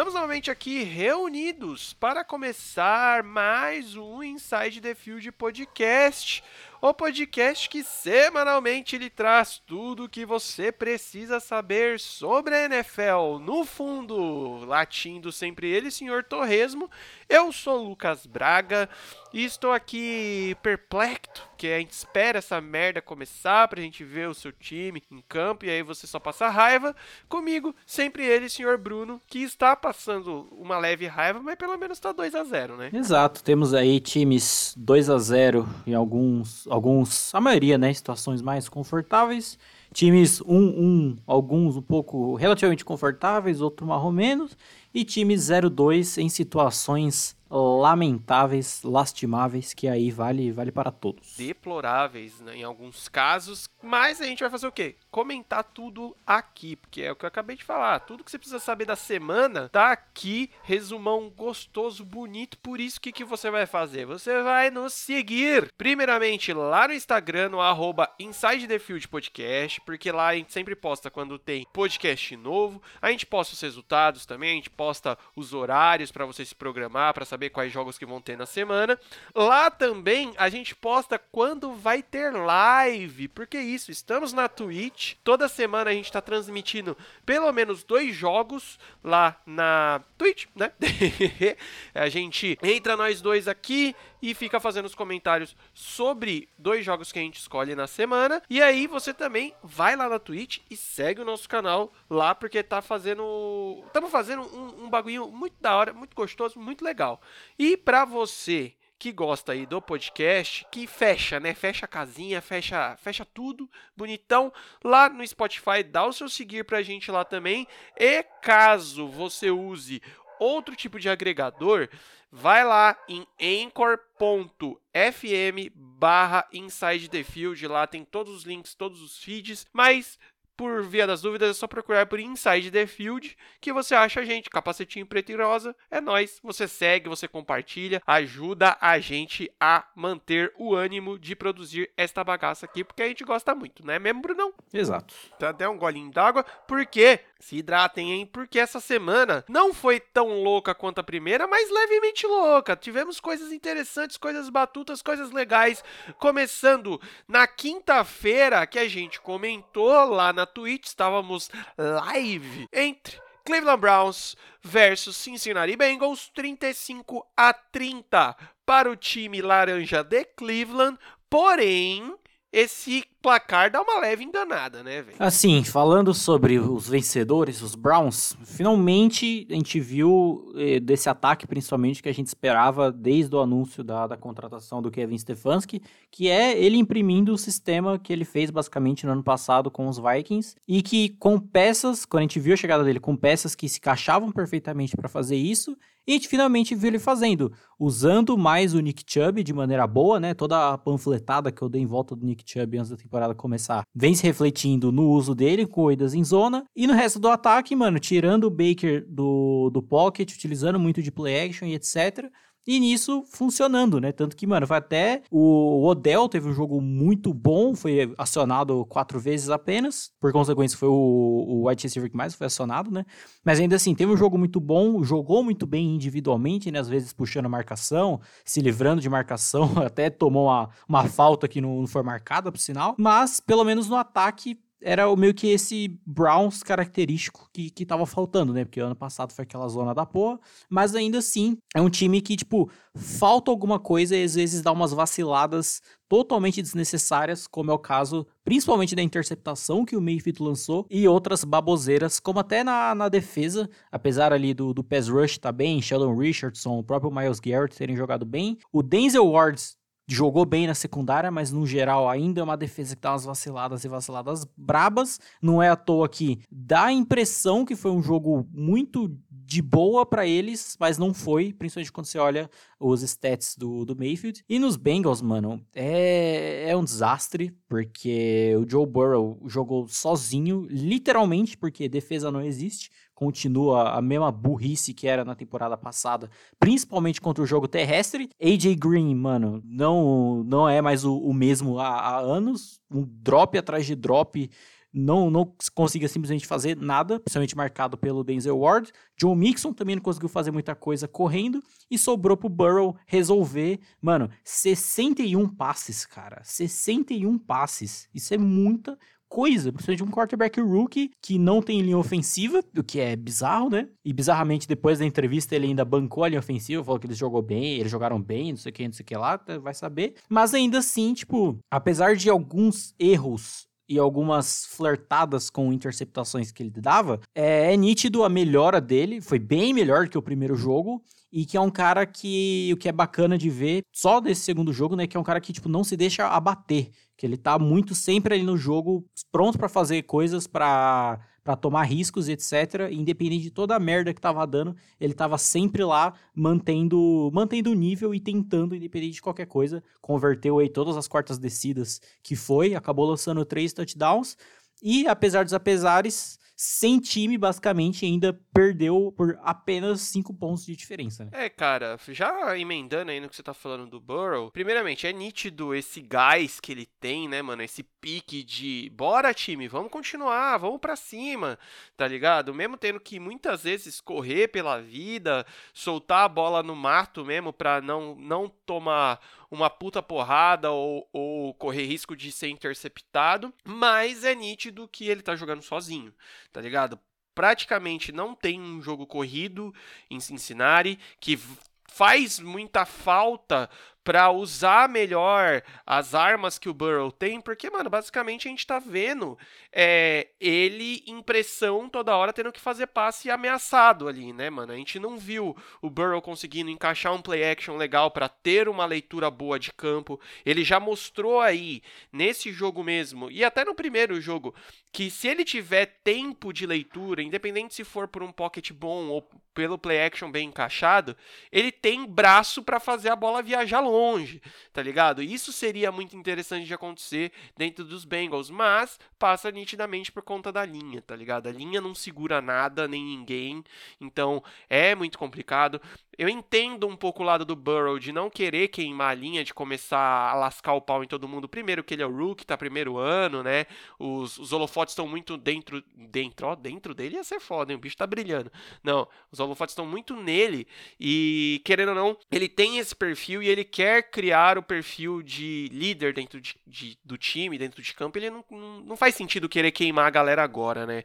Estamos novamente aqui reunidos para começar mais um Inside the Field podcast o podcast que semanalmente lhe traz tudo o que você precisa saber sobre a NFL. No fundo, latindo sempre ele, senhor Torresmo. Eu sou Lucas Braga e estou aqui perplexo, que a gente espera essa merda começar pra gente ver o seu time em campo e aí você só passa raiva. Comigo, sempre ele, senhor Bruno, que está passando uma leve raiva, mas pelo menos tá 2 a 0 né? Exato, temos aí times 2 a 0 em alguns alguns, a maioria, né, situações mais confortáveis. Times 1-1, um, um, alguns um pouco relativamente confortáveis, outros mais ou menos. E times 0-2 em situações lamentáveis, lastimáveis, que aí vale, vale para todos. Deploráveis, né, em alguns casos, mas a gente vai fazer o quê? Comentar tudo aqui, porque é o que eu acabei de falar. Tudo que você precisa saber da semana tá aqui, resumão gostoso, bonito. Por isso, o que, que você vai fazer? Você vai nos seguir, primeiramente lá no Instagram, no arroba Inside the Field Podcast, porque lá a gente sempre posta quando tem podcast novo. A gente posta os resultados também, a gente posta os horários para você se programar, para saber saber quais jogos que vão ter na semana. Lá também a gente posta quando vai ter live, porque isso, estamos na Twitch. Toda semana a gente está transmitindo pelo menos dois jogos lá na Twitch, né? a gente entra nós dois aqui e fica fazendo os comentários sobre dois jogos que a gente escolhe na semana. E aí você também vai lá na Twitch e segue o nosso canal lá, porque tá fazendo. Estamos fazendo um, um bagulho muito da hora, muito gostoso, muito legal. E para você que gosta aí do podcast, que fecha, né? Fecha a casinha, fecha, fecha tudo, bonitão. Lá no Spotify, dá o seu seguir pra gente lá também. E caso você use outro tipo de agregador, vai lá em anchor.fm barra Inside the Field, lá tem todos os links, todos os feeds, mas por via das dúvidas, é só procurar por Inside the Field que você acha a gente. Capacetinho preto e rosa, é nós. Você segue, você compartilha, ajuda a gente a manter o ânimo de produzir esta bagaça aqui, porque a gente gosta muito, né mesmo, Brunão? Exato. Tá até um golinho d'água, porque se hidratem, hein? Porque essa semana não foi tão louca quanto a primeira, mas levemente louca. Tivemos coisas interessantes, coisas batutas, coisas legais. Começando na quinta-feira, que a gente comentou lá na Twitch, estávamos live entre Cleveland Browns versus Cincinnati Bengals, 35 a 30 para o time laranja de Cleveland. Porém, esse placar dá uma leve enganada, né, velho? Assim, falando sobre os vencedores, os Browns, finalmente a gente viu eh, desse ataque, principalmente, que a gente esperava desde o anúncio da, da contratação do Kevin Stefanski, que é ele imprimindo o sistema que ele fez basicamente no ano passado com os Vikings, e que com peças, quando a gente viu a chegada dele com peças que se encaixavam perfeitamente para fazer isso, e a gente finalmente viu ele fazendo, usando mais o Nick Chubb de maneira boa, né? Toda a panfletada que eu dei em volta do Nick Chubb antes da temporada começar vem se refletindo no uso dele, corridas em zona. E no resto do ataque, mano, tirando o Baker do, do pocket, utilizando muito de play action e etc. E nisso funcionando, né? Tanto que, mano, foi até o Odell teve um jogo muito bom, foi acionado quatro vezes apenas. Por consequência, foi o, o wide receiver que mais foi acionado, né? Mas ainda assim, teve um jogo muito bom, jogou muito bem individualmente, né? Às vezes puxando marcação, se livrando de marcação, até tomou uma, uma falta que não, não foi marcada, por sinal. Mas, pelo menos no ataque, era o meio que esse Browns característico que, que tava faltando, né? Porque ano passado foi aquela zona da porra. Mas ainda assim, é um time que, tipo, falta alguma coisa e às vezes dá umas vaciladas totalmente desnecessárias, como é o caso, principalmente da interceptação que o Mayfield lançou e outras baboseiras, como até na, na defesa, apesar ali do, do pass rush tá bem, Sheldon Richardson, o próprio Miles Garrett terem jogado bem. O Denzel Ward jogou bem na secundária, mas no geral ainda é uma defesa que dá umas vaciladas e vaciladas brabas. Não é à toa que dá a impressão que foi um jogo muito de boa para eles, mas não foi, principalmente quando você olha os stats do, do Mayfield. E nos Bengals, mano, é, é um desastre, porque o Joe Burrow jogou sozinho, literalmente, porque defesa não existe continua a mesma burrice que era na temporada passada, principalmente contra o jogo terrestre. AJ Green, mano, não não é mais o, o mesmo há, há, anos, um drop atrás de drop não, não conseguia simplesmente fazer nada, principalmente marcado pelo Denzel Ward. John Mixon também não conseguiu fazer muita coisa correndo e sobrou pro Burrow resolver. Mano, 61 passes, cara. 61 passes. Isso é muita coisa, principalmente um quarterback rookie que não tem linha ofensiva, o que é bizarro, né? E bizarramente, depois da entrevista, ele ainda bancou a linha ofensiva, falou que eles jogou bem, eles jogaram bem, não sei o que, não sei o que lá, tá, vai saber. Mas ainda assim, tipo, apesar de alguns erros e algumas flertadas com interceptações que ele dava, é, é, nítido a melhora dele, foi bem melhor que o primeiro jogo, e que é um cara que o que é bacana de ver só desse segundo jogo, né, que é um cara que tipo não se deixa abater, que ele tá muito sempre ali no jogo, pronto para fazer coisas para para tomar riscos, etc. Independente de toda a merda que tava dando, ele tava sempre lá mantendo mantendo o nível e tentando, independente de qualquer coisa. Converteu aí todas as quartas descidas que foi, acabou lançando três touchdowns. E apesar dos apesares, sem time, basicamente, ainda perdeu por apenas 5 pontos de diferença. Né? É, cara, já emendando aí no que você tá falando do Burrow, primeiramente, é nítido esse gás que ele tem, né, mano? Esse pique de bora, time, vamos continuar, vamos para cima, tá ligado? Mesmo tendo que muitas vezes correr pela vida, soltar a bola no mato mesmo pra não, não tomar uma puta porrada ou, ou correr risco de ser interceptado, mas é nítido que ele tá jogando sozinho, tá ligado? Praticamente não tem um jogo corrido em Cincinnati que faz muita falta para usar melhor as armas que o Burrow tem, porque, mano, basicamente a gente tá vendo é, ele em pressão toda hora tendo que fazer passe ameaçado ali, né, mano? A gente não viu o Burrow conseguindo encaixar um play action legal para ter uma leitura boa de campo. Ele já mostrou aí nesse jogo mesmo, e até no primeiro jogo, que se ele tiver tempo de leitura, independente se for por um pocket bom ou pelo play action bem encaixado, ele tem braço para fazer a bola viajar longe, tá ligado? Isso seria muito interessante de acontecer dentro dos Bengals, mas passa nitidamente por conta da linha, tá ligado? A linha não segura nada nem ninguém, então é muito complicado. Eu entendo um pouco o lado do Burrow de não querer queimar a linha, de começar a lascar o pau em todo mundo. Primeiro que ele é o rookie, tá primeiro ano, né? Os, os holofotes estão muito dentro, dentro, ó, dentro dele ia ser foda, hein? O bicho tá brilhando. Não, os holofotes estão muito nele e, querendo ou não, ele tem esse perfil e ele quer criar o perfil de líder dentro de, de, do time, dentro de campo. Ele não, não, não faz sentido querer queimar a galera agora, né?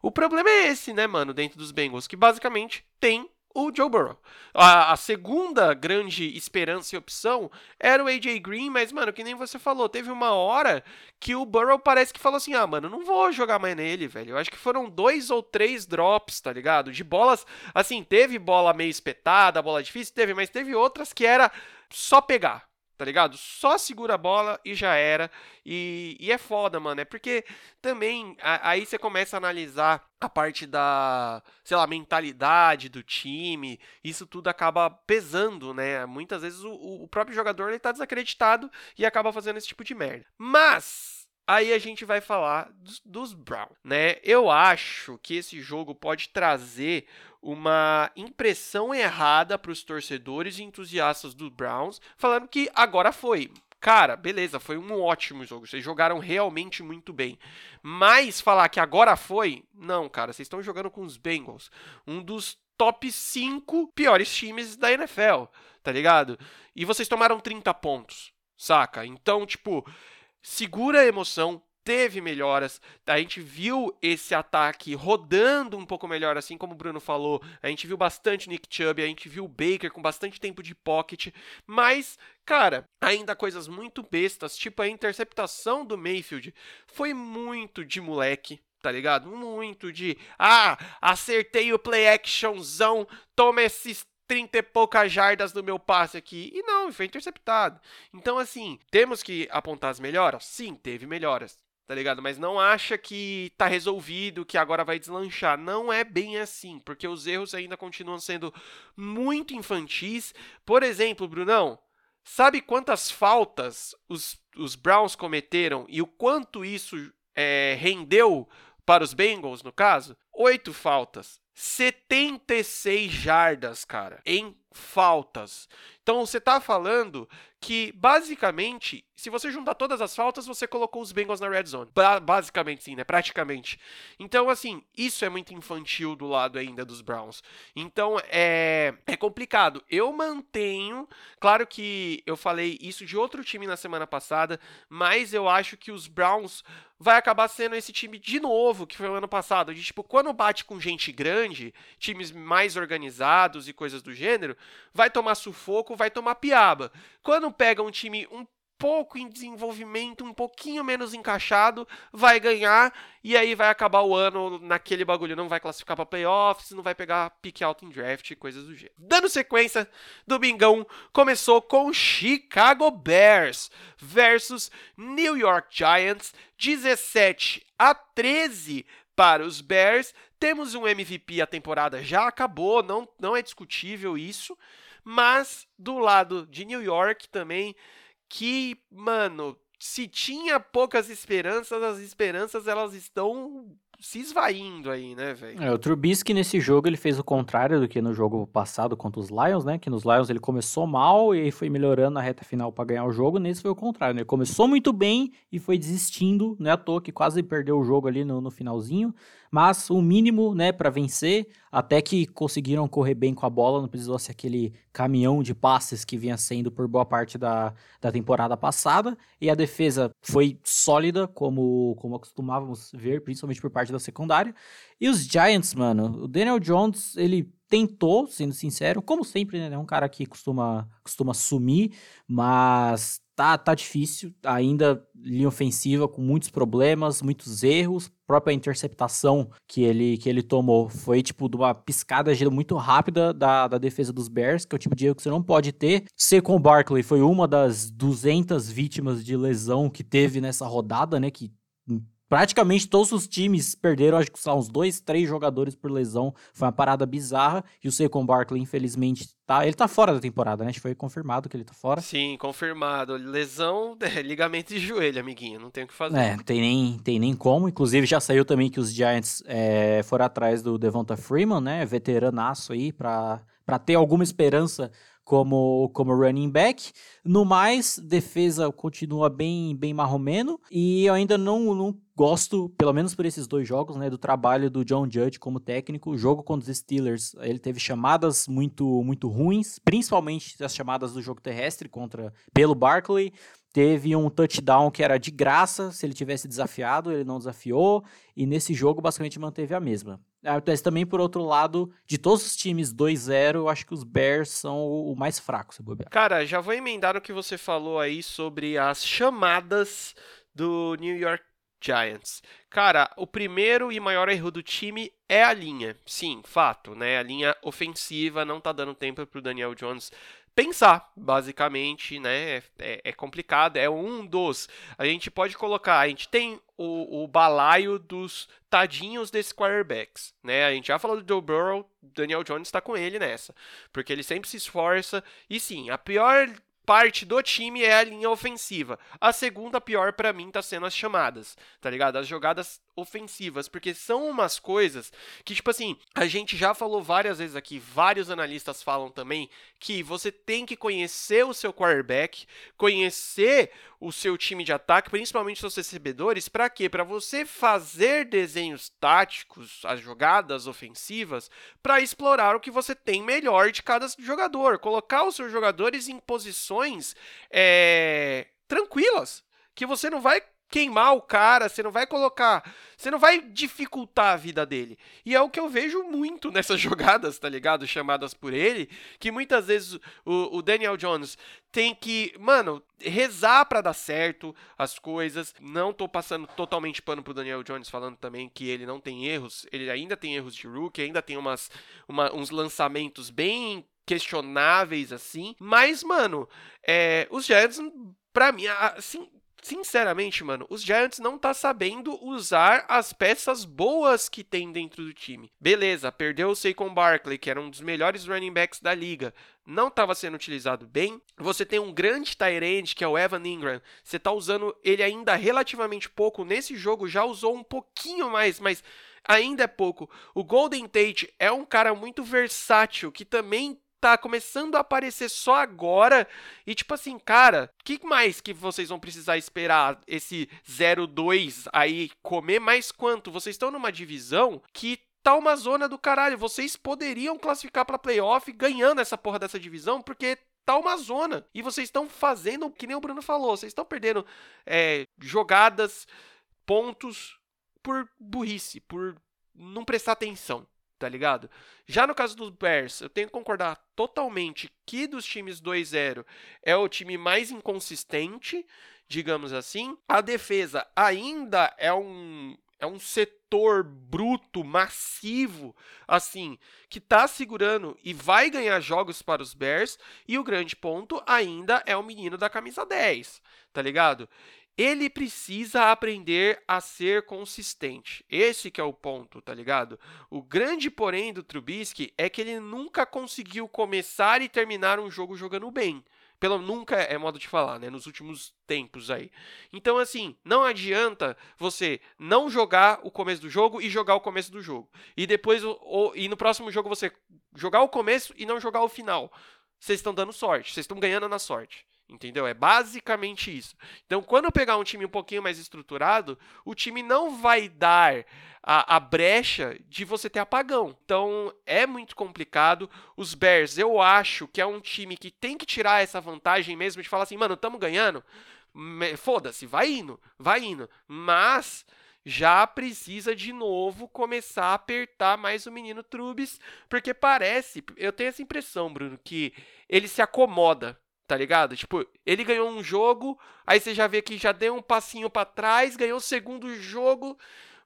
O problema é esse, né, mano, dentro dos Bengals, que basicamente tem o Joe Burrow. A, a, segunda grande esperança e opção era o AJ Green, mas, mano, que nem você falou, teve uma hora que o Burrow parece que falou assim: ah, mano, não vou jogar mais nele, velho. Eu acho que foram dois ou três drops, tá ligado? De bolas, assim, teve bola meio espetada, bola difícil, teve, mas teve outras que era só pegar tá ligado? Só segura a bola e já era. E, e é foda, mano. É porque também a, aí você começa a analisar a parte da, sei lá, mentalidade do time. Isso tudo acaba pesando, né? Muitas vezes o, o próprio jogador ele tá desacreditado e acaba fazendo esse tipo de merda. Mas. Aí a gente vai falar dos, dos Browns, né? Eu acho que esse jogo pode trazer uma impressão errada para os torcedores e entusiastas do Browns, falando que agora foi. Cara, beleza, foi um ótimo jogo. Vocês jogaram realmente muito bem. Mas falar que agora foi, não, cara, vocês estão jogando com os Bengals, um dos top 5 piores times da NFL, tá ligado? E vocês tomaram 30 pontos, saca? Então, tipo, segura a emoção, teve melhoras. A gente viu esse ataque rodando um pouco melhor, assim como o Bruno falou. A gente viu bastante Nick Chubb, a gente viu o Baker com bastante tempo de pocket, mas Cara, ainda coisas muito bestas, tipo a interceptação do Mayfield, foi muito de moleque, tá ligado? Muito de, ah, acertei o play actionzão, toma esses 30 e poucas jardas do meu passe aqui. E não, foi interceptado. Então, assim, temos que apontar as melhoras? Sim, teve melhoras tá ligado? Mas não acha que tá resolvido, que agora vai deslanchar. Não é bem assim, porque os erros ainda continuam sendo muito infantis. Por exemplo, Brunão, sabe quantas faltas os, os Browns cometeram e o quanto isso é, rendeu para os Bengals, no caso? Oito faltas. 76 jardas, cara, em faltas. Então você está falando que basicamente, se você juntar todas as faltas, você colocou os Bengals na red zone. Ba basicamente sim, né? Praticamente. Então assim, isso é muito infantil do lado ainda dos Browns. Então é é complicado. Eu mantenho, claro que eu falei isso de outro time na semana passada, mas eu acho que os Browns vai acabar sendo esse time de novo que foi o ano passado, de tipo, quando bate com gente grande, times mais organizados e coisas do gênero, vai tomar sufoco, vai tomar piaba. Quando pega um time um pouco em desenvolvimento, um pouquinho menos encaixado, vai ganhar e aí vai acabar o ano naquele bagulho, não vai classificar para playoffs, não vai pegar pick out em draft, coisas do gênero. Dando sequência, Domingão começou com Chicago Bears versus New York Giants, 17 a 13 para os Bears. Temos um MVP, a temporada já acabou, não, não é discutível isso. Mas do lado de New York também, que, mano, se tinha poucas esperanças, as esperanças elas estão se esvaindo aí, né, velho? É, o Trubisky nesse jogo ele fez o contrário do que no jogo passado contra os Lions, né? Que nos Lions ele começou mal e foi melhorando na reta final para ganhar o jogo. Nesse foi o contrário, né? Ele começou muito bem e foi desistindo, não é à toa que quase perdeu o jogo ali no, no finalzinho mas o mínimo, né, para vencer, até que conseguiram correr bem com a bola, não precisou ser aquele caminhão de passes que vinha sendo por boa parte da, da temporada passada, e a defesa foi sólida, como, como costumávamos ver, principalmente por parte da secundária, e os Giants, mano, o Daniel Jones, ele tentou, sendo sincero, como sempre, né, é um cara que costuma, costuma sumir, mas tá, tá difícil, ainda linha ofensiva com muitos problemas, muitos erros, própria interceptação que ele, que ele tomou foi tipo de uma piscada muito rápida da, da defesa dos Bears, que é o tipo de erro que você não pode ter. Secon Barkley foi uma das 200 vítimas de lesão que teve nessa rodada, né, que praticamente todos os times perderam, acho que são uns dois, três jogadores por lesão. Foi uma parada bizarra. E o Saquon Barkley, infelizmente, tá. Ele tá fora da temporada, né? Acho que foi confirmado que ele tá fora. Sim, confirmado. Lesão, é, ligamento de joelho, amiguinho. Não tem o que fazer. É, tem nem, tem nem como. Inclusive, já saiu também que os Giants é, foram atrás do Devonta Freeman, né? Veteranaço aí, pra, pra ter alguma esperança como, como running back. No mais, defesa continua bem, bem marromeno. E eu ainda não, não gosto, pelo menos por esses dois jogos, né, do trabalho do John Judge como técnico. O jogo contra os Steelers, ele teve chamadas muito, muito ruins, principalmente as chamadas do jogo terrestre contra pelo Barkley. Teve um touchdown que era de graça, se ele tivesse desafiado, ele não desafiou, e nesse jogo basicamente manteve a mesma. Mas também, por outro lado, de todos os times 2-0, eu acho que os Bears são o mais fraco, se bobear. Cara, já vou emendar o que você falou aí sobre as chamadas do New York Giants. Cara, o primeiro e maior erro do time é a linha. Sim, fato, né? A linha ofensiva não tá dando tempo pro Daniel Jones pensar, basicamente, né? É, é, complicado, é um dos. A gente pode colocar, a gente tem o, o balaio dos tadinhos desses quarterbacks, né? A gente já falou do Joe Burrow, Daniel Jones está com ele nessa, porque ele sempre se esforça. E sim, a pior parte do time é a linha ofensiva. A segunda pior para mim tá sendo as chamadas, tá ligado? As jogadas ofensivas, porque são umas coisas que, tipo assim, a gente já falou várias vezes aqui, vários analistas falam também que você tem que conhecer o seu quarterback, conhecer o seu time de ataque, principalmente seus recebedores, para quê? Para você fazer desenhos táticos, as jogadas ofensivas, para explorar o que você tem melhor de cada jogador, colocar os seus jogadores em posições é, tranquilas, que você não vai queimar o cara, você não vai colocar, você não vai dificultar a vida dele. E é o que eu vejo muito nessas jogadas, tá ligado? Chamadas por ele, que muitas vezes o, o Daniel Jones tem que, mano, rezar para dar certo as coisas. Não tô passando totalmente pano pro Daniel Jones falando também que ele não tem erros, ele ainda tem erros de rookie, ainda tem umas, uma, uns lançamentos bem questionáveis assim, mas mano, é, os Giants para mim, assim, sinceramente, mano, os Giants não tá sabendo usar as peças boas que tem dentro do time. Beleza, perdeu o Saquon Barkley, que era um dos melhores running backs da liga. Não estava sendo utilizado bem. Você tem um grande tight que é o Evan Ingram. Você tá usando ele ainda relativamente pouco. Nesse jogo já usou um pouquinho mais, mas ainda é pouco. O Golden Tate é um cara muito versátil que também tá começando a aparecer só agora. E tipo assim, cara, que mais que vocês vão precisar esperar esse 0-2 aí comer mais quanto? Vocês estão numa divisão que tá uma zona do caralho. Vocês poderiam classificar para playoff ganhando essa porra dessa divisão, porque tá uma zona. E vocês estão fazendo, que nem o Bruno falou, vocês estão perdendo é, jogadas, pontos por burrice, por não prestar atenção, tá ligado? Já no caso dos Bears, eu tenho que concordar totalmente que dos times 2-0 é o time mais inconsistente, digamos assim. A defesa ainda é um é um setor bruto, massivo, assim, que tá segurando e vai ganhar jogos para os Bears. E o grande ponto ainda é o menino da camisa 10, tá ligado? Ele precisa aprender a ser consistente. Esse que é o ponto, tá ligado? O grande porém do Trubisky é que ele nunca conseguiu começar e terminar um jogo jogando bem. Pelo nunca é modo de falar, né? Nos últimos tempos aí. Então, assim, não adianta você não jogar o começo do jogo e jogar o começo do jogo. E depois, ou, e no próximo jogo você jogar o começo e não jogar o final. Vocês estão dando sorte, vocês estão ganhando na sorte. Entendeu? É basicamente isso. Então, quando eu pegar um time um pouquinho mais estruturado, o time não vai dar a, a, brecha de você ter apagão. Então, é muito complicado. Os Bears, eu acho que é um time que tem que tirar essa vantagem mesmo de falar assim, mano, estamos ganhando. Foda-se, vai indo, vai indo. Mas já precisa de novo começar a apertar mais o menino Trubis, porque parece, eu tenho essa impressão, Bruno, que ele se acomoda Tá ligado? Tipo, ele ganhou um jogo, aí você já vê que já deu um passinho para trás, ganhou o segundo jogo.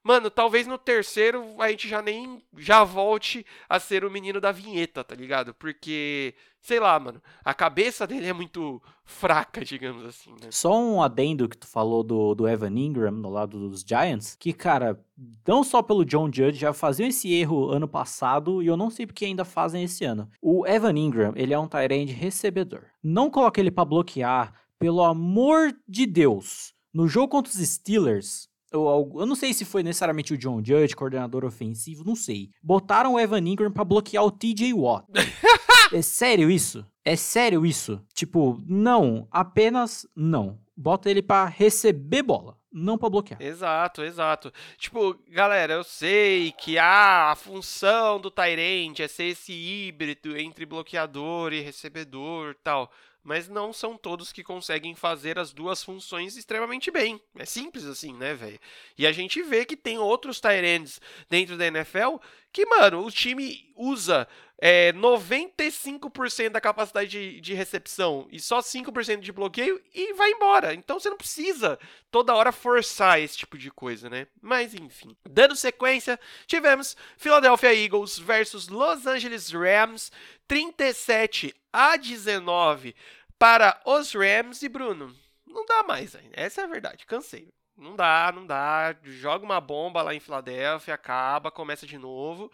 Mano, talvez no terceiro a gente já nem já volte a ser o menino da vinheta, tá ligado? Porque, sei lá, mano, a cabeça dele é muito fraca, digamos assim, né? Só um adendo que tu falou do, do Evan Ingram no lado dos Giants, que, cara, não só pelo John Judge, já faziam esse erro ano passado e eu não sei porque ainda fazem esse ano. O Evan Ingram, ele é um Tyrande recebedor. Não coloque ele para bloquear, pelo amor de Deus. No jogo contra os Steelers, eu, eu, não sei se foi necessariamente o John Judge, coordenador ofensivo, não sei. Botaram o Evan Ingram pra bloquear o TJ Watt. é sério isso? É sério isso? Tipo, não, apenas não. Bota ele para receber bola, não para bloquear. Exato, exato. Tipo, galera, eu sei que ah, a função do Tyrant é ser esse híbrido entre bloqueador e recebedor tal mas não são todos que conseguem fazer as duas funções extremamente bem. É simples assim, né, velho? E a gente vê que tem outros Tyrands dentro da NFL que, mano, o time usa é, 95% da capacidade de, de, recepção e só 5% de bloqueio e vai embora. Então você não precisa toda hora forçar esse tipo de coisa, né? Mas enfim. Dando sequência, tivemos Philadelphia Eagles versus Los Angeles Rams, 37 a 19 para os Rams e Bruno. Não dá mais ainda. Essa é a verdade. Cansei. Não dá, não dá. Joga uma bomba lá em Filadélfia, acaba, começa de novo.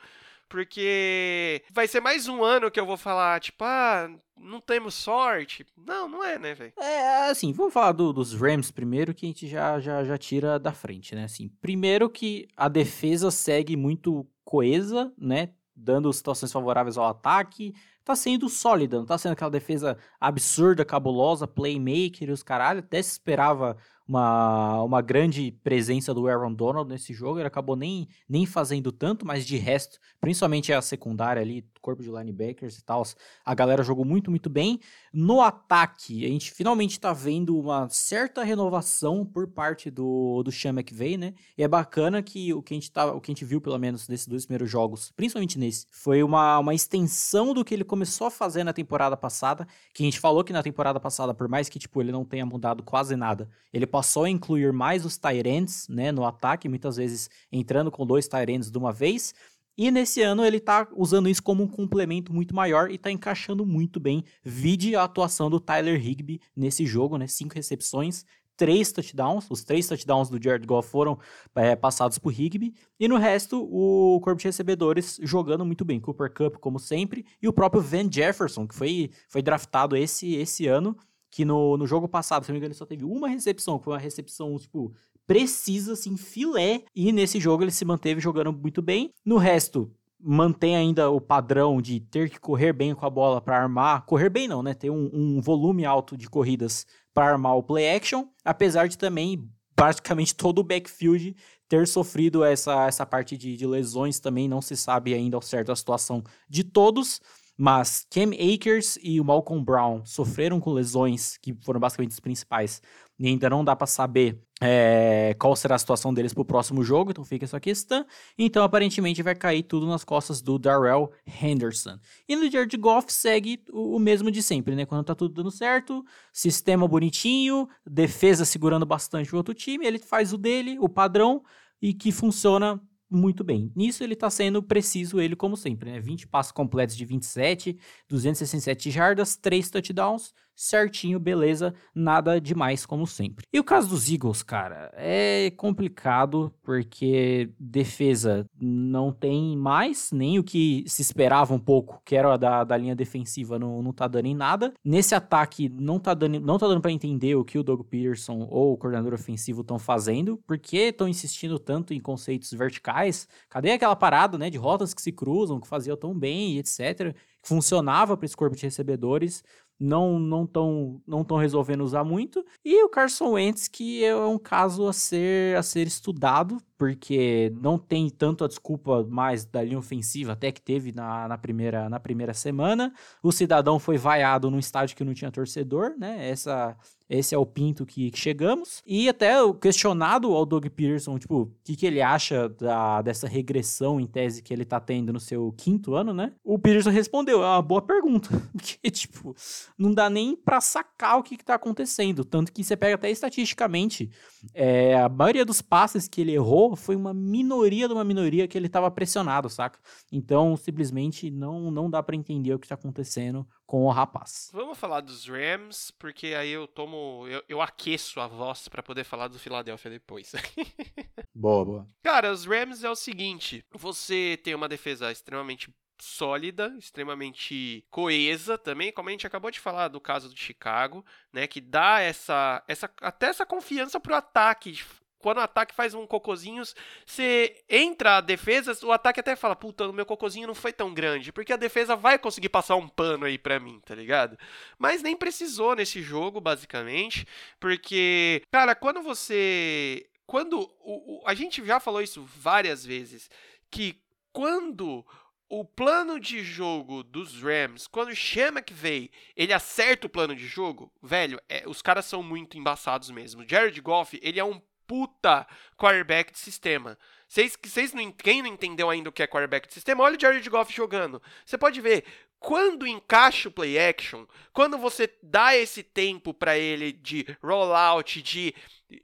Porque vai ser mais um ano que eu vou falar, tipo, ah, não temos sorte. Não, não é, né, velho? É, assim, vamos falar do, dos Rams primeiro, que a gente já, já, já tira da frente, né? Assim, primeiro que a defesa segue muito coesa, né? Dando situações favoráveis ao ataque tá sendo sólida, não tá sendo aquela defesa absurda, cabulosa, playmaker e os caralho. Até se esperava uma, uma grande presença do Aaron Donald nesse jogo. Ele acabou nem, nem fazendo tanto, mas de resto, principalmente a secundária ali, corpo de linebackers e tal, a galera jogou muito, muito bem. No ataque, a gente finalmente está vendo uma certa renovação por parte do, do Sean McVay, né? E é bacana que o que a gente, tá, o que a gente viu, pelo menos, desses dois primeiros jogos, principalmente nesse, foi uma, uma extensão do que ele começou a fazer na temporada passada, que a gente falou que na temporada passada, por mais que, tipo, ele não tenha mudado quase nada, ele passou a incluir mais os Tyrants, né, no ataque, muitas vezes entrando com dois Tyrants de uma vez. E nesse ano ele tá usando isso como um complemento muito maior e tá encaixando muito bem. Vide a atuação do Tyler Higby nesse jogo, né? Cinco recepções, três touchdowns. Os três touchdowns do Jared Goff foram é, passados por Higby. E no resto, o corpo de recebedores jogando muito bem. Cooper Cup, como sempre, e o próprio Van Jefferson, que foi, foi draftado esse, esse ano que no, no jogo passado, se não me engano, ele só teve uma recepção, que foi uma recepção, tipo, precisa, assim, filé. E nesse jogo ele se manteve jogando muito bem. No resto, mantém ainda o padrão de ter que correr bem com a bola para armar, correr bem não, né? Ter um, um volume alto de corridas para armar o play action, apesar de também praticamente todo o backfield ter sofrido essa, essa parte de, de lesões também, não se sabe ainda ao certo a situação de todos, mas Cam Akers e o Malcolm Brown sofreram com lesões, que foram basicamente os principais, e ainda não dá para saber é, qual será a situação deles para o próximo jogo, então fica essa questão. Então, aparentemente, vai cair tudo nas costas do Darrell Henderson. E no Jared Goff segue o, o, mesmo de sempre, né? Quando tá tudo dando certo, sistema bonitinho, defesa segurando bastante o outro time, ele faz o dele, o padrão, e que funciona muito bem. Nisso ele está sendo preciso, ele como sempre, né? 20 passos completos de 27, 267 jardas, 3 touchdowns, certinho, beleza, nada demais como sempre. E o caso dos Eagles, cara, é complicado porque defesa não tem mais, nem o que se esperava um pouco, que era da, da linha defensiva, não, não tá dando em nada. Nesse ataque, não tá dando, não tá dando para entender o que o Doug Peterson ou o coordenador ofensivo estão fazendo, porque estão insistindo tanto em conceitos verticais. Cadê aquela parada, né, de rotas que se cruzam, que faziam tão bem, etc., que funcionava para esse corpo de recebedores não não estão não tão resolvendo usar muito. E o Carson Wentz, que é um caso a ser, a ser estudado, porque não tem tanto a desculpa mais da linha ofensiva, até que teve na, na, primeira, na primeira semana. O cidadão foi vaiado num estádio que não tinha torcedor, né? Essa, esse é o pinto que, chegamos. E até questionado ao Doug Peterson, tipo, o que, que ele acha da, dessa regressão em tese que ele tá tendo no seu quinto ano, né? O Peterson respondeu, é uma boa pergunta. Porque, tipo, não dá nem pra sacar o que, que tá acontecendo. Tanto que você pega até estatisticamente, é, a maioria dos passes que ele errou foi uma minoria de uma minoria que ele estava pressionado, saca? Então, simplesmente não, não dá para entender o que está acontecendo com o rapaz. Vamos falar dos Rams, porque aí eu tomo. Eu, eu aqueço a voz para poder falar do Philadelphia depois. boa, boa. Cara, os Rams é o seguinte: você tem uma defesa extremamente sólida, extremamente coesa também, como a gente acabou de falar do caso do Chicago, né, que dá essa, essa até essa confiança pro ataque quando o ataque faz um cocôzinhos, você entra a defesa, o ataque até fala, puta, o meu cocôzinho não foi tão grande, porque a defesa vai conseguir passar um pano aí pra mim, tá ligado? Mas nem precisou nesse jogo, basicamente, porque, cara, quando você. Quando. O, o, a gente já falou isso várias vezes, que quando o plano de jogo dos Rams, quando o Sean McVay, ele acerta o plano de jogo, velho, é, os caras são muito embaçados mesmo. Jared Goff, ele é um puta quarterback de sistema. Vocês, vocês não, quem não entendeu ainda o que é quarterback de sistema, olha o Jared Goff jogando. Você pode ver, quando encaixa o play action, quando você dá esse tempo para ele de rollout, de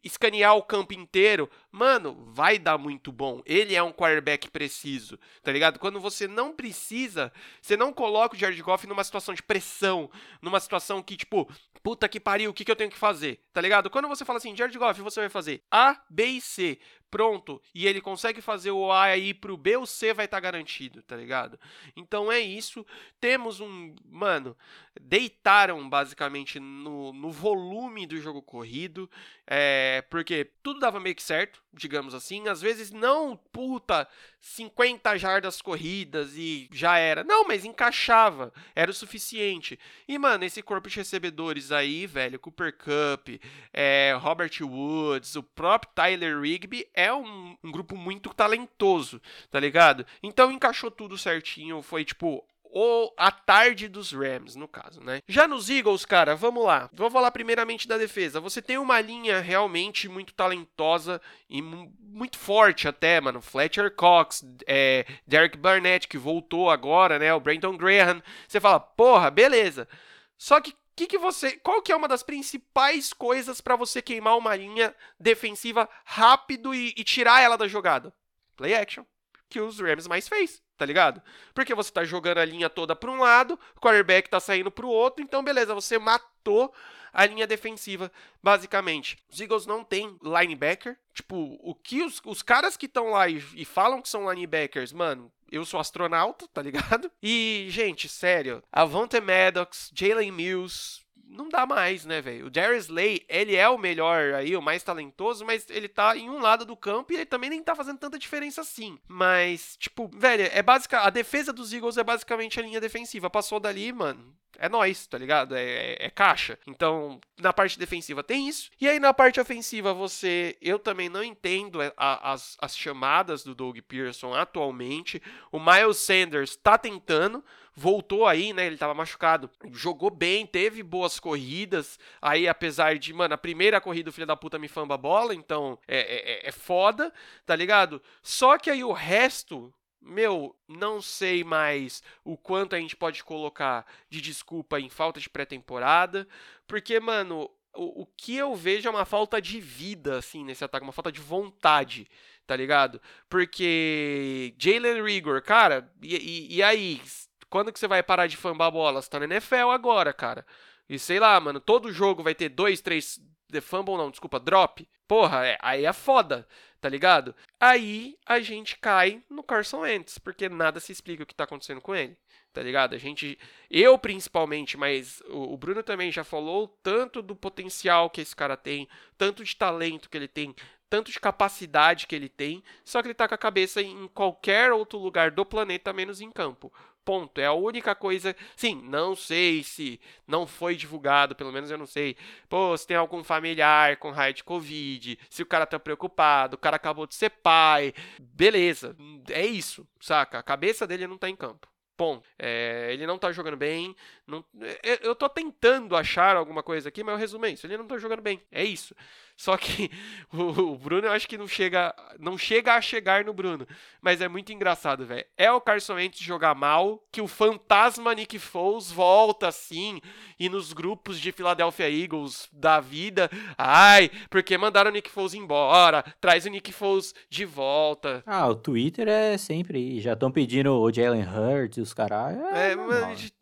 escanear o campo inteiro, mano, vai dar muito bom. Ele é um quarterback preciso, tá ligado? Quando você não precisa, você não coloca o Jared Goff numa situação de pressão, numa situação que, tipo, puta que pariu, o que, que eu tenho que fazer, tá ligado? Quando você fala assim, Jared Goff, você vai fazer A, B e C, pronto, e ele consegue fazer o A aí pro B, o C vai estar tá garantido, tá ligado? Então é isso. Temos um. Mano, deitaram basicamente no, no volume do jogo corrido, é, porque tudo dava meio que certo, digamos assim. Às vezes não, puta, 50 jardas corridas e já era. Não, mas encaixava, era o suficiente. E, mano, esse corpo de recebedores aí, velho, Cooper Cup, é, Robert Woods, o próprio Tyler Rigby é um, um grupo muito talentoso, tá ligado? Então encaixou tudo certinho, foi tipo ou a tarde dos Rams, no caso, né? Já nos Eagles, cara, vamos lá. Vou falar primeiramente da defesa. Você tem uma linha realmente muito talentosa e muito forte até, mano. Fletcher Cox, é, Derek Barnett, que voltou agora, né? O Brandon Graham. Você fala, porra, beleza. Só que que, que você, qual que é uma das principais coisas para você queimar uma linha defensiva rápido e, e, tirar ela da jogada? Play action, que os Rams mais fez, tá ligado? Porque você tá jogando a linha toda para um lado, o quarterback tá saindo para o outro, então beleza, você matou a linha defensiva, basicamente. Os Eagles não tem linebacker. Tipo, o que os, os caras que estão lá e, e falam que são linebackers, mano, eu sou astronauta, tá ligado? E, gente, sério, Avante Maddox, Jalen Mills, não dá mais, né, velho? O Darius Slay, ele é o melhor aí, o mais talentoso, mas ele tá em um lado do campo e ele também nem tá fazendo tanta diferença assim. Mas, tipo, velho, é básica, a defesa dos Eagles é basicamente a linha defensiva. Passou dali, mano, é nós, tá ligado? É, é, é, caixa. Então, na parte defensiva tem isso. E aí, na parte ofensiva, você. Eu também não entendo a, as, as chamadas do Doug Pearson atualmente. O Miles Sanders tá tentando. Voltou aí, né? Ele tava machucado. Jogou bem, teve boas corridas. Aí, apesar de, mano, a primeira corrida o filho da puta me famba a bola. Então, é, é, é foda, tá ligado? Só que aí o resto meu, não sei mais o quanto a gente pode colocar de desculpa em falta de pré-temporada, porque, mano, o, o que eu vejo é uma falta de vida, assim, nesse ataque, uma falta de vontade, tá ligado? Porque Jalen Rigor, cara, e, e, e, aí? Quando que você vai parar de fambar bola? Você tá na NFL agora, cara. E sei lá, mano, todo jogo vai ter dois, três. The fumble não, desculpa, drop. Porra, é, aí é foda tá ligado? Aí a gente cai no Carson Wentz, porque nada se explica o que tá acontecendo com ele, tá ligado? A gente, eu principalmente, mas o, o Bruno também já falou tanto do potencial que esse cara tem, tanto de talento que ele tem, tanto de capacidade que ele tem, só que ele tá com a cabeça em qualquer outro lugar do planeta menos em campo. Ponto. É a única coisa. Sim, não sei se não foi divulgado, pelo menos eu não sei. Pô, se tem algum familiar com raio de Covid, se o cara tá preocupado, o cara acabou de ser pai. Beleza, é isso, saca? A cabeça dele não tá em campo. Ponto. É, ele não tá jogando bem. Não, eu, eu tô tentando achar alguma coisa aqui, mas o resumo é isso. Ele não tá jogando bem. É isso. Só que o, Bruno eu acho que não chega, não chega a chegar no Bruno. Mas é muito engraçado, velho. É o Carson Wentz jogar mal, que o fantasma Nick Foles volta assim, e nos grupos de Philadelphia Eagles da vida, ai, porque mandaram o Nick Foles embora, traz o Nick Foles de volta. Ah, o Twitter é sempre, já estão pedindo o Jalen Hurts e os caras. É, é mas,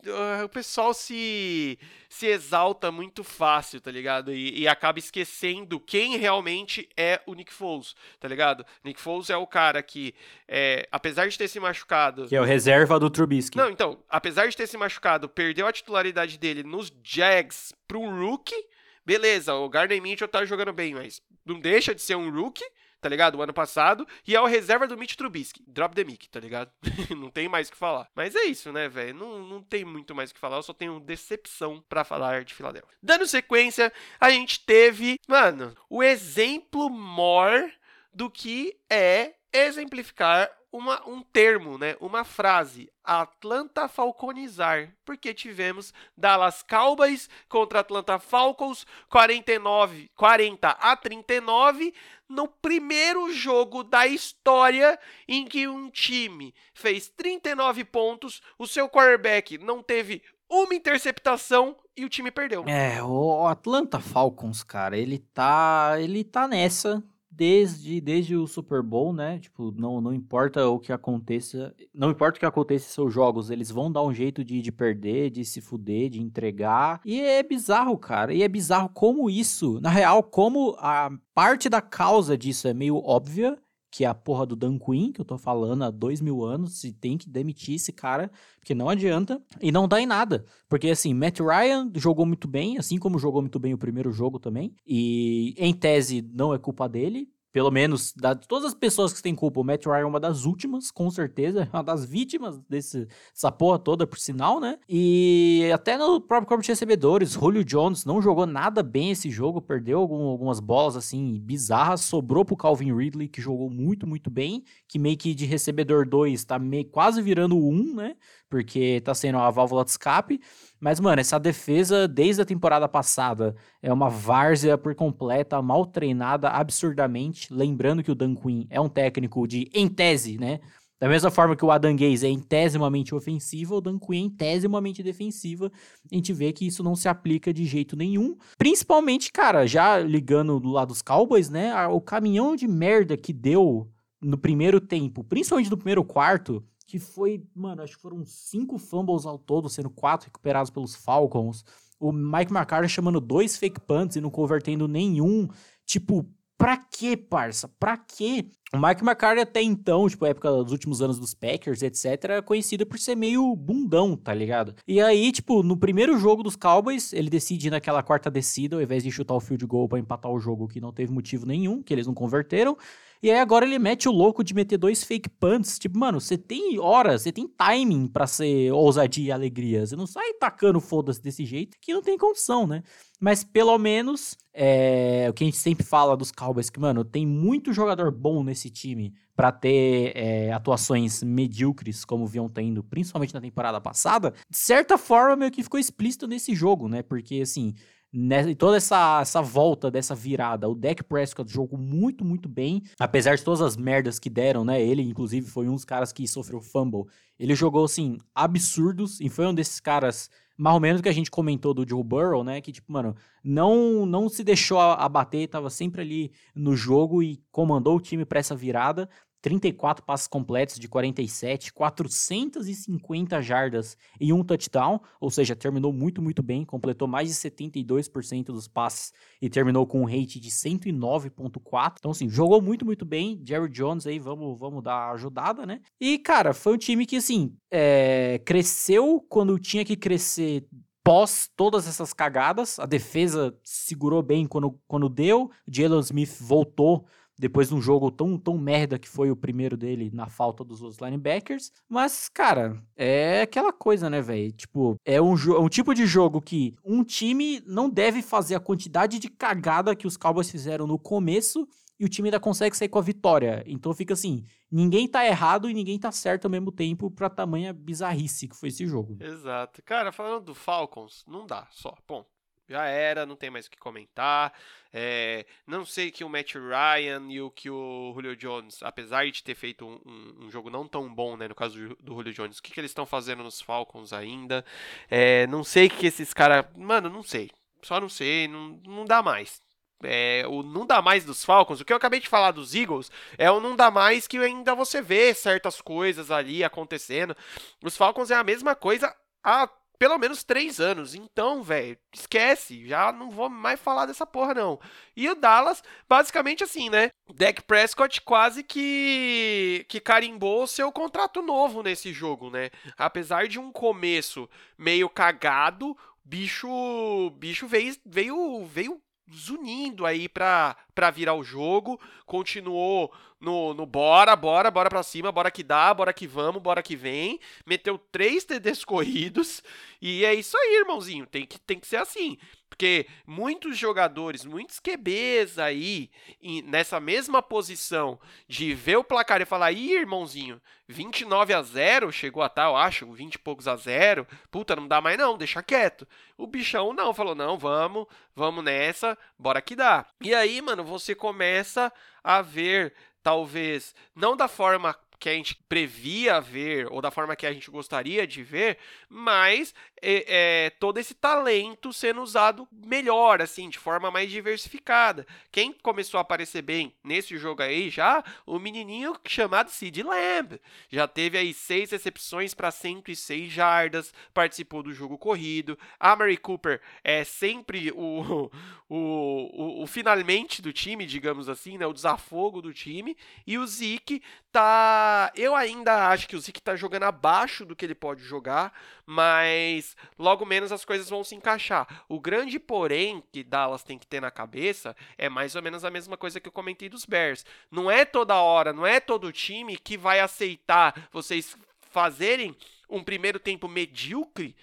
o pessoal se se exalta muito fácil, tá ligado? E, e, acaba esquecendo quem realmente é o Nick Foles, tá ligado? Nick Foles é o cara que, é, apesar de ter se machucado. Que é o reserva do Trubisky. Não, então, apesar de ter se machucado, perdeu a titularidade dele nos Jags para um rookie. Beleza, o Gardner Mitchell tá jogando bem, mas não deixa de ser um rookie tá ligado? O ano passado. E é o reserva do Mitch Trubisky. Drop the mic, tá ligado? não tem mais o que falar. Mas é isso, né, velho? Não, não tem muito mais o que falar. Eu só tenho decepção para falar de Filadélfia. Dando sequência, a gente teve, mano, o exemplo maior do que é exemplificar uma, um termo, né? Uma frase. Atlanta Falconizar. Porque tivemos Dallas Cowboys contra Atlanta Falcons 49, 40 a 39 no primeiro jogo da história em que um time fez 39 pontos, o seu quarterback não teve uma interceptação e o time perdeu. É, o Atlanta Falcons, cara, ele tá, ele tá nessa desde, desde o Super Bowl, né? Tipo, não, não importa o que aconteça, não importa o que aconteça em seus jogos, eles vão dar um jeito de, de perder, de se fuder, de entregar. E é bizarro, cara. E é bizarro como isso, na real, como a parte da causa disso é meio óbvia que é a porra do Dan Quinn, que eu tô falando há dois mil anos, se tem que demitir esse cara, porque não adianta, e não dá em nada. Porque, assim, Matt Ryan jogou muito bem, assim como jogou muito bem o primeiro jogo também, e em tese não é culpa dele, pelo menos, de todas as pessoas que têm culpa, o Matt Ryan é uma das últimas, com certeza, uma das vítimas desse, dessa porra toda, por sinal, né? E até no próprio corpo de recebedores, Julio Jones não jogou nada bem esse jogo, perdeu algum, algumas bolas, assim, bizarras, sobrou pro Calvin Ridley, que jogou muito, muito bem, que meio que de recebedor 2 tá meio, quase virando 1, um, né? Porque tá sendo a válvula de escape. Mas, mano, essa defesa, desde a temporada passada, é uma várzea por completa, mal treinada absurdamente. Lembrando que o Dan Quinn é um técnico de, em tese, né? Da mesma forma que o Adam Gaze é intesimamente ofensivo, o Dan Quinn é intesimamente defensiva. A gente vê que isso não se aplica de jeito nenhum. Principalmente, cara, já ligando do lado dos Cowboys, né? O caminhão de merda que deu no primeiro tempo, principalmente no primeiro quarto, que foi, mano, acho que foram cinco fumbles ao todo, sendo quatro recuperados pelos Falcons. O Mike McCarthy chamando dois fake punts e não convertendo nenhum. Tipo, pra quê, parça? Pra quê? O Mike McCarthy até então, tipo, época dos últimos anos dos Packers, etc, era conhecido por ser meio bundão, tá ligado? E aí, tipo, no primeiro jogo dos Cowboys, ele decide naquela quarta descida, ao invés de chutar o field goal para empatar o jogo, que não teve motivo nenhum, que eles não converteram. E aí agora ele mete o louco de meter dois fake punts. Tipo, mano, você tem horas, você tem timing para ser ousadia e alegria. Você não sai tacando foda-se desse jeito que não tem condição, né? Mas pelo menos é, o que a gente sempre fala dos Cowboys, que, mano, tem muito jogador bom nesse time para ter é, atuações medíocres, como vinham tendo, principalmente na temporada passada. De certa forma, meio que ficou explícito nesse jogo, né? Porque, assim, nessa, toda essa, essa volta dessa virada, o Dak Prescott jogou muito, muito bem, apesar de todas as merdas que deram, né? Ele, inclusive, foi um dos caras que sofreu fumble. Ele jogou, assim, absurdos e foi um desses caras mais ou menos que a gente comentou do Joe Burrow, né? Que, tipo, mano, não, não se deixou abater, tava sempre ali no jogo e comandou o time para essa virada. 34 passes completos de 47, 450 jardas e um touchdown, ou seja, terminou muito, muito bem, completou mais de 72% dos passes e terminou com um rate de 109.4. Então, assim, jogou muito, muito bem. Jerry Jones aí, vamos, vamos dar ajudada, né? E, cara, foi um time que, assim, é, cresceu quando tinha que crescer pós todas essas cagadas. A defesa segurou bem quando, quando deu. Jalen Smith voltou depois de um jogo tão, tão merda que foi o primeiro dele na falta dos outros linebackers. Mas, cara, é aquela coisa, né, velho? Tipo, é um, é um tipo de jogo que um time não deve fazer a quantidade de cagada que os Cowboys fizeram no começo e o time ainda consegue sair com a vitória. Então fica assim, ninguém tá errado e ninguém tá certo ao mesmo tempo pra tamanha bizarrice que foi esse jogo. Exato. Cara, falando do Falcons, não dá só, ponto já era, não tem mais o que comentar. É, não sei que o Matt Ryan e o que o Julio Jones, apesar de ter feito um, um, jogo não tão bom, né, no caso do, do Julio Jones, o que, que eles estão fazendo nos Falcons ainda. É, não sei que esses caras. Mano, não sei. Só não sei, não, não dá mais. É, o não dá mais dos Falcons, o que eu acabei de falar dos Eagles, é o não dá mais que ainda você vê certas coisas ali acontecendo. Os Falcons é a mesma coisa há pelo menos três anos. Então, velho, esquece. Já não vou mais falar dessa porra, não. E o Dallas, basicamente assim, né? Dak Prescott quase que, que carimbou seu contrato novo nesse jogo, né? Apesar de um começo meio cagado, bicho bicho veio, veio, veio zunindo aí pra, pra virar o jogo. Continuou no, no bora, bora, bora pra cima, bora que dá, bora que vamos, bora que vem. Meteu três TDs corridos. E é isso aí, irmãozinho. Tem que, tem que ser assim. Porque muitos jogadores, muitos QBs aí, nessa mesma posição de ver o placar e falar, ih, irmãozinho, 29 a 0, chegou a eu acho, 20 e poucos a 0, puta, não dá mais não, deixa quieto. O bichão não, falou, não, vamos, vamos nessa, bora que dá. E aí, mano, você começa a ver, talvez, não da forma que a gente previa ver ou da forma que a gente gostaria de ver, mas é, é, todo esse talento sendo usado melhor, assim, de forma mais diversificada. Quem começou a aparecer bem nesse jogo aí já, o menininho chamado Sid Lamb. Já teve aí seis recepções para 106 jardas, participou do jogo corrido. A Mary Cooper é sempre o, o, o, o finalmente do time, digamos assim, né, o desafogo do time. E o Zeke tá. Eu ainda acho que o Zeke tá jogando abaixo do que ele pode jogar, mas logo menos as coisas vão se encaixar. O grande porém que Dallas tem que ter na cabeça é mais ou menos a mesma coisa que eu comentei dos Bears. Não é toda hora, não é todo time que vai aceitar vocês fazerem um primeiro tempo medíocre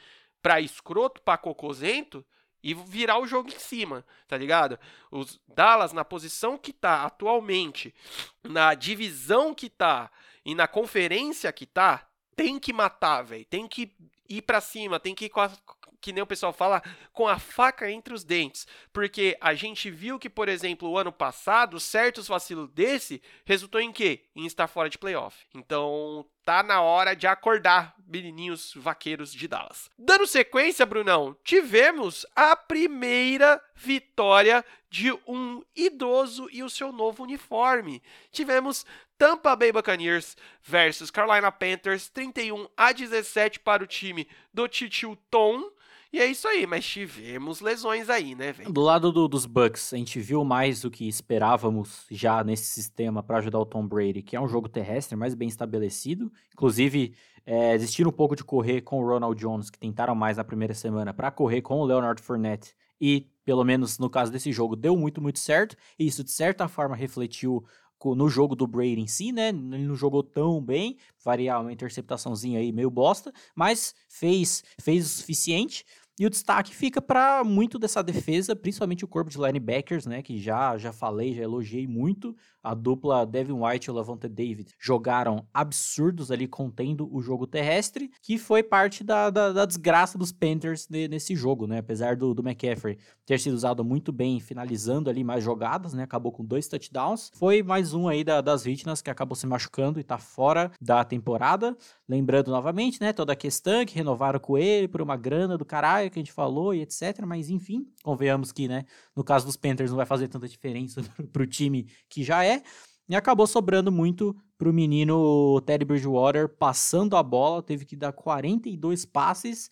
para escroto, para cocosento e virar o jogo em cima, tá ligado? Os Dallas na posição que tá atualmente, na divisão que tá e na conferência que tá, tem que matar, velho. Tem que ir para cima, tem que ir com a, que nem o pessoal fala, com a faca entre os dentes. Porque a gente viu que, por exemplo, o ano passado, certos vacilos desse resultou em quê? Em estar fora de playoff. Então, tá na hora de acordar, menininhos vaqueiros de Dallas. Dando sequência, Brunão, tivemos a primeira vitória de um idoso e o seu novo uniforme. Tivemos Tampa Bay Buccaneers versus Carolina Panthers, 31 a 17 para o time do Titio Tom E é isso aí, mas tivemos lesões aí, né, velho? Do lado do, dos Bucks, a gente viu mais do que esperávamos já nesse sistema para ajudar o Tom Brady, que é um jogo terrestre mais bem estabelecido. Inclusive, é, um pouco de correr com o Ronald Jones, que tentaram mais na primeira semana, para correr com o Leonard Fournette. E, pelo menos no caso desse jogo, deu muito, muito certo. E isso, de certa forma, refletiu no jogo do Brady em si, né? Ele não jogou tão bem, variar uma interceptaçãozinha aí meio bosta, mas fez, fez o suficiente. E o destaque fica para muito dessa defesa, principalmente o corpo de linebackers, né? Que já já falei, já elogiei muito. A dupla Devin White e o Lavonte David jogaram absurdos ali contendo o jogo terrestre, que foi parte da, da, da desgraça dos Panthers de, nesse jogo, né? Apesar do, do McCaffrey ter sido usado muito bem, finalizando ali mais jogadas, né? Acabou com dois touchdowns. Foi mais um aí da, das vítimas que acabou se machucando e tá fora da temporada. Lembrando novamente, né? Toda a questão que renovaram com ele por uma grana do caralho que a gente falou e etc. Mas enfim, convenhamos que, né? No caso dos Panthers não vai fazer tanta diferença pro time que já é. E acabou sobrando muito pro menino Teddy Bridgewater passando a bola, teve que dar 42 passes,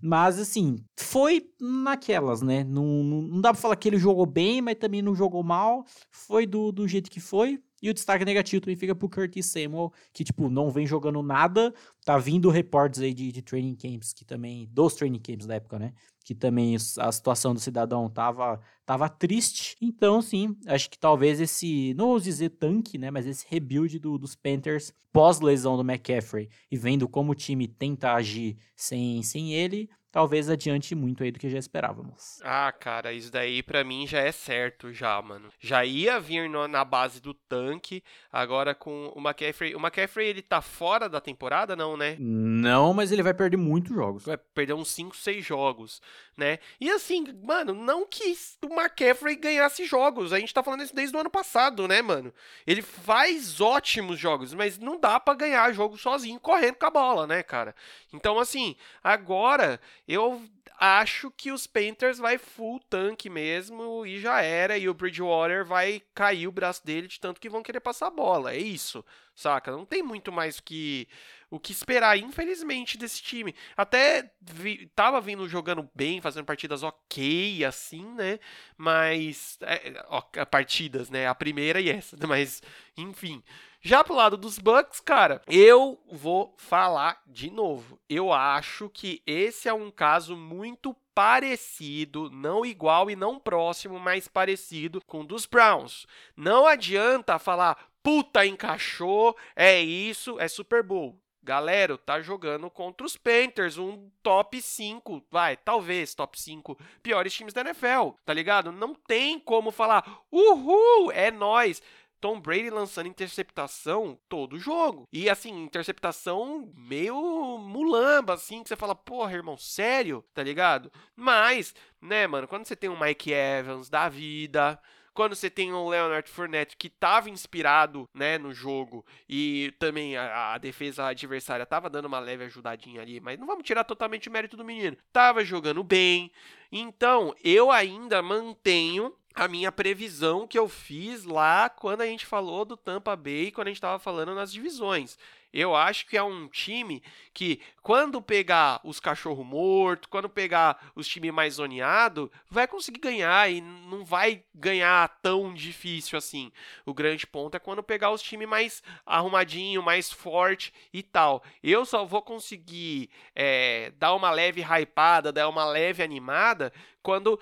mas assim, foi naquelas, né? Não, não, não dá pra falar que ele jogou bem, mas também não jogou mal, foi do, do jeito que foi. E o destaque negativo também fica pro Curtis Samuel, que, tipo, não vem jogando nada. Tá vindo reportes aí de, de training camps, que também. Dos training camps da época, né? Que também a situação do cidadão tava, tava triste. Então, sim, acho que talvez esse. Não vou dizer tanque, né? Mas esse rebuild do, dos Panthers pós-lesão do McCaffrey e vendo como o time tenta agir sem, sem ele talvez adiante muito aí do que já esperávamos. Ah, cara, isso daí para mim já é certo já, mano. Já ia vir no, na base do tanque, agora com o McCaffrey. O McCaffrey, ele tá fora da temporada, não, né? Não, mas ele vai perder muitos jogos. Vai perder uns 5, 6 jogos, né? E assim, mano, não que o McCaffrey ganhasse jogos. A gente tá falando isso desde o ano passado, né, mano? Ele faz ótimos jogos, mas não dá para ganhar jogo sozinho correndo com a bola, né, cara? Então, assim, agora eu acho que os Panthers vai full tanque mesmo e já era. E o Bridgewater vai cair o braço dele de tanto que vão querer passar a bola. É isso, saca? Não tem muito mais que o que esperar, infelizmente, desse time. Até vi, tava vindo jogando bem, fazendo partidas ok, assim, né? Mas. É, ó, partidas, né? A primeira e essa. Mas, enfim. Já pro lado dos Bucks, cara, eu vou falar de novo. Eu acho que esse é um caso muito parecido, não igual e não próximo, mas parecido com o dos Browns. Não adianta falar, puta, encaixou, é isso, é Super Bowl. Galera, tá jogando contra os Panthers, um top 5, vai, talvez top 5 piores times da NFL, tá ligado? Não tem como falar, uhul, é nós. Tom Brady lançando interceptação todo jogo. E assim, interceptação meio mulamba, assim, que você fala, porra, irmão, sério? Tá ligado? Mas, né, mano, quando você tem um Mike Evans da vida, quando você tem o Leonard Fournette que estava inspirado, né, no jogo e também a, a, defesa adversária estava dando uma leve ajudadinha ali, mas não vamos tirar totalmente o mérito do menino. Tava jogando bem. Então, eu ainda mantenho a minha previsão que eu fiz lá quando a gente falou do Tampa Bay, quando a gente estava falando nas divisões. Eu acho que é um time que, quando pegar os cachorro morto, quando pegar os times mais zoneados, vai conseguir ganhar e não vai ganhar tão difícil assim. O grande ponto é quando pegar os times mais arrumadinho, mais forte e tal. Eu só vou conseguir é, dar uma leve hypada, dar uma leve animada quando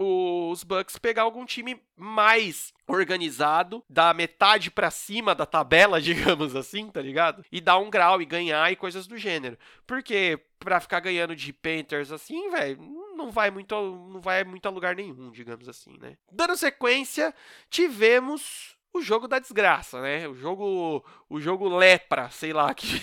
os Bucks pegar algum time mais organizado, da metade para cima da tabela, digamos assim, tá ligado? E dar um grau e ganhar e coisas do gênero. Porque para ficar ganhando de Panthers assim, velho, não vai muito não vai muito a lugar nenhum, digamos assim, né? Dando sequência, tivemos o jogo da desgraça, né? O jogo, o jogo lepra, sei lá, que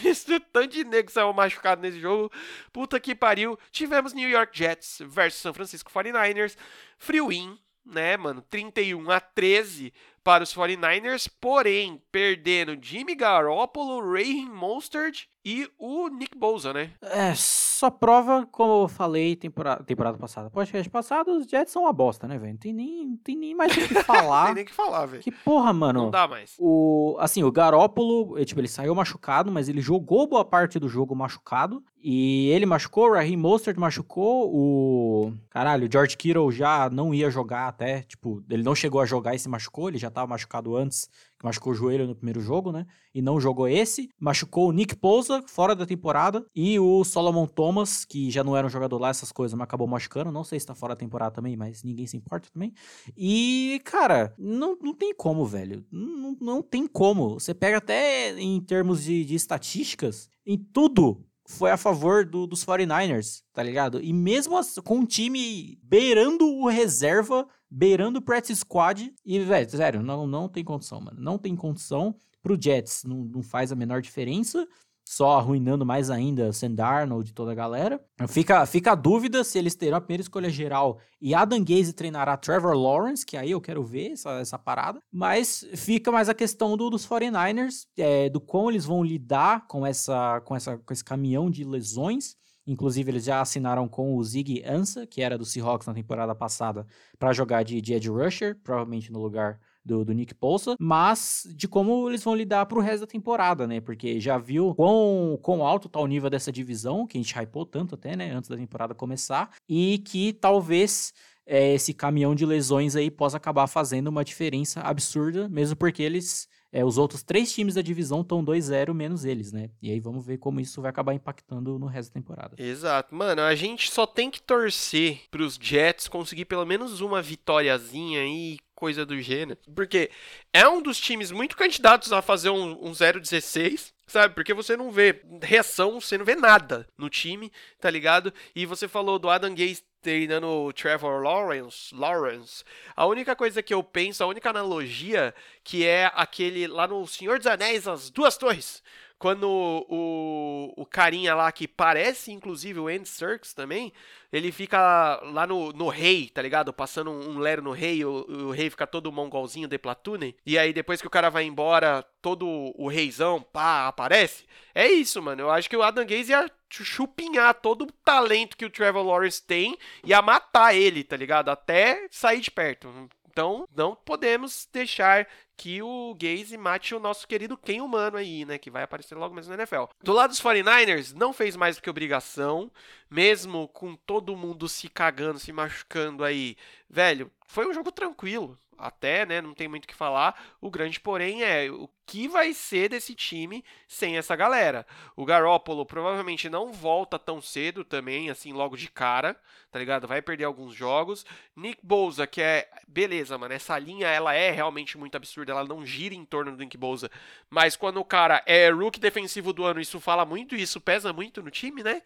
tanto de negro saiu machucado nesse jogo. Puta que pariu. Tivemos New York Jets versus São Francisco 49ers. Free win, né, mano? 31 a 13 para os 49ers, porém perdendo Jimmy Garoppolo, Raheem Mostert e o Nick Bosa, né? É, só prova, como eu falei temporada, temporada passada, podcast passado, os Jets são uma bosta, né, velho? Não tem nem, tem nem mais o que falar. tem nem o que falar, velho. Que porra, mano. Não dá mais. O, assim, o Garópolo, tipo, ele saiu machucado, mas ele jogou boa parte do jogo machucado. E ele machucou, o Raheem Mostert machucou, o... Caralho, o George Kittle já não ia jogar até, tipo, ele não chegou a jogar e se machucou, ele já tava machucado antes, que machucou o joelho no primeiro jogo, né? E não jogou esse. Machucou o Nick Pousa, fora da temporada, e o Solomon Thomas, que já não era um jogador lá, essas coisas, mas acabou machucando. Não sei se tá fora da temporada também, mas ninguém se importa também. E, cara, não, não tem como, velho. Não, não tem como. Você pega até em termos de, de estatísticas, em tudo foi a favor do, dos 49ers, tá ligado? E mesmo com um time beirando o reserva, beirando o practice squad, e, velho, sério, não, não tem condição, mano. Não tem condição pro Jets, não, não faz a menor diferença só arruinando mais ainda Sam Darnold e toda a galera. Fica, fica a dúvida se eles terão a primeira escolha geral e Adam Gaze treinará Trevor Lawrence, que aí eu quero ver essa, essa parada. Mas fica mais a questão do, dos 49ers, é, do como eles vão lidar com, essa, com, essa, com esse caminhão de lesões. Inclusive, eles já assinaram com o Ziggy Ansah, que era do Seahawks na temporada passada, para jogar de, de edge rusher, provavelmente no lugar do, do Nick Bolsa, mas de como eles vão lidar pro resto da temporada, né? Porque já viu quão, quão alto tá o nível dessa divisão, que a gente hypou tanto até, né? Antes da temporada começar, e que talvez é, esse caminhão de lesões aí possa acabar fazendo uma diferença absurda, mesmo porque eles é, os outros três times da divisão estão 2-0 menos eles, né? E aí vamos ver como isso vai acabar impactando no resto da temporada. Exato. Mano, a gente só tem que torcer pros Jets conseguir pelo menos uma vitóriazinha aí, coisa do gênero. Porque é um dos times muito candidatos a fazer um, um 0-16 sabe? Porque você não vê reação, você não vê nada no time, tá ligado? E você falou do Adam Gaze treinando o Trevor Lawrence, Lawrence. A única coisa que eu penso, a única analogia, que é aquele lá no Senhor dos Anéis, as duas torres. Quando o, o carinha lá, que parece inclusive o Andy Serkis também, ele fica lá no, no rei, tá ligado? Passando um, um lero no rei, o, o rei fica todo mongolzinho de Platune. E aí depois que o cara vai embora, todo o reizão, pá, aparece. É isso, mano. Eu acho que o Adam Gaze ia chupinhar todo o talento que o Trevor Lawrence tem e ia matar ele, tá ligado? Até sair de perto. Então, não podemos deixar que o Gaze mate o nosso querido Ken humano aí, né? Que vai aparecer logo mesmo na NFL. Do lado dos 49ers, não fez mais do que obrigação, mesmo com todo mundo se cagando, se machucando aí. Velho, foi um jogo tranquilo até, né? Não tem muito o que falar. O grande, porém, é o que vai ser desse time sem essa galera. O Garoppolo provavelmente não volta tão cedo também, assim, logo de cara, tá ligado? Vai perder alguns jogos. Nick Bosa, que é. Beleza, mano. Essa linha, ela é realmente muito absurda. Ela não gira em torno do Nick Bosa. Mas quando o cara é rookie defensivo do ano, isso fala muito, isso pesa muito no time, né?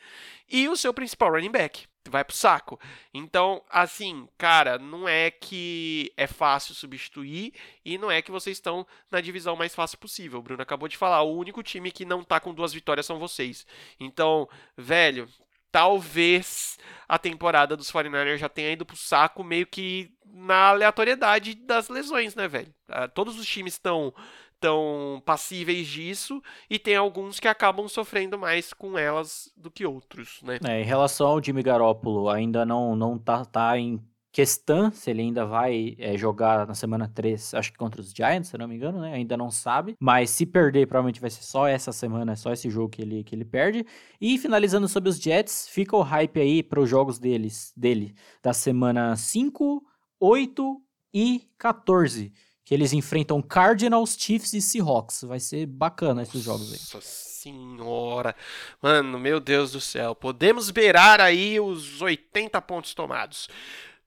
E o seu principal running back vai pro saco. Então, assim, cara, não é que é fácil substituir e não é que vocês estão na divisão mais fácil possível. O Bruno acabou de falar, o único time que não tá com duas vitórias são vocês. Então, velho, talvez a temporada dos 49ers já tenha ido pro saco meio que na aleatoriedade das lesões, né, velho? Ah, todos os times estão tão passíveis disso e tem alguns que acabam sofrendo mais com elas do que outros, né? É, em relação ao Jimmy Garoppolo, ainda não, não tá, tá em questão se ele ainda vai é, jogar na semana 3, acho que contra os Giants, se não me engano, né? Ainda não sabe. Mas se perder, provavelmente vai ser só essa semana, só esse jogo que ele, que ele perde. E finalizando sobre os Jets, fica o hype aí para os jogos deles, dele da semana 5, 8 e 14 que eles enfrentam Cardinals, Chiefs e Seahawks. Vai ser bacana esses jogos aí. Nossa senhora. Mano, meu Deus do céu. Podemos beirar aí os 80 pontos tomados.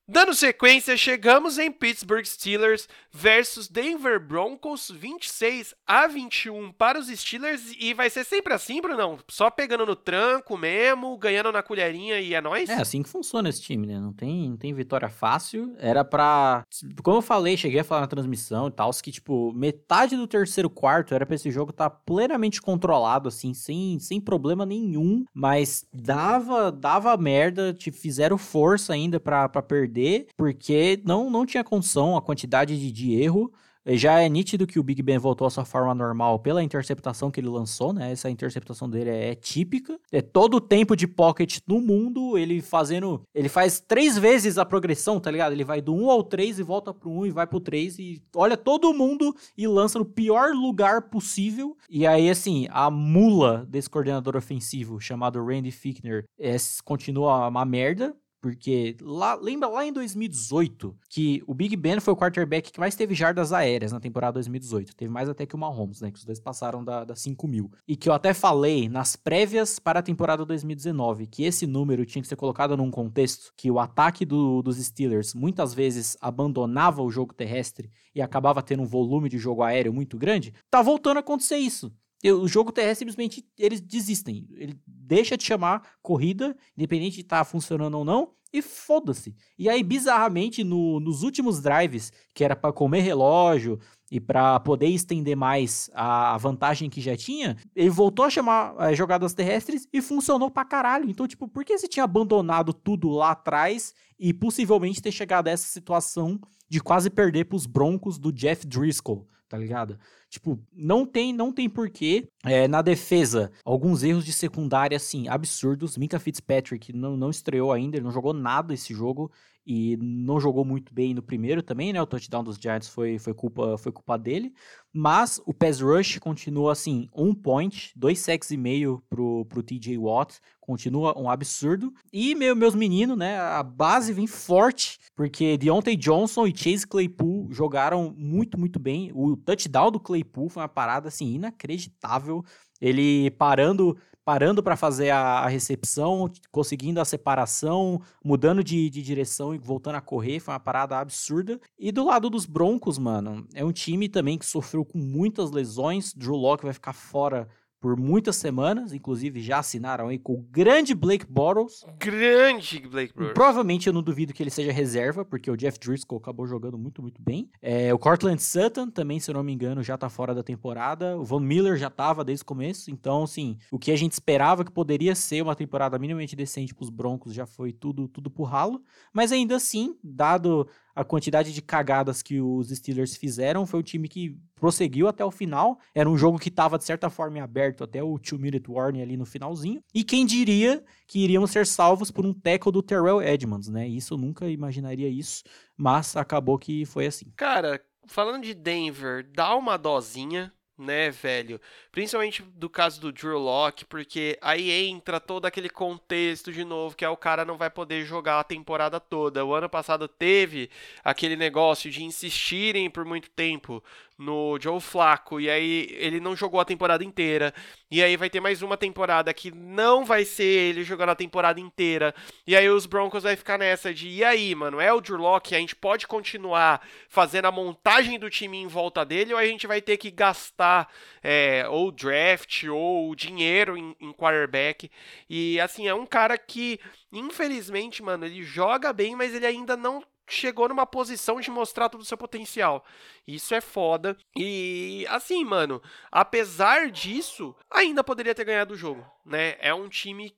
Dando sequência, chegamos em Pittsburgh Steelers versus Denver Broncos, 26 a 21 para os Steelers e vai ser sempre assim, Brunão? Só pegando no tranco mesmo, ganhando na colherinha e é nóis? É assim que funciona esse time, né? Não tem, não tem vitória fácil. Era pra. Como eu falei, cheguei a falar na transmissão e tal, que, tipo, metade do terceiro quarto era pra esse jogo estar tá plenamente controlado, assim, sem, sem problema nenhum, mas dava, dava merda, te fizeram força ainda pra, pra perder perder, porque não, não tinha condição, a quantidade de, de erro. Já é nítido que o Big Ben voltou à sua forma normal pela interceptação que ele lançou, né? Essa interceptação dele é típica. É todo o tempo de pocket no mundo, ele fazendo. Ele faz três vezes a progressão, tá ligado? Ele vai do 1 ao 3 e volta pro 1 e vai pro 3 e olha todo mundo e lança no pior lugar possível. E aí, assim, a mula desse coordenador ofensivo chamado Randy Fickner é, continua uma merda. Porque lá, lembra lá em 2018 que o Big Ben foi o quarterback que mais teve jardas aéreas na temporada 2018. Teve mais até que o Mahomes, né? Que os dois passaram da, da 5 mil. E que eu até falei nas prévias para a temporada 2019 que esse número tinha que ser colocado num contexto que o ataque do, dos Steelers muitas vezes abandonava o jogo terrestre e acabava tendo um volume de jogo aéreo muito grande. Tá voltando a acontecer isso. O jogo terrestre simplesmente eles desistem. Ele deixa de chamar corrida, independente de estar tá funcionando ou não, e foda-se. E aí, bizarramente, no, nos últimos drives, que era para comer relógio e para poder estender mais a vantagem que já tinha, ele voltou a chamar é, jogadas terrestres e funcionou pra caralho. Então, tipo, por que você tinha abandonado tudo lá atrás e possivelmente ter chegado a essa situação de quase perder pros Broncos do Jeff Driscoll? Tá ligado? Tipo, não tem, não tem porquê. É, na defesa, alguns erros de secundária, assim, absurdos. Minka Fitzpatrick não, não estreou ainda, ele não jogou nada esse jogo e não jogou muito bem no primeiro também, né? O touchdown dos Giants foi, foi, culpa, foi culpa dele. Mas o pass rush continua assim, um point, dois sacks e meio pro, pro TJ Watt, continua um absurdo. E meu, meus meninos, né? A base vem forte, porque Deontay Johnson e Chase Claypool jogaram muito, muito bem. O touchdown do Claypool foi uma parada assim inacreditável. Ele parando parando para fazer a, a, recepção, conseguindo a separação, mudando de, de, direção e voltando a correr, foi uma parada absurda. E do lado dos Broncos, mano, é um time também que sofreu com muitas lesões. Drew Locke vai ficar fora por muitas semanas, inclusive já assinaram aí com o grande Blake Bortles. Grande Blake Bortles. Provavelmente eu não duvido que ele seja reserva, porque o Jeff Driscoll acabou jogando muito, muito bem. É, o Cortland Sutton também, se eu não me engano, já tá fora da temporada. O Von Miller já tava desde o começo, então, assim, o que a gente esperava que poderia ser uma temporada minimamente decente pros Broncos já foi tudo, tudo pro ralo. Mas ainda assim, dado a quantidade de cagadas que os Steelers fizeram, foi o time que prosseguiu até o final. Era um jogo que estava, de certa forma, aberto até o two-minute warning ali no finalzinho. E quem diria que iriam ser salvos por um tackle do Terrell Edmonds, né? Isso eu nunca imaginaria isso, mas acabou que foi assim. Cara, falando de Denver, dá uma dosinha, né, velho? Principalmente do caso do Drew Locke, porque aí entra todo aquele contexto de novo, que é o cara não vai poder jogar a temporada toda. O ano passado teve aquele negócio de insistirem por muito tempo no Joe Flacco, e aí ele não jogou a temporada inteira, e aí vai ter mais uma temporada que não vai ser ele jogando a temporada inteira, e aí os Broncos vai ficar nessa de, e aí, mano, é o Drew Locke, a gente pode continuar fazendo a montagem do time em volta dele, ou a gente vai ter que gastar é, ou draft ou dinheiro em, em quarterback. E assim, é um cara que, infelizmente, mano, ele joga bem, mas ele ainda não chegou numa posição de mostrar todo o seu potencial. Isso é foda. E assim, mano, apesar disso, ainda poderia ter ganhado o jogo, né? É um time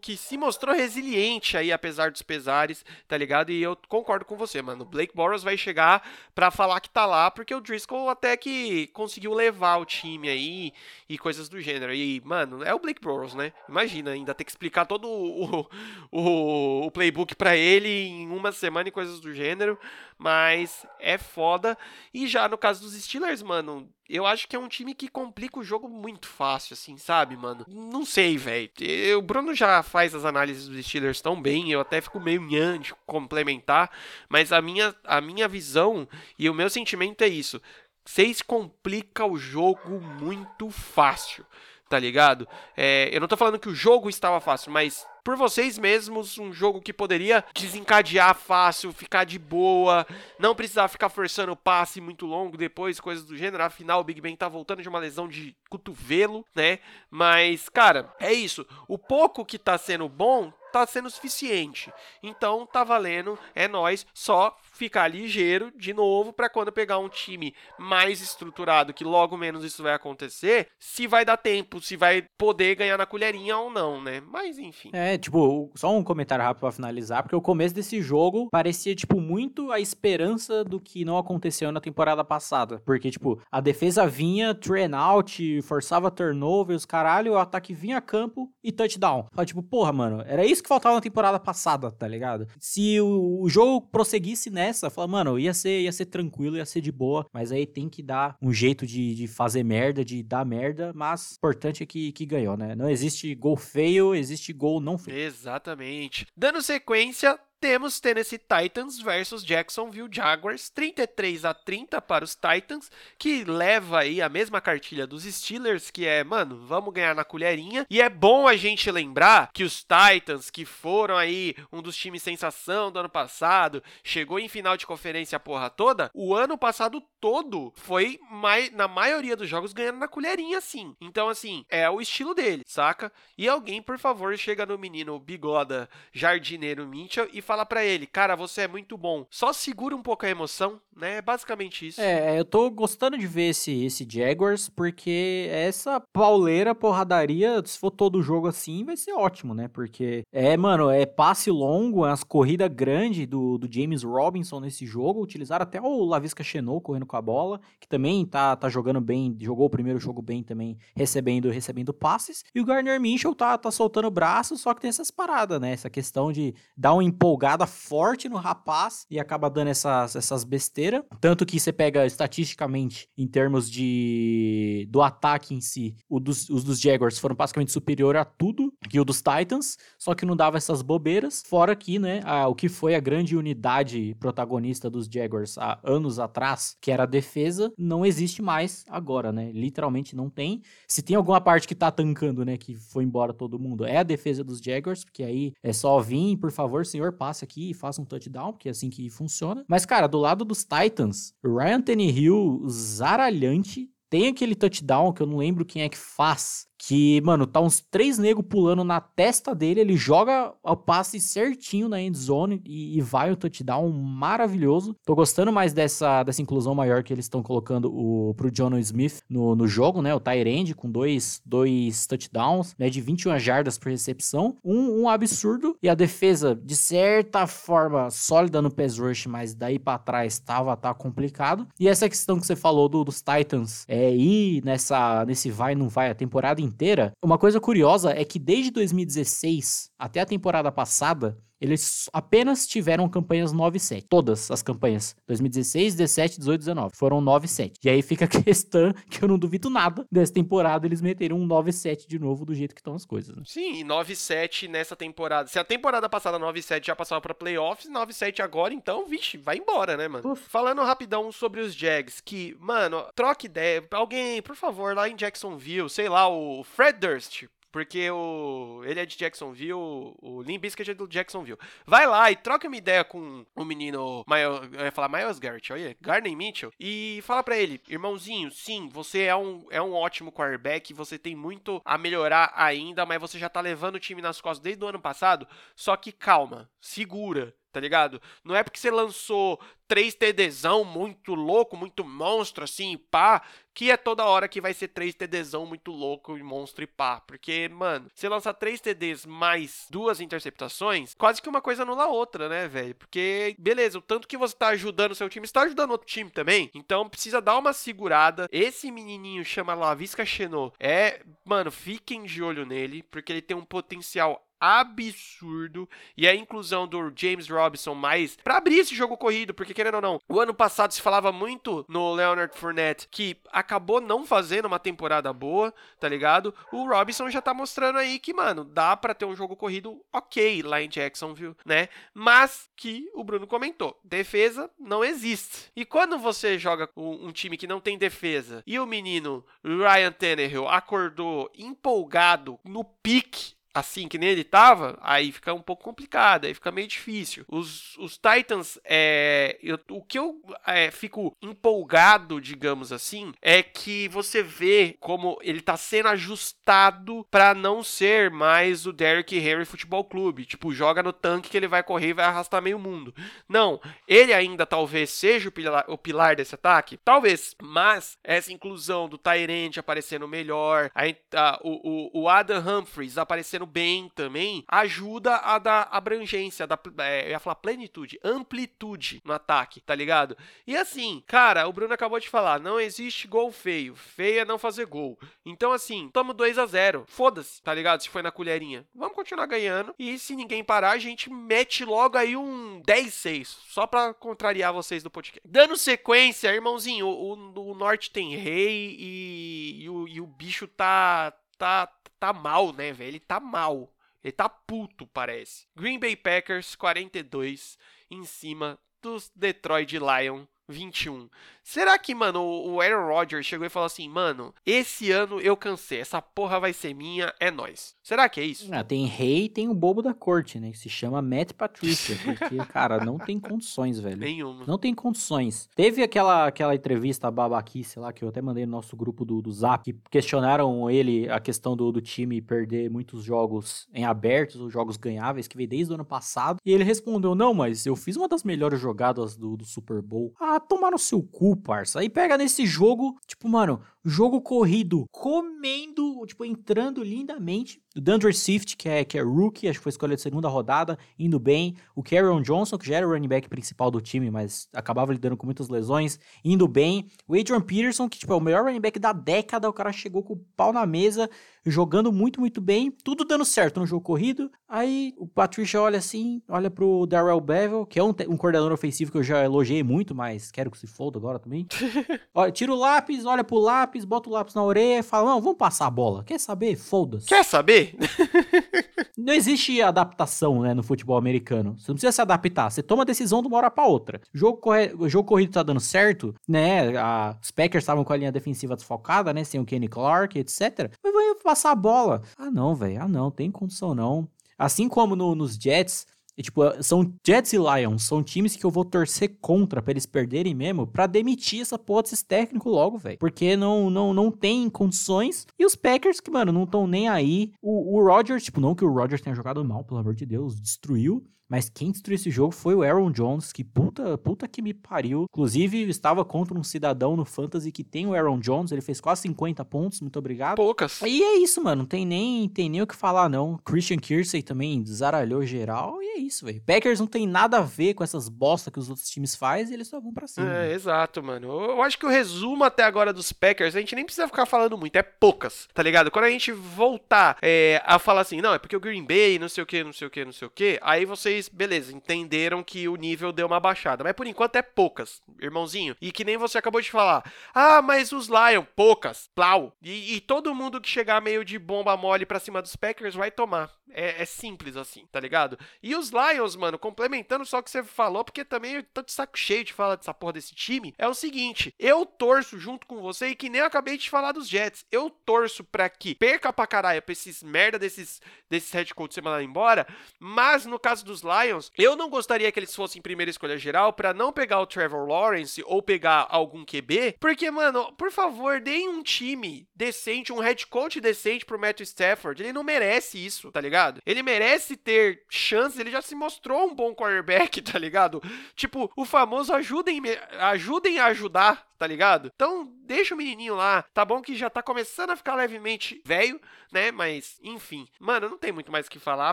que se mostrou resiliente aí, apesar dos pesares, tá ligado? E eu concordo com você, mano. O Blake Boros vai chegar para falar que tá lá, porque o Driscoll até que conseguiu levar o time aí e coisas do gênero. E, mano, é o Blake Boros, né? Imagina, ainda ter que explicar todo o, o, o playbook para ele em uma semana e coisas do gênero. Mas é foda. E já no caso dos Steelers, mano, eu acho que é um time que complica o jogo muito fácil, assim, sabe, mano? Não sei, velho. O Bruno já faz as análises dos Steelers tão bem, eu até fico meio nhan de complementar, mas a minha, a minha visão e o meu sentimento é isso. Vocês complica o jogo muito fácil, tá ligado? É, eu não tô falando que o jogo estava fácil, mas por vocês mesmos um jogo que poderia desencadear fácil, ficar de boa, não precisar ficar forçando o passe muito longo depois, coisas do gênero. Afinal, o Big Ben tá voltando de uma lesão de cotovelo, né? Mas, cara, é isso. O pouco que tá sendo bom tá sendo suficiente. Então tá valendo, é nós, só ficar ligeiro de novo para quando pegar um time mais estruturado, que logo menos isso vai acontecer, se vai dar tempo, se vai poder ganhar na colherinha ou não, né? Mas enfim. É, tipo, só um comentário rápido para finalizar, porque o começo desse jogo parecia tipo muito a esperança do que não aconteceu na temporada passada, porque tipo, a defesa vinha, train out, forçava turnovers, caralho, o ataque vinha a campo e touchdown. Fala, tipo, porra, mano, era isso que faltava na temporada passada, tá ligado? Se o, o jogo prosseguisse nessa, fala, mano, ia ser, ia ser tranquilo, ia ser de boa, mas aí tem que dar um jeito de, de fazer merda, de dar merda, mas o importante é que, que ganhou, né? Não existe gol feio, existe gol não feio. Exatamente. Dando sequência, temos Tennessee Titans versus Jacksonville Jaguars, 33 a 30 para os Titans, que leva aí a mesma cartilha dos Steelers, que é, mano, vamos ganhar na colherinha. E é bom a gente lembrar que os Titans, que foram aí um dos times sensação do ano passado, chegou em final de conferência a porra toda, o ano passado todo foi mai na maioria dos jogos ganhando na colherinha sim. Então assim, é o estilo dele, saca? E alguém, por favor, chega no menino bigoda jardineiro Mitchell e fala para ele, cara, você é muito bom. Só segura um pouco a emoção, né? É basicamente isso. É, eu tô gostando de ver esse, esse Jaguars, porque essa pauleira, porradaria, se for todo jogo assim, vai ser ótimo, né? Porque é, mano, é passe longo, é as corridas grandes do, do James Robinson nesse jogo. Utilizaram até o Lavisca Chenot correndo com a bola, que também tá, tá jogando bem, jogou o primeiro jogo bem também, recebendo recebendo passes. E o Garner Mitchell tá, tá soltando o braço, só que tem essas paradas, né? Essa questão de dar um empolgado jogada forte no rapaz e acaba dando essas, essas besteiras. Tanto que você pega estatisticamente, em termos de do ataque em si, dos, os dos Jaguars foram basicamente superior a tudo que o dos Titans, só que não dava essas bobeiras. Fora que, né, a, o que foi a grande unidade protagonista dos Jaguars há anos atrás, que era a defesa, não existe mais agora, né? Literalmente não tem. Se tem alguma parte que tá tancando, né, que foi embora todo mundo, é a defesa dos Jaguars, porque aí é só vir, por favor, senhor, passa passe aqui e faça um touchdown, porque é assim que funciona. Mas, cara, do lado dos Titans, Ryan Tannehill zaralhante, tem aquele touchdown que eu não lembro quem é que faz, que, mano, tá uns três negros pulando na testa dele, ele joga o passe certinho na end zone e, e vai o touchdown maravilhoso. Tô gostando mais dessa, dessa inclusão maior que eles estão colocando o, pro John Smith no, no jogo, né? O Tyrande com dois, dois touchdowns, né? De 21 jardas por recepção. Um, um absurdo. E a defesa, de certa forma, sólida no pass rush, mas daí para trás tava tá complicado. E essa questão que você falou do, dos Titans, é ir nessa, nesse vai não vai a temporada inteira, uma coisa curiosa é que desde 2016 até a temporada passada, eles apenas tiveram campanhas 9 e 7. Todas as campanhas. 2016, 17, 18, 19. Foram 9 e 7. Aí fica a questão que eu não duvido nada dessa temporada eles meterem um 9 e 7 de novo do jeito que estão as coisas. Né? Sim, 9 e 7 nessa temporada. Se a temporada passada 9 e 7 já passava pra playoffs, 9 e 7 agora, então, vixe, vai embora, né, mano? Uf. Falando rapidão sobre os Jags, que, mano, troca ideia. Alguém, por favor, lá em Jacksonville, sei lá, o Fred Durst, porque o ele é de Jacksonville, o Limp Bizkit é do Jacksonville. Vai lá e troca uma ideia com o menino, eu ia falar Miles Garrett, olha, Garney Mitchell, e fala para ele, irmãozinho, sim, você é um, é um ótimo quarterback, você tem muito a melhorar ainda, mas você já tá levando o time nas costas desde o ano passado, só que calma, segura, tá ligado? Não é porque você lançou 3 TDzão muito louco, muito monstro assim, pá, que é toda hora que vai ser 3 TDzão muito louco e monstro e pá. Porque, mano, você lançar 3 TDs mais duas interceptações, quase que uma coisa anula a outra, né, velho? Porque, beleza, o tanto que você tá ajudando seu time, você tá ajudando outro time também. Então precisa dar uma segurada. Esse menininho chama Lavisca Chenot. É, mano, fiquem de olho nele, porque ele tem um potencial absurdo e a inclusão do James Robinson mais para abrir esse jogo corrido, porque querendo ou não, o ano passado se falava muito no Leonard Fournette que acabou não fazendo uma temporada boa, tá ligado? O Robinson já tá mostrando aí que, mano, dá para ter um jogo corrido ok lá em Jacksonville, né? Mas que o Bruno comentou, defesa não existe. E quando você joga um, um time que não tem defesa e o menino Ryan Tannehill acordou empolgado no pique assim que nem ele tava, aí fica um pouco complicado, aí fica meio difícil. Os, os Titans, é, eu, o que eu é, fico empolgado, digamos assim, é que você vê como ele tá sendo ajustado para não ser mais o Derrick Henry Futebol Clube. Tipo, joga no tanque que ele vai correr e vai arrastar meio mundo. Não, ele ainda talvez seja o pilar, o pilar desse ataque, talvez, mas essa inclusão do Tyrant aparecendo melhor, a, a, o, o Adam Humphries aparecendo bem também, ajuda a dar abrangência, da, é, eu ia falar plenitude, amplitude no ataque, tá ligado? E assim, cara, o Bruno acabou de falar, não existe gol feio, feio é não fazer gol. Então assim, tamo 2 a 0 foda-se, tá ligado? Se foi na colherinha. Vamos continuar ganhando, e se ninguém parar, a gente mete logo aí um 10-6, só pra contrariar vocês do podcast. Dando sequência, irmãozinho, o, o, o Norte tem rei e, e, o, e o bicho tá, tá, tá mal, né, velho? Ele tá mal. Ele tá puto, parece. Green Bay Packers 42 em cima dos Detroit Lions 21. Será que, mano, o Aaron Rodgers chegou e falou assim, mano, esse ano eu cansei, essa porra vai ser minha, é nós. Será que é isso? Ah, tem rei e tem o bobo da corte, né? Que se chama Matt Patricia. Porque, cara, não tem condições, velho. Nenhuma. Não tem condições. Teve aquela, aquela entrevista babaquice lá que eu até mandei no nosso grupo do, do Zap, que questionaram ele a questão do, do time perder muitos jogos em abertos, os jogos ganháveis, que veio desde o ano passado. E ele respondeu: Não, mas eu fiz uma das melhores jogadas do, do Super Bowl. Ah, tomar no seu cu, parça. Aí pega nesse jogo, tipo, mano, jogo corrido, comendo, tipo, entrando lindamente. O Dandre Swift, que é, que é rookie, acho que foi escolha de segunda rodada, indo bem. O Carrion Johnson, que já era o running back principal do time, mas acabava lidando com muitas lesões, indo bem. O Adrian Peterson, que tipo, é o melhor running back da década, o cara chegou com o pau na mesa, jogando muito, muito bem, tudo dando certo no jogo corrido. Aí o Patricia olha assim, olha pro Darrell Bevel, que é um, um coordenador ofensivo que eu já elogiei muito, mas quero que se foda agora também. olha, tira o lápis, olha pro lápis, bota o lápis na orelha e fala: Não, vamos passar a bola. Quer saber? Foda-se. Quer saber? não existe adaptação, né, no futebol americano. Você não precisa se adaptar, você toma decisão de uma hora pra outra. O jogo, corre... o jogo corrido tá dando certo, né? A... Os Packers estavam com a linha defensiva desfalcada, né? Sem o Kenny Clark, etc. Mas vai passar a bola. Ah, não, velho. Ah, não, tem condição não. Assim como no, nos Jets, e, tipo, são Jets e Lions, são times que eu vou torcer contra pra eles perderem mesmo, pra demitir essa porra desses técnicos logo, velho. Porque não, não, não tem condições. E os Packers, que, mano, não estão nem aí. O, o Rodgers, tipo, não que o Rodgers tenha jogado mal, pelo amor de Deus, destruiu. Mas quem destruiu esse jogo foi o Aaron Jones, que puta, puta que me pariu. Inclusive, estava contra um cidadão no Fantasy que tem o Aaron Jones, ele fez quase 50 pontos, muito obrigado. Poucas. E é isso, mano, não tem nem, tem nem o que falar, não. Christian Kirsey também zaralhou geral, e é isso, velho. Packers não tem nada a ver com essas bosta que os outros times fazem, e eles só vão pra cima. É, exato, mano. Eu acho que o resumo até agora dos Packers, a gente nem precisa ficar falando muito, é poucas, tá ligado? Quando a gente voltar é, a falar assim, não, é porque o Green Bay, não sei o que, não sei o que, não sei o que, aí vocês, beleza, entenderam que o nível deu uma baixada. Mas por enquanto é poucas, irmãozinho. E que nem você acabou de falar. Ah, mas os Lions, poucas, plau. E, e todo mundo que chegar meio de bomba mole pra cima dos Packers vai tomar. É, é, simples assim, tá ligado? E os Lions, mano, complementando só o que você falou, porque também eu tô de saco cheio de falar dessa porra desse time, é o seguinte: eu torço junto com você e que nem eu acabei de falar dos Jets. Eu torço pra que perca pra caralho pra esses merda desses, desses head coach ser mandado embora, mas no caso dos Lions, eu não gostaria que eles fossem primeira escolha geral pra não pegar o Trevor Lawrence ou pegar algum QB, porque, mano, por favor, deem um time decente, um head coach decente pro Matthew Stafford. Ele não merece isso, tá ligado? Ele merece ter chance, ele já se mostrou um bom quarterback, tá ligado? Tipo, o famoso ajudem, ajudem a ajudar, tá ligado? Então, deixa o menininho lá. Tá bom que já tá começando a ficar levemente velho, né? Mas, enfim. Mano, não tem muito mais o que falar,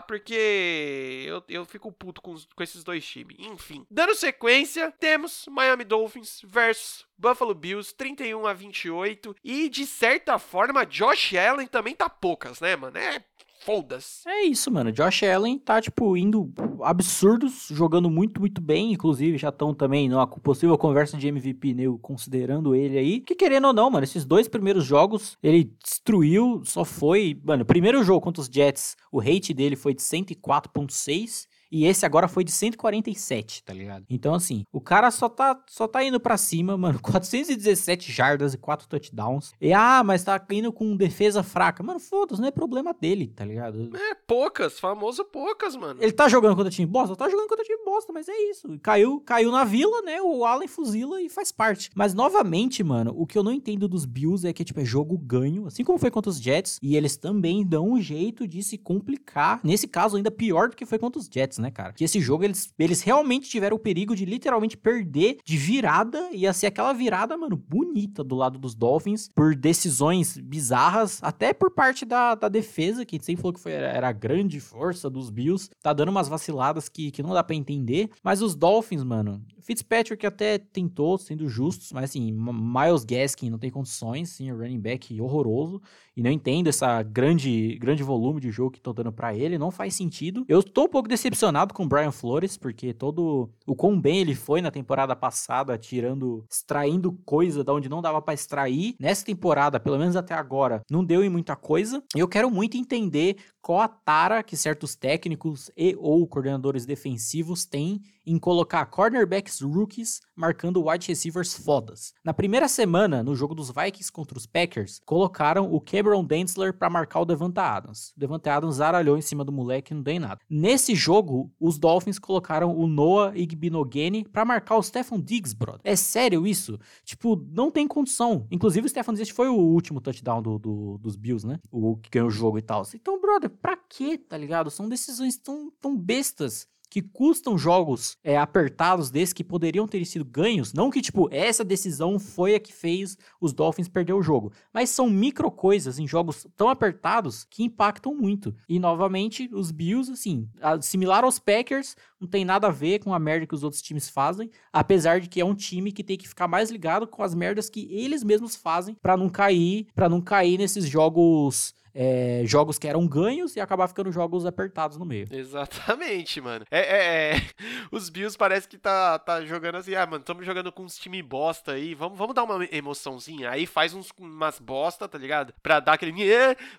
porque eu, eu fico puto com, com esses dois times. Enfim. Dando sequência, temos Miami Dolphins versus Buffalo Bills, 31 a 28. E, de certa forma, Josh Allen também tá poucas, né, mano? É foda-se. É isso, mano. Josh Allen tá, tipo, indo absurdos, jogando muito, muito bem. Inclusive, já estão também numa possível conversa de MVP, né? Considerando ele aí. Que querendo ou não, mano, esses dois primeiros jogos, ele destruiu, só foi. Mano, primeiro jogo contra os Jets, o rate dele foi de 104,6. E esse agora foi de 147, tá ligado? Então, assim, o cara só tá, só tá indo pra cima, mano. 417 jardas e 4 touchdowns. E, ah, mas tá indo com defesa fraca. Mano, foda-se, não é problema dele, tá ligado? É, poucas, famoso poucas, mano. Ele tá jogando contra time bosta? Tá jogando contra time bosta, mas é isso. Caiu, caiu na vila, né? O Allen fuzila e faz parte. Mas, novamente, mano, o que eu não entendo dos Bills é que, tipo, é jogo ganho, assim como foi contra os Jets, e eles também dão um jeito de se complicar. Nesse caso, ainda pior do que foi contra os Jets, né, cara? Que esse jogo, eles, eles realmente tiveram o perigo de literalmente perder de virada, ia ser aquela virada, mano, bonita do lado dos Dolphins, por decisões bizarras, até por parte da, da defesa, que sempre falou que foi, era a grande força dos Bills, tá dando umas vaciladas que, que não dá para entender, mas os Dolphins, mano, Fitzpatrick até tentou, sendo justos, mas assim, Miles Gaskin não tem condições, sim, running back horroroso, e não entendo essa grande, grande volume de jogo que estão dando para ele, não faz sentido. Eu tô um pouco decepcionado com o Brian Flores, porque todo o quão bem ele foi na temporada passada, tirando, extraindo coisa da onde não dava para extrair. Nessa temporada, pelo menos até agora, não deu em muita coisa. Eu quero muito entender qual a tara que certos técnicos e ou coordenadores defensivos têm em colocar cornerbacks rookies marcando wide receivers fodas. Na primeira semana, no jogo dos Vikings contra os Packers, colocaram o Cameron Densler para marcar o Devonta Adams. O Devonta Adams zaralhou em cima do moleque e não deu em nada. Nesse jogo, os Dolphins colocaram o Noah Igbinogene para marcar o Stefan Diggs, brother. É sério isso? Tipo, não tem condição. Inclusive, o Stefan Diggs foi o último touchdown do, do, dos Bills, né? O que ganhou o jogo e tal. Então, brother, pra quê, tá ligado? São decisões tão, tão bestas que custam jogos é, apertados desses que poderiam ter sido ganhos. Não que, tipo, essa decisão foi a que fez os Dolphins perder o jogo. Mas são micro coisas em jogos tão apertados que impactam muito. E, novamente, os Bills, assim, similar aos Packers, não tem nada a ver com a merda que os outros times fazem. Apesar de que é um time que tem que ficar mais ligado com as merdas que eles mesmos fazem para não cair, para não cair nesses jogos é, jogos que eram ganhos e acabar ficando jogos apertados no meio. Exatamente, mano. É, é, é. Os Bills parece que tá, tá jogando assim, ah, mano, estamos jogando com uns time bosta aí, vamos, vamos dar uma emoçãozinha. Aí faz uns, umas bosta, tá ligado? Pra dar aquele.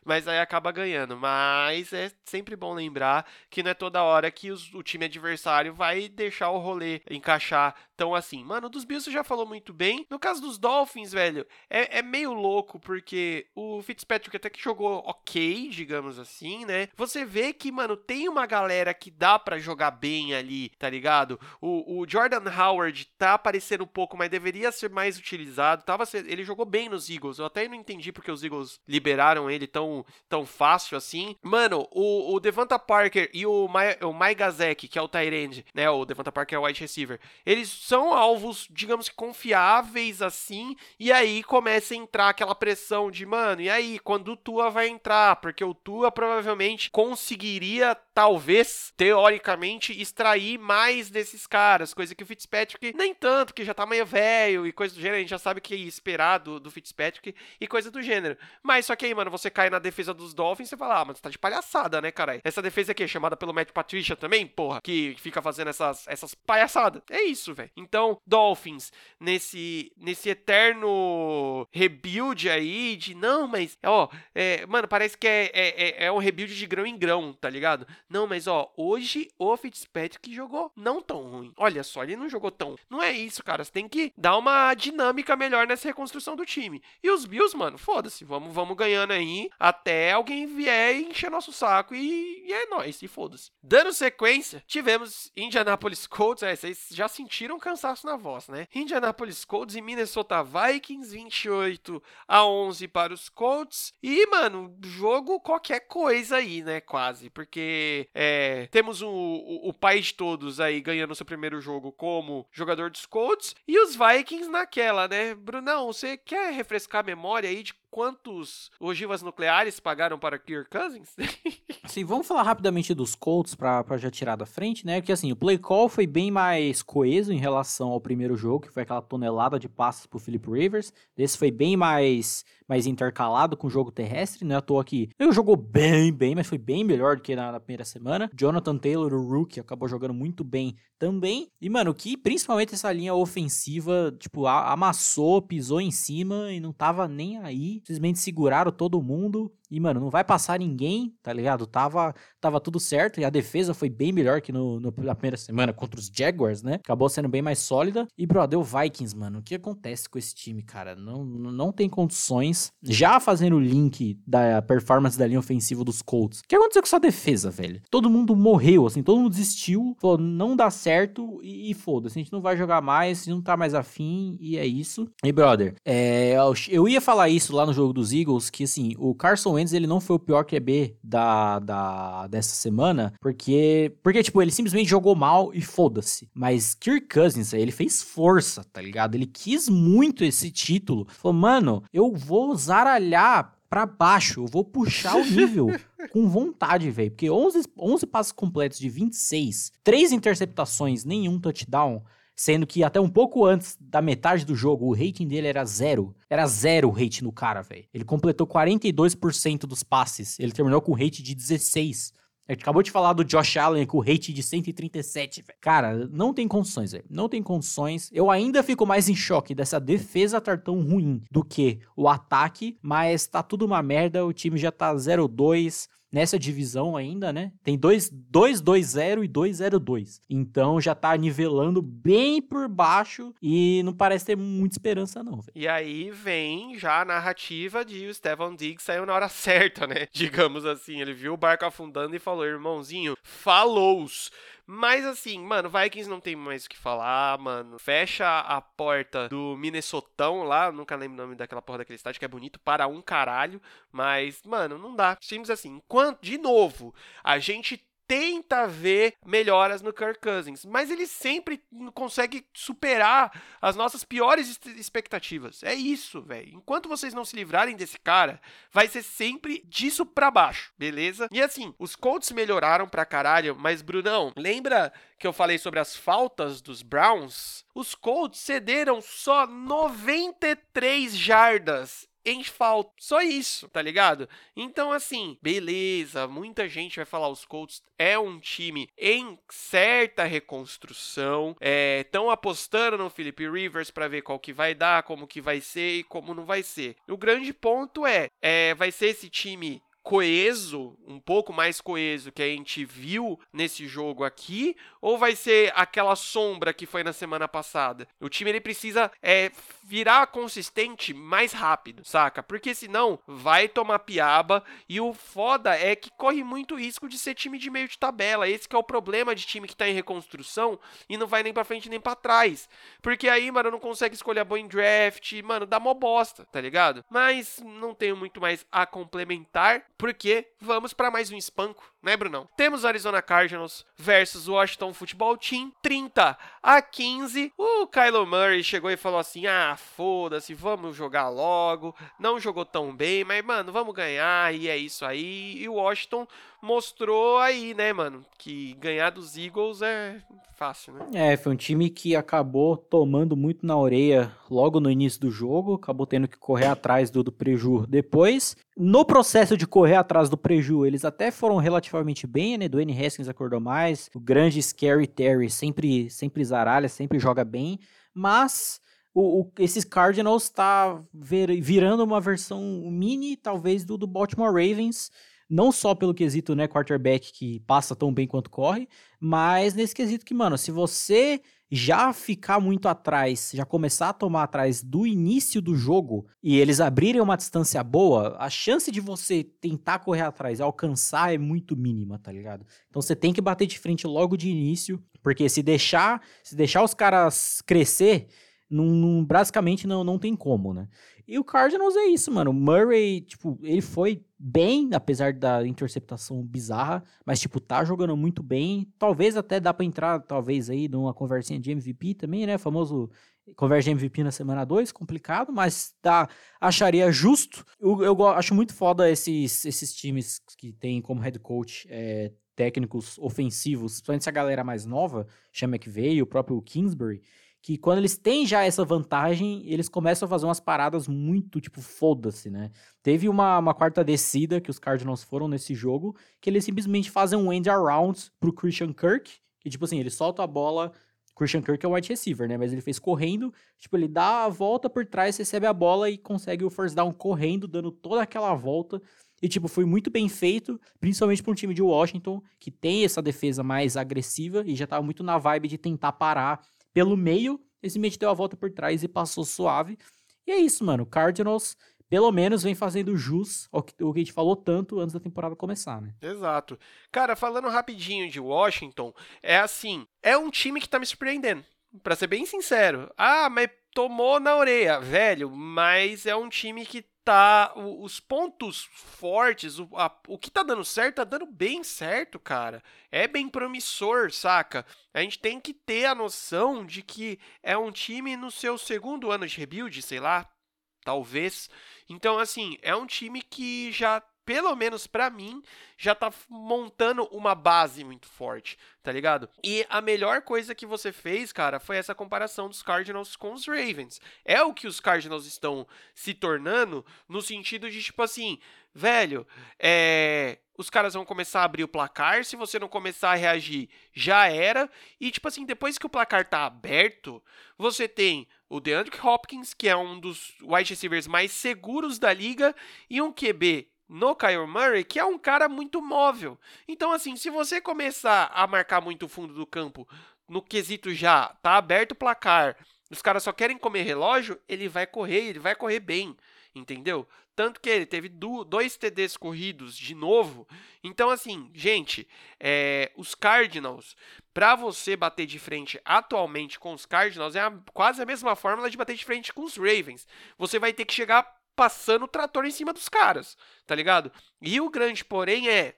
Mas aí acaba ganhando. Mas é sempre bom lembrar que não é toda hora que os, o time adversário vai deixar o rolê encaixar tão assim. Mano, dos Bills você já falou muito bem. No caso dos Dolphins, velho, é, é meio louco, porque o Fitzpatrick até que jogou ok, digamos assim, né? Você vê que, mano, tem uma galera que dá para jogar bem ali, tá ligado? O, o, Jordan Howard tá aparecendo um pouco, mas deveria ser mais utilizado. Tava, ele jogou bem nos Eagles. Eu até não entendi porque os Eagles liberaram ele tão, tão fácil assim. Mano, o, o Devonta Parker e o, Mike Gazek, que é o Tyrande, né? O Devonta Parker é o wide receiver. Eles são alvos, digamos que confiáveis assim. E aí começa a entrar aquela pressão de, mano, e aí, quando o Tua vai entrar, porque o Tua provavelmente conseguiria, talvez, teoricamente, extrair mais desses caras, coisa que o Fitzpatrick nem tanto, que já tá meio velho e coisa do gênero, a gente já sabe o que esperar do, do Fitzpatrick e coisa do gênero. Mas só que aí, mano, você cai na defesa dos Dolphins e você fala, ah, mas você tá de palhaçada, né, caralho? Essa defesa aqui é chamada pelo Matt Patricia também, porra, que fica fazendo essas, essas palhaçadas. É isso, velho. Então, Dolphins, nesse, nesse eterno rebuild aí de, não, mas, ó, é, mano, parece que é, é, é, é um rebuild de grão em grão, tá ligado? Não, mas ó, hoje o Fitzpatrick jogou não tão ruim. Olha só, ele não jogou tão. Não é isso, cara. Você tem que dar uma dinâmica melhor nessa reconstrução do time. E os Bills, mano, foda-se. Vamos, vamos ganhando aí até alguém vier e encher nosso saco e, e é nóis, e foda-se. Dando sequência, tivemos Indianapolis Colts. É, vocês já sentiram cansaço na voz, né? Indianapolis Colts e Minnesota Vikings, 28 a 11 para os Colts. E, mano, jogo qualquer coisa aí, né? Quase. Porque é, temos o, o, o, pai de todos aí ganhando seu primeiro jogo como jogador dos Colts. E os Vikings naquela, né? Brunão, você quer refrescar a memória aí de quantos ogivas nucleares pagaram para Kirk Cousins? Sim, vamos falar rapidamente dos Colts para já tirar da frente, né? Porque assim, o play call foi bem mais coeso em relação ao primeiro jogo, que foi aquela tonelada de passes pro Philip Rivers. Esse foi bem mais mais intercalado com o jogo terrestre, né? À toa que ele jogou bem, bem, mas foi bem melhor do que na, na primeira semana. Jonathan Taylor, o rookie, acabou jogando muito bem também. E, mano, que principalmente essa linha ofensiva, tipo, amassou, pisou em cima e não tava nem aí. Simplesmente seguraram todo mundo. E, mano, não vai passar ninguém, tá ligado? Tava, tava tudo certo. E a defesa foi bem melhor que no, no, na primeira semana contra os Jaguars, né? Acabou sendo bem mais sólida. E, brother, o Vikings, mano, o que acontece com esse time, cara? Não, não tem condições. Já fazendo o link da performance da linha ofensiva dos Colts. O que aconteceu com essa defesa, velho? Todo mundo morreu, assim, todo mundo desistiu. Falou, não dá certo e, e foda-se. A gente não vai jogar mais, não tá mais afim. E é isso. E, brother, é, eu ia falar isso lá no jogo dos Eagles, que, assim, o Carson Wentz, ele não foi o pior QB da, da, dessa semana, porque, porque, tipo, ele simplesmente jogou mal e foda-se. Mas Kirk Cousins, ele fez força, tá ligado? Ele quis muito esse título. Falou, mano, eu vou zaralhar pra baixo, eu vou puxar o nível com vontade, velho. Porque 11, 11 passos completos de 26, 3 interceptações, nenhum touchdown. Sendo que até um pouco antes da metade do jogo, o rating dele era zero. Era zero o rating no cara, velho. Ele completou 42% dos passes. Ele terminou com rate de 16. A gente acabou de falar do Josh Allen com o rate de 137, velho. Cara, não tem condições, velho. Não tem condições. Eu ainda fico mais em choque dessa defesa estar tão ruim do que o ataque, mas tá tudo uma merda. O time já tá 0-2 nessa divisão ainda, né? Tem 2-2-0 e 2-0-2. Então já tá nivelando bem por baixo e não parece ter muita esperança, não. Véio. E aí vem já a narrativa de o Stefan Diggs saiu na hora certa, né? Digamos assim. Ele viu o barco afundando e falou: irmãozinho, falou mas assim, mano, Vikings não tem mais o que falar, mano. Fecha a porta do Minnesotão lá, nunca lembro o nome daquela porra daquele estádio, que é bonito para um caralho. Mas, mano, não dá. Times assim, enquanto, de novo, a gente tenta ver melhoras no Kirk Cousins, mas ele sempre consegue superar as nossas piores expectativas. É isso, velho. Enquanto vocês não se livrarem desse cara, vai ser sempre disso para baixo, beleza? E assim, os Colts melhoraram pra caralho, mas Brunão, lembra que eu falei sobre as faltas dos Browns? Os Colts cederam só 93 jardas em falta. Só isso, tá ligado? Então, assim, beleza, muita gente vai falar os Colts é um time em certa reconstrução, estão é, apostando no Philip Rivers para ver qual que vai dar, como que vai ser e como não vai ser. O grande ponto é, é vai ser esse time coeso, um pouco mais coeso que a gente viu nesse jogo aqui, ou vai ser aquela sombra que foi na semana passada? O time ele precisa é, virar consistente mais rápido, saca? Porque senão vai tomar piaba e o foda é que corre muito risco de ser time de meio de tabela. Esse é o problema de time que tá em reconstrução e não vai nem para frente nem para trás. Porque aí, mano, não consegue escolher a boa em draft, mano, dá mó bosta, tá ligado? Mas não tenho muito mais a complementar porque vamos para mais um espanco, né, Brunão? Temos Arizona Cardinals versus Washington Football Team, 30 a 15. O Kylo Murray chegou e falou assim: "Ah, foda-se, vamos jogar logo". Não jogou tão bem, mas mano, vamos ganhar e é isso aí. E o Washington mostrou aí, né, mano, que ganhar dos Eagles é fácil, né? É, foi um time que acabou tomando muito na orelha logo no início do jogo, acabou tendo que correr atrás do, do Preju depois. No processo de correr atrás do Preju, eles até foram relativamente bem, né? Dwayne Haskins acordou mais, o grande Scary Terry sempre, sempre zaralha, sempre joga bem, mas... O, o, esses Cardinals está virando uma versão mini, talvez, do, do Baltimore Ravens, não só pelo quesito, né, quarterback que passa tão bem quanto corre, mas nesse quesito que, mano, se você já ficar muito atrás, já começar a tomar atrás do início do jogo e eles abrirem uma distância boa, a chance de você tentar correr atrás e alcançar é muito mínima, tá ligado? Então você tem que bater de frente logo de início, porque se deixar, se deixar os caras crescer, não, basicamente não, não tem como, né? E o Cardinals é isso, mano. O Murray, tipo, ele foi bem, apesar da interceptação bizarra, mas, tipo, tá jogando muito bem. Talvez até dá pra entrar, talvez, aí, numa conversinha de MVP também, né? Famoso conversa de MVP na semana 2, complicado, mas tá, acharia justo. Eu, eu acho muito foda esses, esses times que tem como head coach é, técnicos ofensivos, principalmente essa galera mais nova, chama que veio, o próprio Kingsbury que quando eles têm já essa vantagem, eles começam a fazer umas paradas muito, tipo, foda-se, né? Teve uma, uma quarta descida que os Cardinals foram nesse jogo, que eles simplesmente fazem um end around pro Christian Kirk, que, tipo assim, ele solta a bola, Christian Kirk é um wide receiver, né? Mas ele fez correndo, tipo, ele dá a volta por trás, recebe a bola e consegue o first down correndo, dando toda aquela volta. E, tipo, foi muito bem feito, principalmente para um time de Washington, que tem essa defesa mais agressiva e já tava muito na vibe de tentar parar pelo meio. Esse simplesmente deu a volta por trás e passou suave. E é isso, mano. Cardinals pelo menos vem fazendo jus ao que, ao que a gente falou tanto antes da temporada começar, né? Exato. Cara, falando rapidinho de Washington, é assim, é um time que tá me surpreendendo. Pra ser bem sincero. Ah, mas tomou na orelha, velho. Mas é um time que tá. Os pontos fortes, o, a, o que tá dando certo, tá dando bem certo, cara. É bem promissor, saca? A gente tem que ter a noção de que é um time no seu segundo ano de rebuild, sei lá, talvez. Então, assim, é um time que já pelo menos para mim, já tá montando uma base muito forte, tá ligado? E a melhor coisa que você fez, cara, foi essa comparação dos Cardinals com os Ravens. É o que os Cardinals estão se tornando no sentido de, tipo assim, velho, é, os caras vão começar a abrir o placar, se você não começar a reagir, já era. E tipo assim, depois que o placar tá aberto, você tem o DeAndre Hopkins, que é um dos wide receivers mais seguros da liga, e um QB no Kyle Murray, que é um cara muito móvel. Então, assim, se você começar a marcar muito o fundo do campo, no quesito já, tá aberto o placar, os caras só querem comer relógio, ele vai correr, ele vai correr bem, entendeu? Tanto que ele teve dois TDs corridos de novo. Então, assim, gente, é, os Cardinals, para você bater de frente atualmente com os Cardinals, é a, quase a mesma fórmula de bater de frente com os Ravens. Você vai ter que chegar passando o trator em cima dos caras, tá ligado? E o grande porém é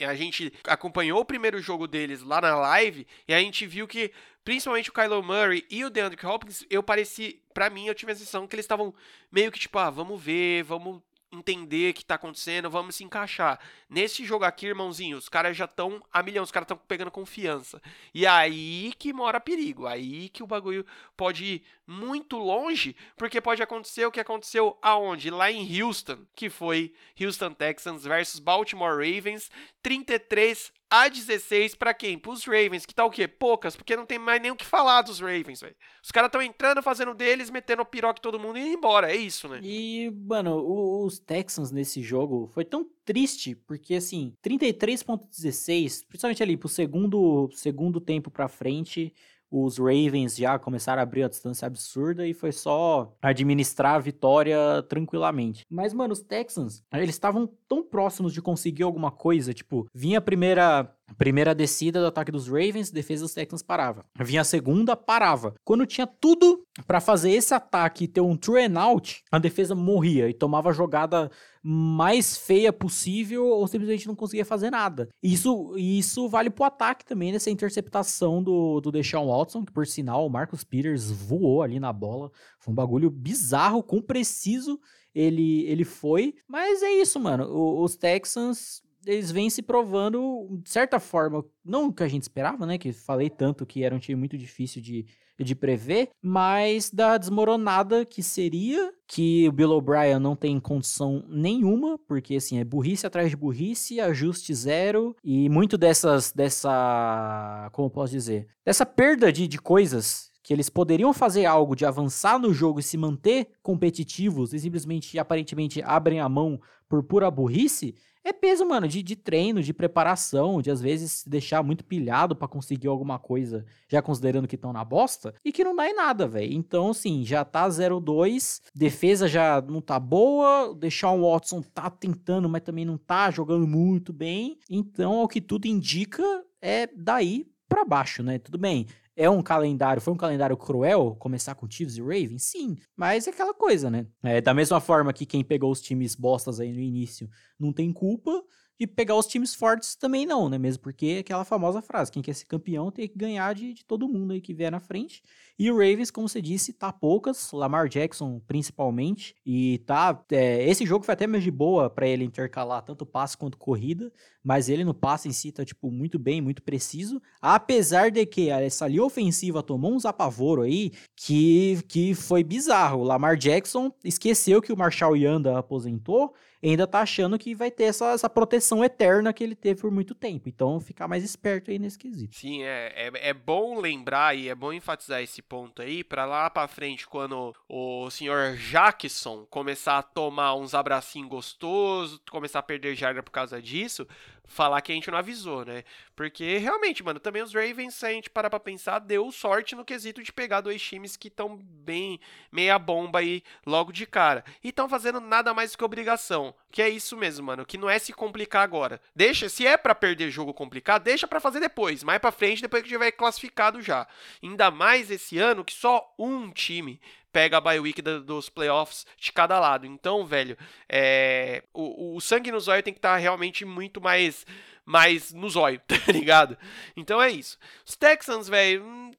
a gente acompanhou o primeiro jogo deles lá na live e a gente viu que principalmente o Kylo Murray e o DeAndre Hopkins, eu pareci, para mim eu tive a sensação que eles estavam meio que tipo, ah, vamos ver, vamos entender o que tá acontecendo, vamos se encaixar. Nesse jogo aqui, irmãozinho, os caras já estão a milhão, os caras estão pegando confiança. E aí que mora perigo, aí que o bagulho pode ir muito longe, porque pode acontecer o que aconteceu aonde? Lá em Houston, que foi Houston Texans versus Baltimore Ravens, 33 a 16 para quem? Pros Ravens, que tá o quê? Poucas, porque não tem mais nem o que falar dos Ravens, velho. Os caras estão entrando, fazendo deles, metendo o piroque todo mundo e indo embora, é isso, né? E, mano, os Texans nesse jogo foi tão triste, porque assim, 33.16, principalmente ali pro segundo, segundo tempo pra frente, os Ravens já começaram a abrir a distância absurda e foi só administrar a vitória tranquilamente. Mas, mano, os Texans, eles estavam tão próximos de conseguir alguma coisa, tipo, vinha a primeira Primeira descida do ataque dos Ravens, defesa dos Texans parava. Vinha a segunda, parava. Quando tinha tudo para fazer esse ataque e ter um true and out, a defesa morria e tomava a jogada mais feia possível ou simplesmente não conseguia fazer nada. Isso, isso vale pro ataque também, nessa interceptação do, do Deshaun Watson, que por sinal o Marcus Peters voou ali na bola. Foi um bagulho bizarro, com preciso ele, ele foi. Mas é isso, mano. O, os Texans eles vêm se provando, de certa forma, não o que a gente esperava, né? Que falei tanto que era um time muito difícil de, de prever, mas da desmoronada que seria, que o Bill O'Brien não tem condição nenhuma, porque assim, é burrice atrás de burrice, ajuste zero, e muito dessas, dessa, como posso dizer, dessa perda de, de coisas que eles poderiam fazer algo de avançar no jogo e se manter competitivos e simplesmente aparentemente abrem a mão por pura burrice, é peso, mano, de, de treino, de preparação, de às vezes se deixar muito pilhado para conseguir alguma coisa, já considerando que estão na bosta, e que não dá em nada, velho. Então, assim, já tá 0-2, defesa já não tá boa, deixar o Watson tá tentando, mas também não tá jogando muito bem. Então, ao que tudo indica, é daí para baixo, né? Tudo bem. É um calendário, foi um calendário cruel começar com Chiefs e Ravens? Sim, mas é aquela coisa, né? É, da mesma forma que quem pegou os times bostas aí no início não tem culpa, de pegar os times fortes também não, né? Mesmo porque é aquela famosa frase, quem quer ser campeão tem que ganhar de, de todo mundo aí que vier na frente. E o Ravens, como você disse, tá poucas, Lamar Jackson principalmente, e tá, é, esse jogo foi até mais de boa para ele intercalar tanto passe quanto corrida, mas ele no passe em si tá, tipo, muito bem, muito preciso, apesar de que essa linha ofensiva tomou uns apavoro aí, que, que foi bizarro, o Lamar Jackson esqueceu que o Marshall Yanda aposentou, ainda tá achando que vai ter essa, essa proteção eterna que ele teve por muito tempo. Então, ficar mais esperto aí nesse quesito. Sim, é, é, é bom lembrar e é bom enfatizar esse ponto aí, para lá para frente, quando o senhor Jackson começar a tomar uns abracinhos gostosos, começar a perder jarda por causa disso, falar que a gente não avisou, né? Porque realmente, mano, também os Ravens, se a gente parar pra pensar, deu sorte no quesito de pegar dois times que estão bem meia bomba aí logo de cara. E estão fazendo nada mais que obrigação. Que é isso mesmo, mano. Que não é se complicar agora. Deixa, se é para perder jogo complicado, deixa para fazer depois. Mais pra frente, depois que tiver classificado já. Ainda mais esse ano que só um time pega a bye week dos playoffs de cada lado. Então, velho, é, o, o sangue no zóio tem que estar tá realmente muito mais mais no zóio, tá ligado? Então é isso. Os Texans, velho, hum,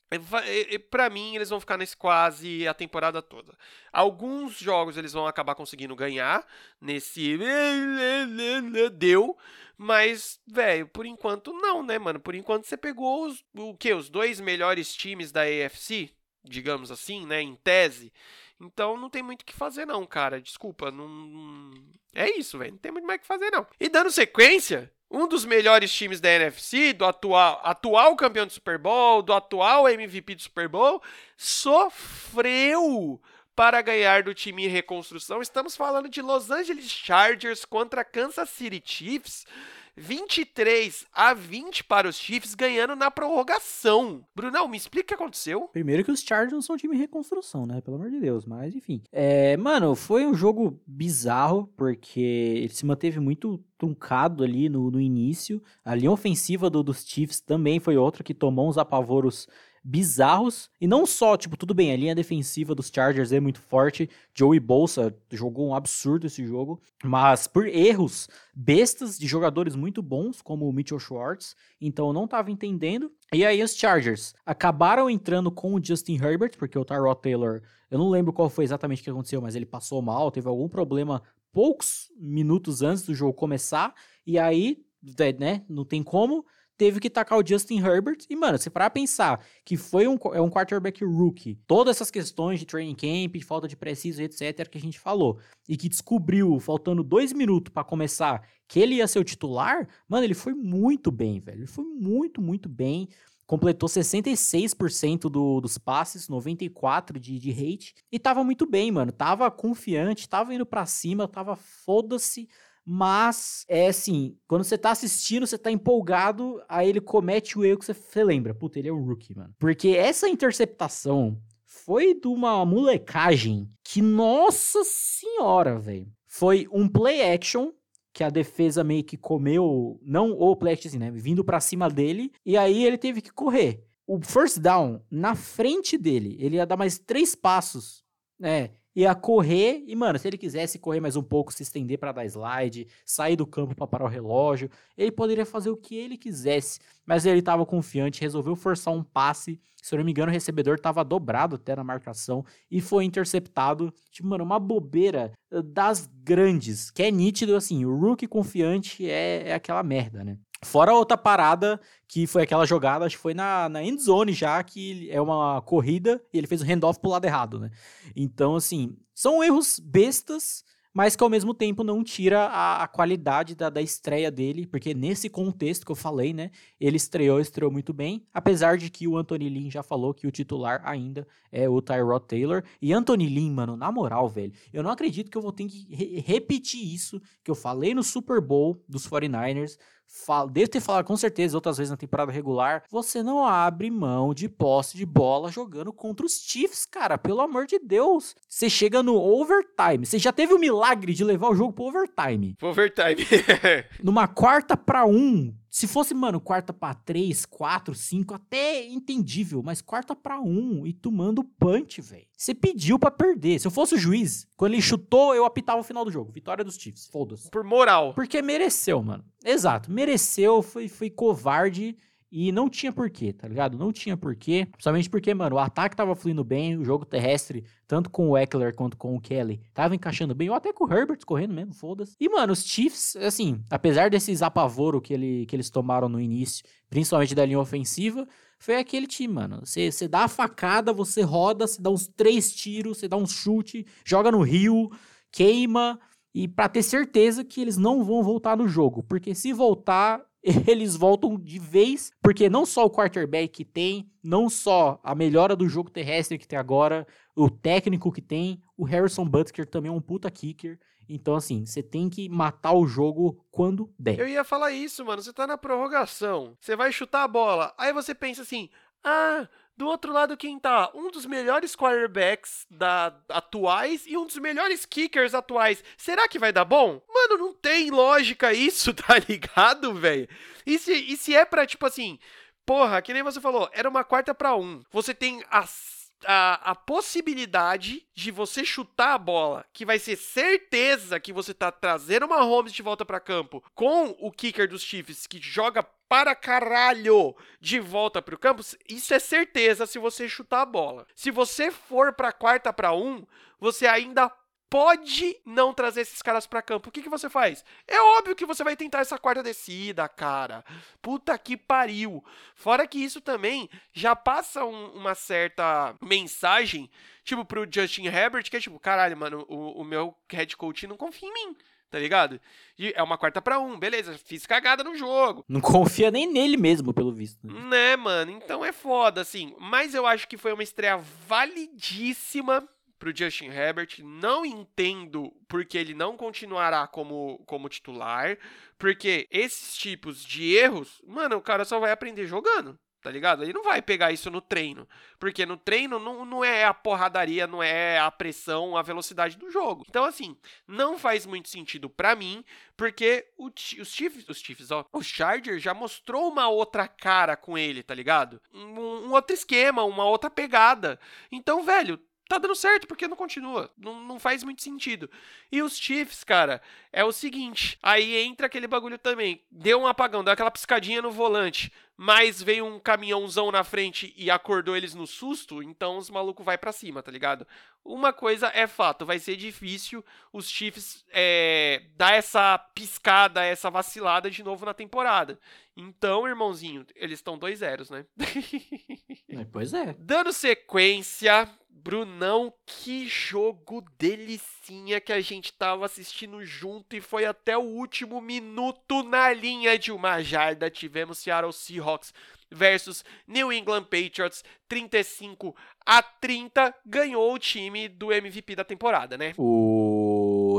pra mim eles vão ficar nesse quase a temporada toda. Alguns jogos eles vão acabar conseguindo ganhar nesse deu, mas, velho, por enquanto não, né, mano? Por enquanto você pegou os, o que? Os dois melhores times da AFC? digamos assim, né, em tese. Então não tem muito o que fazer não, cara. Desculpa, não é isso, velho. Não tem muito mais o que fazer não. E dando sequência, um dos melhores times da NFC, do atual, atual campeão do Super Bowl, do atual MVP do Super Bowl, sofreu para ganhar do time em reconstrução. Estamos falando de Los Angeles Chargers contra Kansas City Chiefs. 23 a 20 para os Chiefs, ganhando na prorrogação. Brunão, me explica o que aconteceu. Primeiro que os Chargers não são um time em reconstrução, né? Pelo amor de Deus, mas enfim. É, mano, foi um jogo bizarro, porque ele se manteve muito truncado ali no, no início. A linha ofensiva do, dos Chiefs também foi outra que tomou uns apavoros bizarros. E não só, tipo, tudo bem, a linha defensiva dos Chargers é muito forte. Joey Bolsa jogou um absurdo esse jogo. Mas por erros bestas de jogadores muito bons, como o Mitchell Schwartz. Então eu não tava entendendo. E aí os Chargers acabaram entrando com o Justin Herbert, porque o Tyrod Taylor, eu não lembro qual foi exatamente o que aconteceu, mas ele passou mal, teve algum problema poucos minutos antes do jogo começar. E aí, né, não tem como teve que tacar o Justin Herbert. E, mano, se parar pensar que foi um, é um quarterback rookie, todas essas questões de training camp, de falta de preciso, etc., que a gente falou, e que descobriu, faltando dois minutos para começar, que ele ia ser o titular, mano, ele foi muito bem, velho. Ele foi muito, muito bem. Completou 66% do, dos passes, 94% de, de rate. E tava muito bem, mano. Tava confiante, tava indo para cima, tava foda-se mas, é assim, quando você tá assistindo, você tá empolgado, aí ele comete o erro que você, lembra. Puta, ele é um rookie, mano. Porque essa interceptação foi de uma molecagem que, nossa senhora, velho. Foi um play action que a defesa meio que comeu, não o play action, assim, né? Vindo para cima dele, e aí ele teve que correr. O first down, na frente dele, ele ia dar mais três passos, né? Ia correr e, mano, se ele quisesse correr mais um pouco, se estender para dar slide, sair do campo para parar o relógio, ele poderia fazer o que ele quisesse, mas ele estava confiante, resolveu forçar um passe. Se eu não me engano, o recebedor estava dobrado até na marcação e foi interceptado. Tipo, mano, uma bobeira das grandes, que é nítido assim, o rookie confiante é, é aquela merda, né? Fora outra parada, que foi aquela jogada, acho que foi na, na end zone já, que é uma corrida e ele fez o handoff pro lado errado, né? Então, assim, são erros bestas, mas que ao mesmo tempo não tira a, a qualidade da, da estreia dele, porque nesse contexto que eu falei, né, ele estreou, estreou muito bem, apesar de que o Anthony Lynn já falou que o titular ainda é o Tyrod Taylor, e Anthony Lynn, mano, na moral, velho, eu não acredito que eu vou ter que re repetir isso que eu falei no Super Bowl dos 49ers, falo, devo ter falado com certeza outras vezes na temporada regular, você não abre mão de posse de bola jogando contra os Chiefs, cara, pelo amor de Deus. Você chega no overtime, você já teve o milagre de levar o jogo pro overtime. Overtime. Numa quarta para um, se fosse, mano, quarta para três, quatro, cinco, até entendível, mas quarta para um e tomando punch, velho. Você pediu para perder. Se eu fosse o juiz, quando ele chutou, eu apitava o final do jogo. Vitória dos Chiefs, foda-se. Por moral. Porque mereceu, mano. Exato, mereceu, foi, foi covarde e não tinha porquê, tá ligado? Não tinha porquê. Principalmente porque, mano, o ataque tava fluindo bem, o jogo terrestre, tanto com o Eckler quanto com o Kelly, tava encaixando bem, ou até com o Herbert correndo mesmo, foda-se. E, mano, os Chiefs, assim, apesar desses apavoro que, ele, que eles tomaram no início, principalmente da linha ofensiva, foi aquele time, mano. Você dá a facada, você roda, você dá uns três tiros, você dá um chute, joga no rio, queima e para ter certeza que eles não vão voltar no jogo, porque se voltar, eles voltam de vez, porque não só o quarterback que tem, não só a melhora do jogo terrestre que tem agora, o técnico que tem, o Harrison Butker também é um puta kicker. Então, assim, você tem que matar o jogo quando der. Eu ia falar isso, mano. Você tá na prorrogação. Você vai chutar a bola. Aí você pensa assim: ah, do outro lado, quem tá? Um dos melhores quarterbacks da, atuais e um dos melhores kickers atuais. Será que vai dar bom? Mano, não tem lógica isso, tá ligado, velho? E se, e se é pra, tipo assim, porra, que nem você falou, era uma quarta para um. Você tem a, a, possibilidade de você chutar a bola, que vai ser certeza que você tá trazendo uma Holmes de volta para campo, com o kicker dos Chiefs que joga para caralho de volta pro campo, isso é certeza se você chutar a bola. Se você for para quarta para um, você ainda pode não trazer esses caras para campo. O que, que você faz? É óbvio que você vai tentar essa quarta descida, cara. Puta que pariu. Fora que isso também já passa um, uma certa mensagem, tipo, pro Justin Herbert, que é tipo, caralho, mano, o, o meu head coach não confia em mim tá ligado? E é uma quarta para um, beleza, fiz cagada no jogo. Não confia nem nele mesmo, pelo visto. Né? né, mano? Então é foda, assim. Mas eu acho que foi uma estreia validíssima pro Justin Herbert. Não entendo porque ele não continuará como, como titular. Porque esses tipos de erros, mano, o cara só vai aprender jogando. Tá ligado? Ele não vai pegar isso no treino. Porque no treino não, não é a porradaria, não é a pressão, a velocidade do jogo. Então, assim, não faz muito sentido para mim, porque o, os Chiefs, os Chiefs, ó, o Charger já mostrou uma outra cara com ele, tá ligado? Um, um outro esquema, uma outra pegada. Então, velho, tá dando certo, porque não continua. Não, não faz muito sentido. E os Chiefs, cara, é o seguinte: aí entra aquele bagulho também. Deu um apagão, deu aquela piscadinha no volante, mas veio um caminhãozão na frente e acordou eles no susto, então os malucos vai para cima, tá ligado? Uma coisa é fato, vai ser difícil os Chiefs é, dar essa piscada, essa vacilada de novo na temporada. Então, irmãozinho, eles estão dois zeros, né? É, pois é. Dando sequência, Brunão, que jogo delicinha que a gente tava assistindo junto e foi até o último minuto na linha de uma jarda. Tivemos Seattle Seahawks versus New England Patriots, 35 a 30, ganhou o time do MVP da temporada, né? O...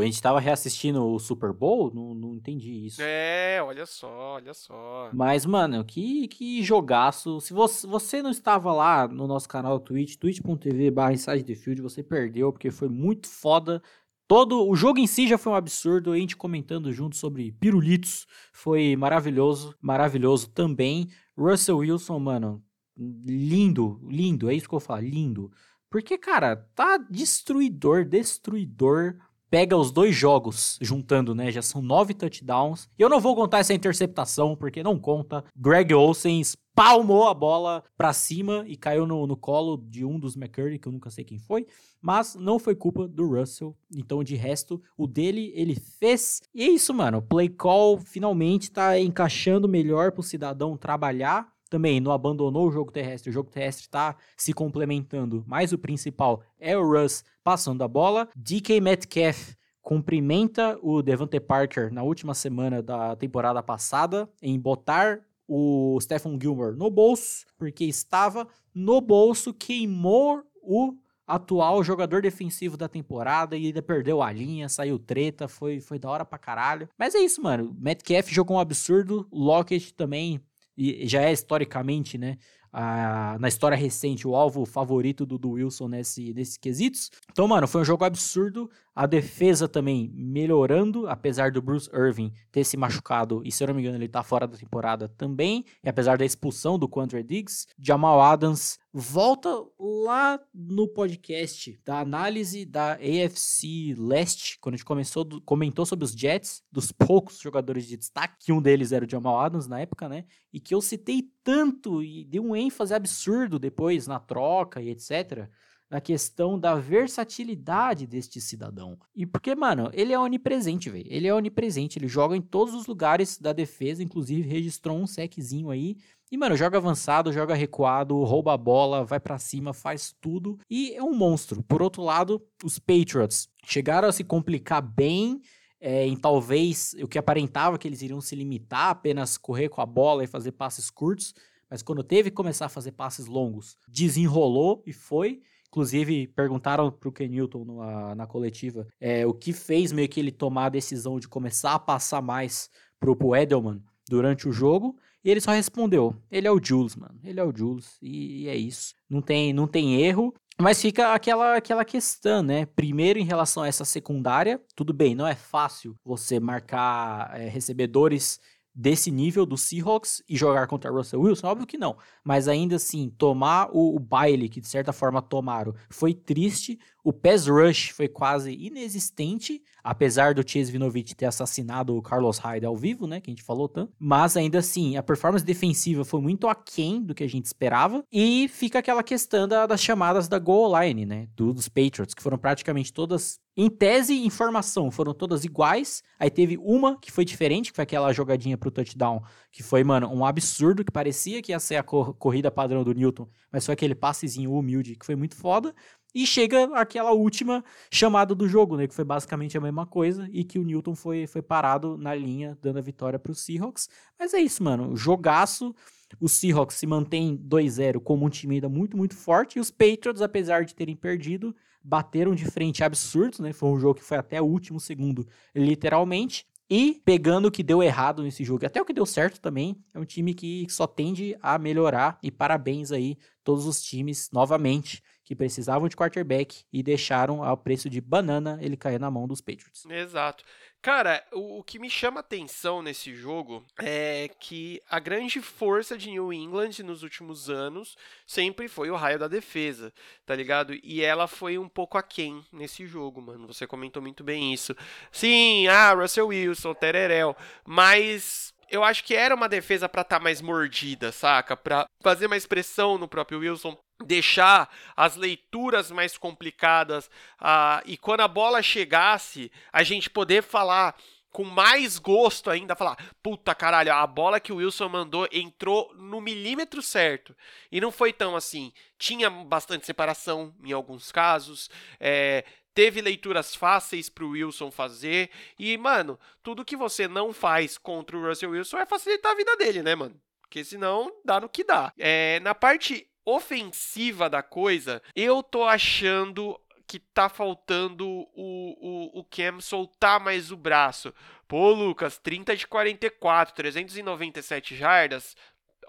A gente tava reassistindo o Super Bowl? Não, não entendi isso. É, olha só, olha só. Mas, mano, que, que jogaço. Se você, você não estava lá no nosso canal Twitch, twitch.tv barra Field, você perdeu, porque foi muito foda. Todo o jogo em si já foi um absurdo, a gente comentando junto sobre pirulitos, foi maravilhoso, maravilhoso também. Russell Wilson, mano, lindo, lindo, é isso que eu falo, lindo. Porque, cara, tá destruidor, destruidor. Pega os dois jogos juntando, né? Já são nove touchdowns. E eu não vou contar essa interceptação, porque não conta. Greg Olsen palmou a bola pra cima e caiu no, no colo de um dos McCurry, que eu nunca sei quem foi. Mas não foi culpa do Russell. Então, de resto, o dele ele fez. E é isso, mano. Play call finalmente tá encaixando melhor pro cidadão trabalhar também não abandonou o jogo terrestre, o jogo terrestre está se complementando, mas o principal é o Russ passando a bola. DK Metcalf cumprimenta o Devante Parker na última semana da temporada passada em botar o Stephen Gilmore no bolso, porque estava no bolso, queimou o atual jogador defensivo da temporada e ainda perdeu a linha, saiu treta, foi, foi da hora pra caralho. Mas é isso, mano. Metcalf jogou um absurdo, Lockett também e já é historicamente, né, a, na história recente, o alvo favorito do, do Wilson nesse, nesses quesitos. Então, mano, foi um jogo absurdo. A defesa também melhorando, apesar do Bruce Irving ter se machucado, e se eu não me engano, ele tá fora da temporada também. E apesar da expulsão do Quandre Diggs, Jamal Adams volta lá no podcast da análise da AFC Leste, quando a gente começou, comentou sobre os Jets, dos poucos jogadores de destaque, que um deles era o Jamal Adams na época, né? E que eu citei tanto e dei um ênfase absurdo depois na troca e etc na questão da versatilidade deste cidadão. E porque, mano, ele é onipresente, velho. Ele é onipresente, ele joga em todos os lugares da defesa, inclusive registrou um seczinho aí. E, mano, joga avançado, joga recuado, rouba a bola, vai para cima, faz tudo e é um monstro. Por outro lado, os Patriots chegaram a se complicar bem é, em talvez o que aparentava que eles iriam se limitar a apenas correr com a bola e fazer passes curtos, mas quando teve que começar a fazer passes longos, desenrolou e foi. Inclusive, perguntaram para o Ken Newton na, na coletiva é, o que fez meio que ele tomar a decisão de começar a passar mais pro, pro Edelman durante o jogo. E ele só respondeu: ele é o Jules, mano. Ele é o Jules. E, e é isso. Não tem, não tem erro. Mas fica aquela, aquela questão, né? Primeiro, em relação a essa secundária, tudo bem, não é fácil você marcar é, recebedores desse nível do Seahawks e jogar contra Russell Wilson? Óbvio que não. Mas ainda assim, tomar o, o baile que de certa forma tomaram foi triste. O pass rush foi quase inexistente, apesar do Chase Vinovich ter assassinado o Carlos Hyde ao vivo, né, que a gente falou tanto. Mas ainda assim, a performance defensiva foi muito aquém do que a gente esperava. E fica aquela questão da, das chamadas da goal line, né, do, dos Patriots, que foram praticamente todas em tese e informação, foram todas iguais. Aí teve uma que foi diferente, que foi aquela jogadinha pro touchdown, que foi, mano, um absurdo, que parecia que ia ser a cor corrida padrão do Newton, mas foi aquele passezinho humilde que foi muito foda. E chega aquela última chamada do jogo, né? Que foi basicamente a mesma coisa e que o Newton foi, foi parado na linha, dando a vitória para os Seahawks. Mas é isso, mano. Jogaço. O Seahawks se mantém 2-0 como um time ainda muito, muito forte. E os Patriots, apesar de terem perdido, bateram de frente absurdos, né? Foi um jogo que foi até o último segundo, literalmente. E pegando o que deu errado nesse jogo, até o que deu certo também, é um time que só tende a melhorar. E parabéns aí todos os times novamente que precisavam de quarterback e deixaram ao preço de banana ele cair na mão dos Patriots. Exato. Cara, o, o, que me chama atenção nesse jogo é que a grande força de New England nos últimos anos sempre foi o raio da defesa, tá ligado? E ela foi um pouco aquém nesse jogo, mano. Você comentou muito bem isso. Sim, ah, Russell Wilson, Tererel, mas eu acho que era uma defesa para estar tá mais mordida, saca? Para fazer mais pressão no próprio Wilson, deixar as leituras mais complicadas uh, e quando a bola chegasse, a gente poder falar com mais gosto ainda, falar, puta caralho, a bola que o Wilson mandou entrou no milímetro certo. E não foi tão assim. Tinha bastante separação em alguns casos, é, teve leituras fáceis para o Wilson fazer. E, mano, tudo que você não faz contra o Russell Wilson é facilitar a vida dele, né, mano? Porque senão dá no que dá. É, na parte ofensiva da coisa, eu tô achando que tá faltando o, o, o Cam soltar mais o braço. Pô, Lucas, 30 de 44, 397 jardas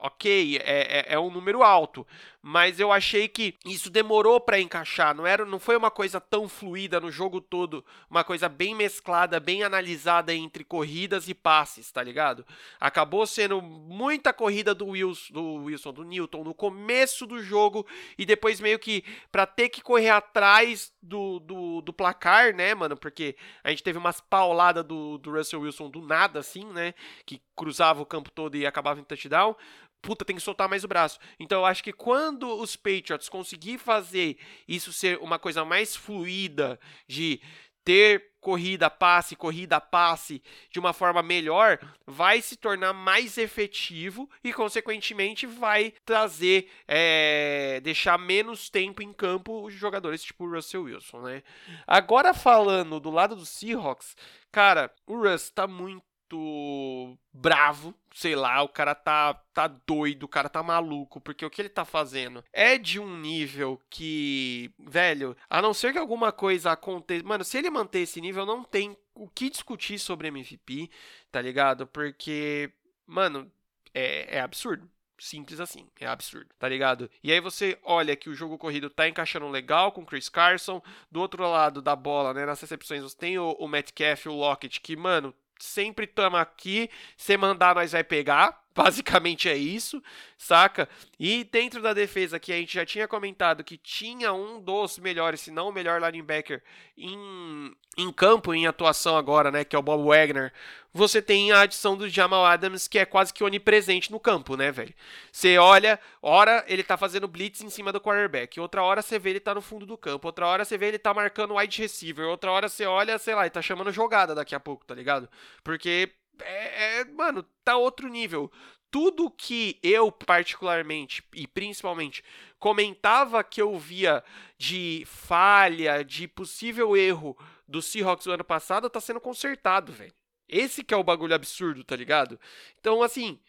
ok, é, é, é, um número alto, mas eu achei que isso demorou para encaixar, não era, não foi uma coisa tão fluida no jogo todo, uma coisa bem mesclada, bem analisada entre corridas e passes, tá ligado? Acabou sendo muita corrida do Wilson, do Wilson, do Newton no começo do jogo e depois meio que para ter que correr atrás do, do, do, placar, né, mano? Porque a gente teve umas pauladas do, do Russell Wilson do nada, assim, né? Que cruzava o campo todo e acabava em touchdown puta, tem que soltar mais o braço. Então eu acho que quando os Patriots conseguir fazer isso ser uma coisa mais fluida, de ter corrida passe, corrida passe de uma forma melhor, vai se tornar mais efetivo e consequentemente vai trazer, é, deixar menos tempo em campo os jogadores tipo o Russell Wilson, né? Agora falando do lado do Seahawks, cara, o Russ tá muito muito bravo, sei lá, o cara tá, tá doido, o cara tá maluco, porque o que ele tá fazendo é de um nível que, velho, a não ser que alguma coisa aconteça. Mano, se ele manter esse nível, não tem o que discutir sobre MVP, tá ligado? Porque, mano, é, é absurdo. Simples assim, é absurdo, tá ligado? E aí você olha que o jogo corrido tá encaixando legal com o Chris Carson. Do outro lado da bola, né, nas recepções, você tem o, o Metcalf e o Lockett, que, mano, sempre estamos aqui, se mandar nós vai pegar, basicamente é isso, saca? E dentro da defesa que a gente já tinha comentado que tinha um dos melhores, se não o melhor linebacker em, em campo, em atuação agora, né, que é o Bob Wagner, você tem a adição do Jamal Adams, que é quase que onipresente no campo, né, velho? Você olha, hora ele tá fazendo blitz em cima do quarterback, outra hora você vê ele tá no fundo do campo, outra hora você vê ele tá marcando wide receiver, outra hora você olha, sei lá, ele tá chamando jogada daqui a pouco, tá ligado? Porque é, é, mano, tá outro nível. Tudo que eu, particularmente e principalmente, comentava que eu via de falha, de possível erro do Seahawks do ano passado tá sendo consertado, velho. Esse que é o bagulho absurdo, tá ligado? Então, assim,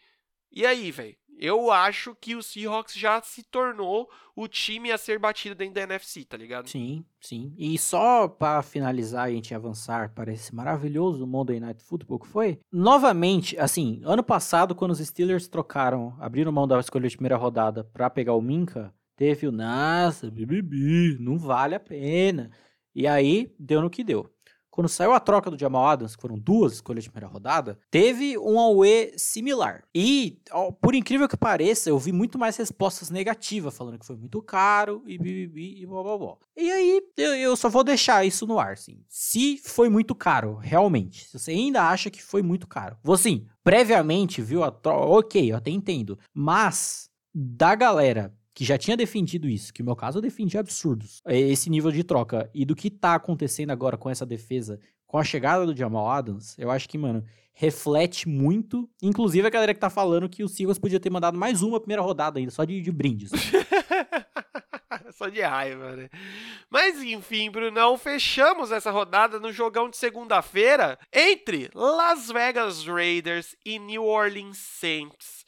e aí, velho? Eu acho que o Seahawks já se tornou o time a ser batido dentro da NFC, tá ligado? Sim, sim. E só para finalizar e a gente avançar para esse maravilhoso Monday Night Football que foi, novamente, assim, ano passado quando os Steelers trocaram, abriram mão da escolha de primeira rodada para pegar o Minka, teve o nossa, bibibi, não vale a pena. E aí deu no que deu. Quando saiu a troca do Jamal Adams, que foram duas escolhas de primeira rodada, teve um AUE similar. E, por incrível que pareça, eu vi muito mais respostas negativas, falando que foi muito caro e bibibi e blá blá blá. E aí, eu, só vou deixar isso no ar, assim. Se foi muito caro, realmente, se você ainda acha que foi muito caro, vou assim, previamente viu a troca, ok, eu até entendo. Mas, da galera que já tinha defendido isso, que no meu caso eu defendi absurdos, é, esse nível de troca, e do que tá acontecendo agora com essa defesa, com a chegada do Jamal Adams, eu acho que, mano, reflete muito. Inclusive a galera que tá falando que o Seagulls podia ter mandado mais uma primeira rodada ainda, só de, de brindes. só de raiva, né? Mas enfim, Brunão, fechamos essa rodada no jogão de segunda-feira entre Las Vegas Raiders e New Orleans Saints.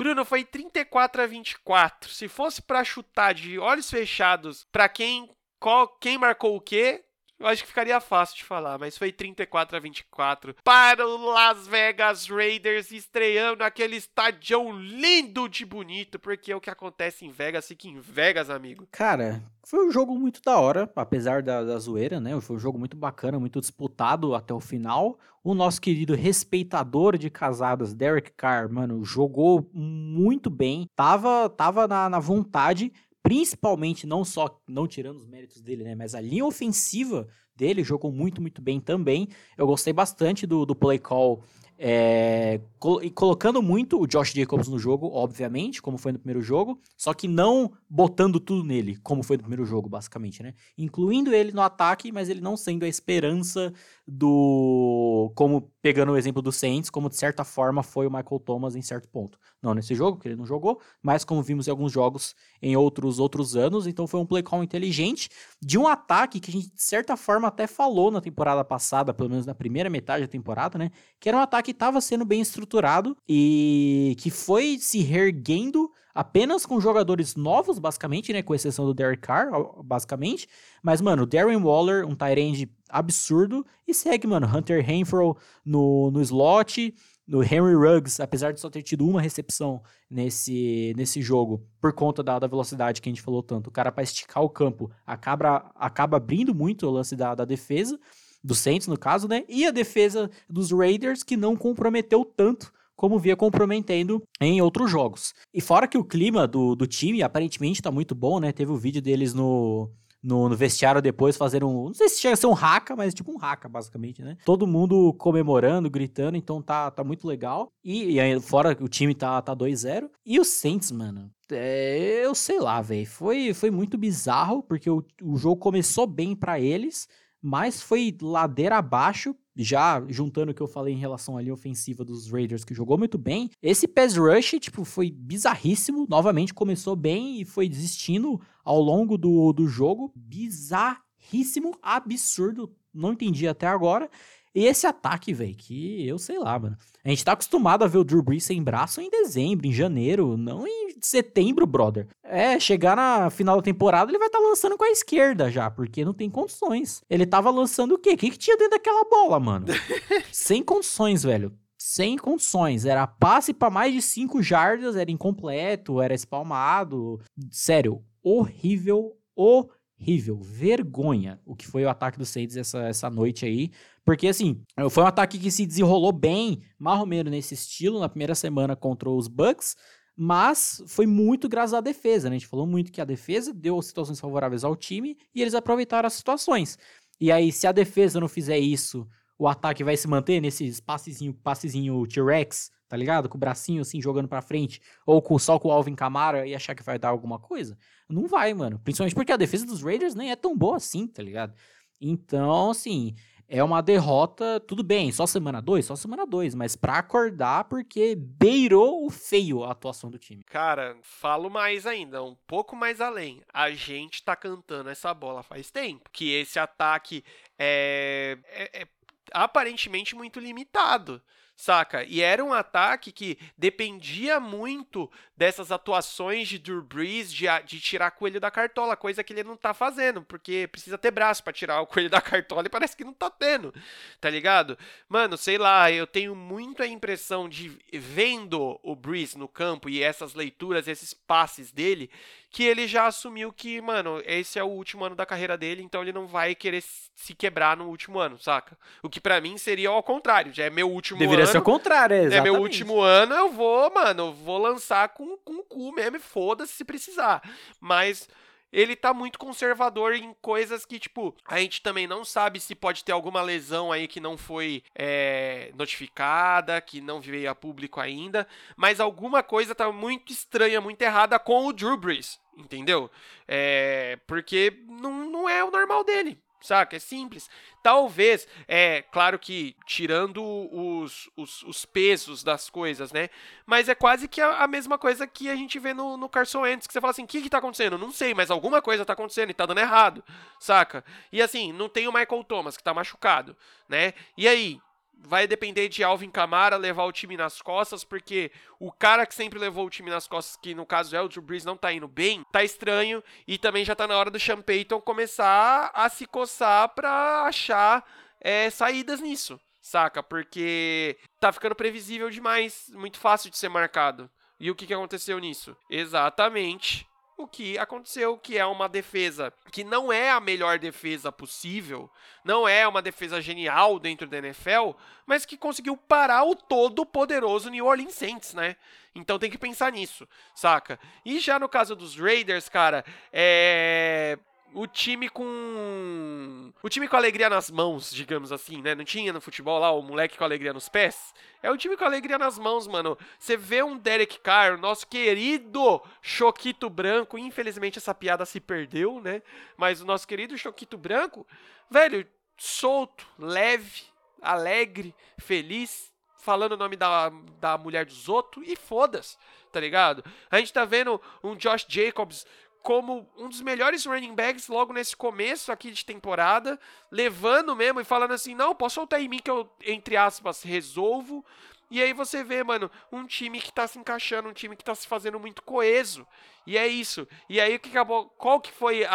Bruno, foi 34 a 24. Se fosse para chutar de olhos fechados para quem qual, quem marcou o quê, eu acho que ficaria fácil de falar, mas foi 34 a 24 para o Las Vegas Raiders estreando aquele estádio lindo de bonito, porque é o que acontece em Vegas fica em Vegas, amigo. Cara, foi um jogo muito da hora, apesar da, da zoeira, né? Foi um jogo muito bacana, muito disputado até o final. O nosso querido respeitador de casadas, Derek Carr, mano, jogou muito bem, tava, tava na, na vontade, principalmente não só não tirando os méritos dele, né, mas a linha ofensiva dele jogou muito, muito bem também. Eu gostei bastante do, do play call é, col colocando muito o Josh Jacobs no jogo, obviamente, como foi no primeiro jogo, só que não botando tudo nele, como foi no primeiro jogo, basicamente, né? Incluindo ele no ataque, mas ele não sendo a esperança do. Como pegando o exemplo do Saints, como de certa forma foi o Michael Thomas em certo ponto. Não nesse jogo, porque ele não jogou, mas como vimos em alguns jogos em outros outros anos, então foi um play call inteligente de um ataque que a gente, de certa forma, até falou na temporada passada, pelo menos na primeira metade da temporada, né? Que era um ataque que estava sendo bem estruturado e que foi se reerguendo apenas com jogadores novos, basicamente, né? Com exceção do Derek Carr, basicamente. Mas, mano, Darren Waller, um Tyrande absurdo. E segue, mano, Hunter Renfro no, no slot. No Henry Ruggs, apesar de só ter tido uma recepção nesse, nesse jogo, por conta da, da velocidade que a gente falou tanto, o cara para esticar o campo acaba, acaba abrindo muito o lance da, da defesa do Saints, no caso, né? E a defesa dos Raiders, que não comprometeu tanto como via comprometendo em outros jogos. E fora que o clima do, do time aparentemente tá muito bom, né? Teve o vídeo deles no, no, no, vestiário depois fazendo um. Não sei se chega a ser um haka, mas tipo um haka, basicamente, né? Todo mundo comemorando, gritando, então tá, tá muito legal. E, e aí, fora o time tá, tá 2-0. E o Saints, mano. É, eu sei lá, velho. Foi, foi muito bizarro, porque o, o jogo começou bem para eles mas foi ladeira abaixo, já juntando o que eu falei em relação à linha ofensiva dos Raiders, que jogou muito bem. Esse pass rush, tipo, foi bizarríssimo. Novamente começou bem e foi desistindo ao longo do, do jogo. Bizarríssimo, absurdo. Não entendi até agora. E esse ataque, velho, que eu sei lá, mano. A gente tá acostumado a ver o Drew Brees sem braço em dezembro, em janeiro, não em setembro, brother. É, chegar na final da temporada ele vai estar tá lançando com a esquerda já, porque não tem condições. Ele tava lançando o quê? O que, que tinha dentro daquela bola, mano? sem condições, velho. Sem condições. Era passe para mais de 5 jardas, era incompleto, era espalmado. Sério, horrível, horrível horrível, vergonha o que foi o ataque do Saints essa, essa noite aí. Porque, assim, foi um ataque que se desenrolou bem, menos nesse estilo, na primeira semana contra os Bucks, mas foi muito graças à defesa, né? A gente falou muito que a defesa deu situações favoráveis ao time e eles aproveitaram as situações. E aí, se a defesa não fizer isso, o ataque vai se manter nesse passezinho, passezinho T-Rex, tá ligado? Com o bracinho assim jogando para frente, ou com, só com o Alvin Kamara e achar que vai dar alguma coisa? Não vai, mano. Principalmente porque a defesa dos Raiders nem é tão boa assim, tá ligado? Então, assim, é uma derrota, tudo bem, só semana 2, só semana 2, mas pra acordar porque beirou o feio a atuação do time. Cara, falo mais ainda, um pouco mais além. A gente tá cantando essa bola faz tempo, que esse ataque é, é, é aparentemente muito limitado saca? E era um ataque que dependia muito dessas atuações de Drew Brees de, de tirar coelho da cartola, coisa que ele não tá fazendo, porque precisa ter braço para tirar o coelho da cartola e parece que não tá tendo, tá ligado? Mano, sei lá, eu tenho muito a impressão de vendo o Brees no campo e essas leituras, esses passes dele, que ele já assumiu que, mano, esse é o último ano da carreira dele, então ele não vai querer se quebrar no último ano, saca? O que para mim seria ao contrário, já é meu último Deveria ano. Deveria ser o contrário, é, É meu último ano, eu vou, mano, vou lançar com, com o cu mesmo foda-se se precisar. Mas ele tá muito conservador em coisas que, tipo, a gente também não sabe se pode ter alguma lesão aí que não foi é, notificada, que não veio a público ainda, mas alguma coisa tá muito estranha, muito errada com o Drew Brees, entendeu? É, porque não, não é o normal dele saca? É simples. Talvez, é claro que tirando os, os, os pesos das coisas, né? Mas é quase que a, a, mesma coisa que a gente vê no, no Carson Wentz, que você fala assim, o que que tá acontecendo? Não sei, mas alguma coisa tá acontecendo e tá dando errado, saca? E assim, não tem o Michael Thomas, que tá machucado, né? E aí, vai depender de Alvin Kamara levar o time nas costas, porque o cara que sempre levou o time nas costas, que no caso é o Drew Brees, não tá indo bem, tá estranho, e também já tá na hora do Sean Payton começar a se coçar pra achar é, saídas nisso, saca? Porque tá ficando previsível demais, muito fácil de ser marcado. E o que, que aconteceu nisso? Exatamente o que aconteceu, que é uma defesa que não é a melhor defesa possível, não é uma defesa genial dentro da NFL, mas que conseguiu parar o todo poderoso New Orleans Saints, né? Então tem que pensar nisso, saca? E já no caso dos Raiders, cara, é o time com. O time com alegria nas mãos, digamos assim, né? Não tinha no futebol lá o moleque com alegria nos pés? É o time com alegria nas mãos, mano. Você vê um Derek Carr, nosso querido Choquito Branco. Infelizmente essa piada se perdeu, né? Mas o nosso querido Choquito Branco, velho, solto, leve, alegre, feliz, falando o nome da, da mulher dos outros e foda-se, tá ligado? A gente tá vendo um Josh Jacobs como um dos melhores running backs logo nesse começo aqui de temporada, levando mesmo e falando assim: não, posso soltar em mim que eu, entre aspas, resolvo. E aí você vê, mano, um time que tá se encaixando, um time que tá se fazendo muito coeso. E é isso. E aí o que acabou. Qual que foi a,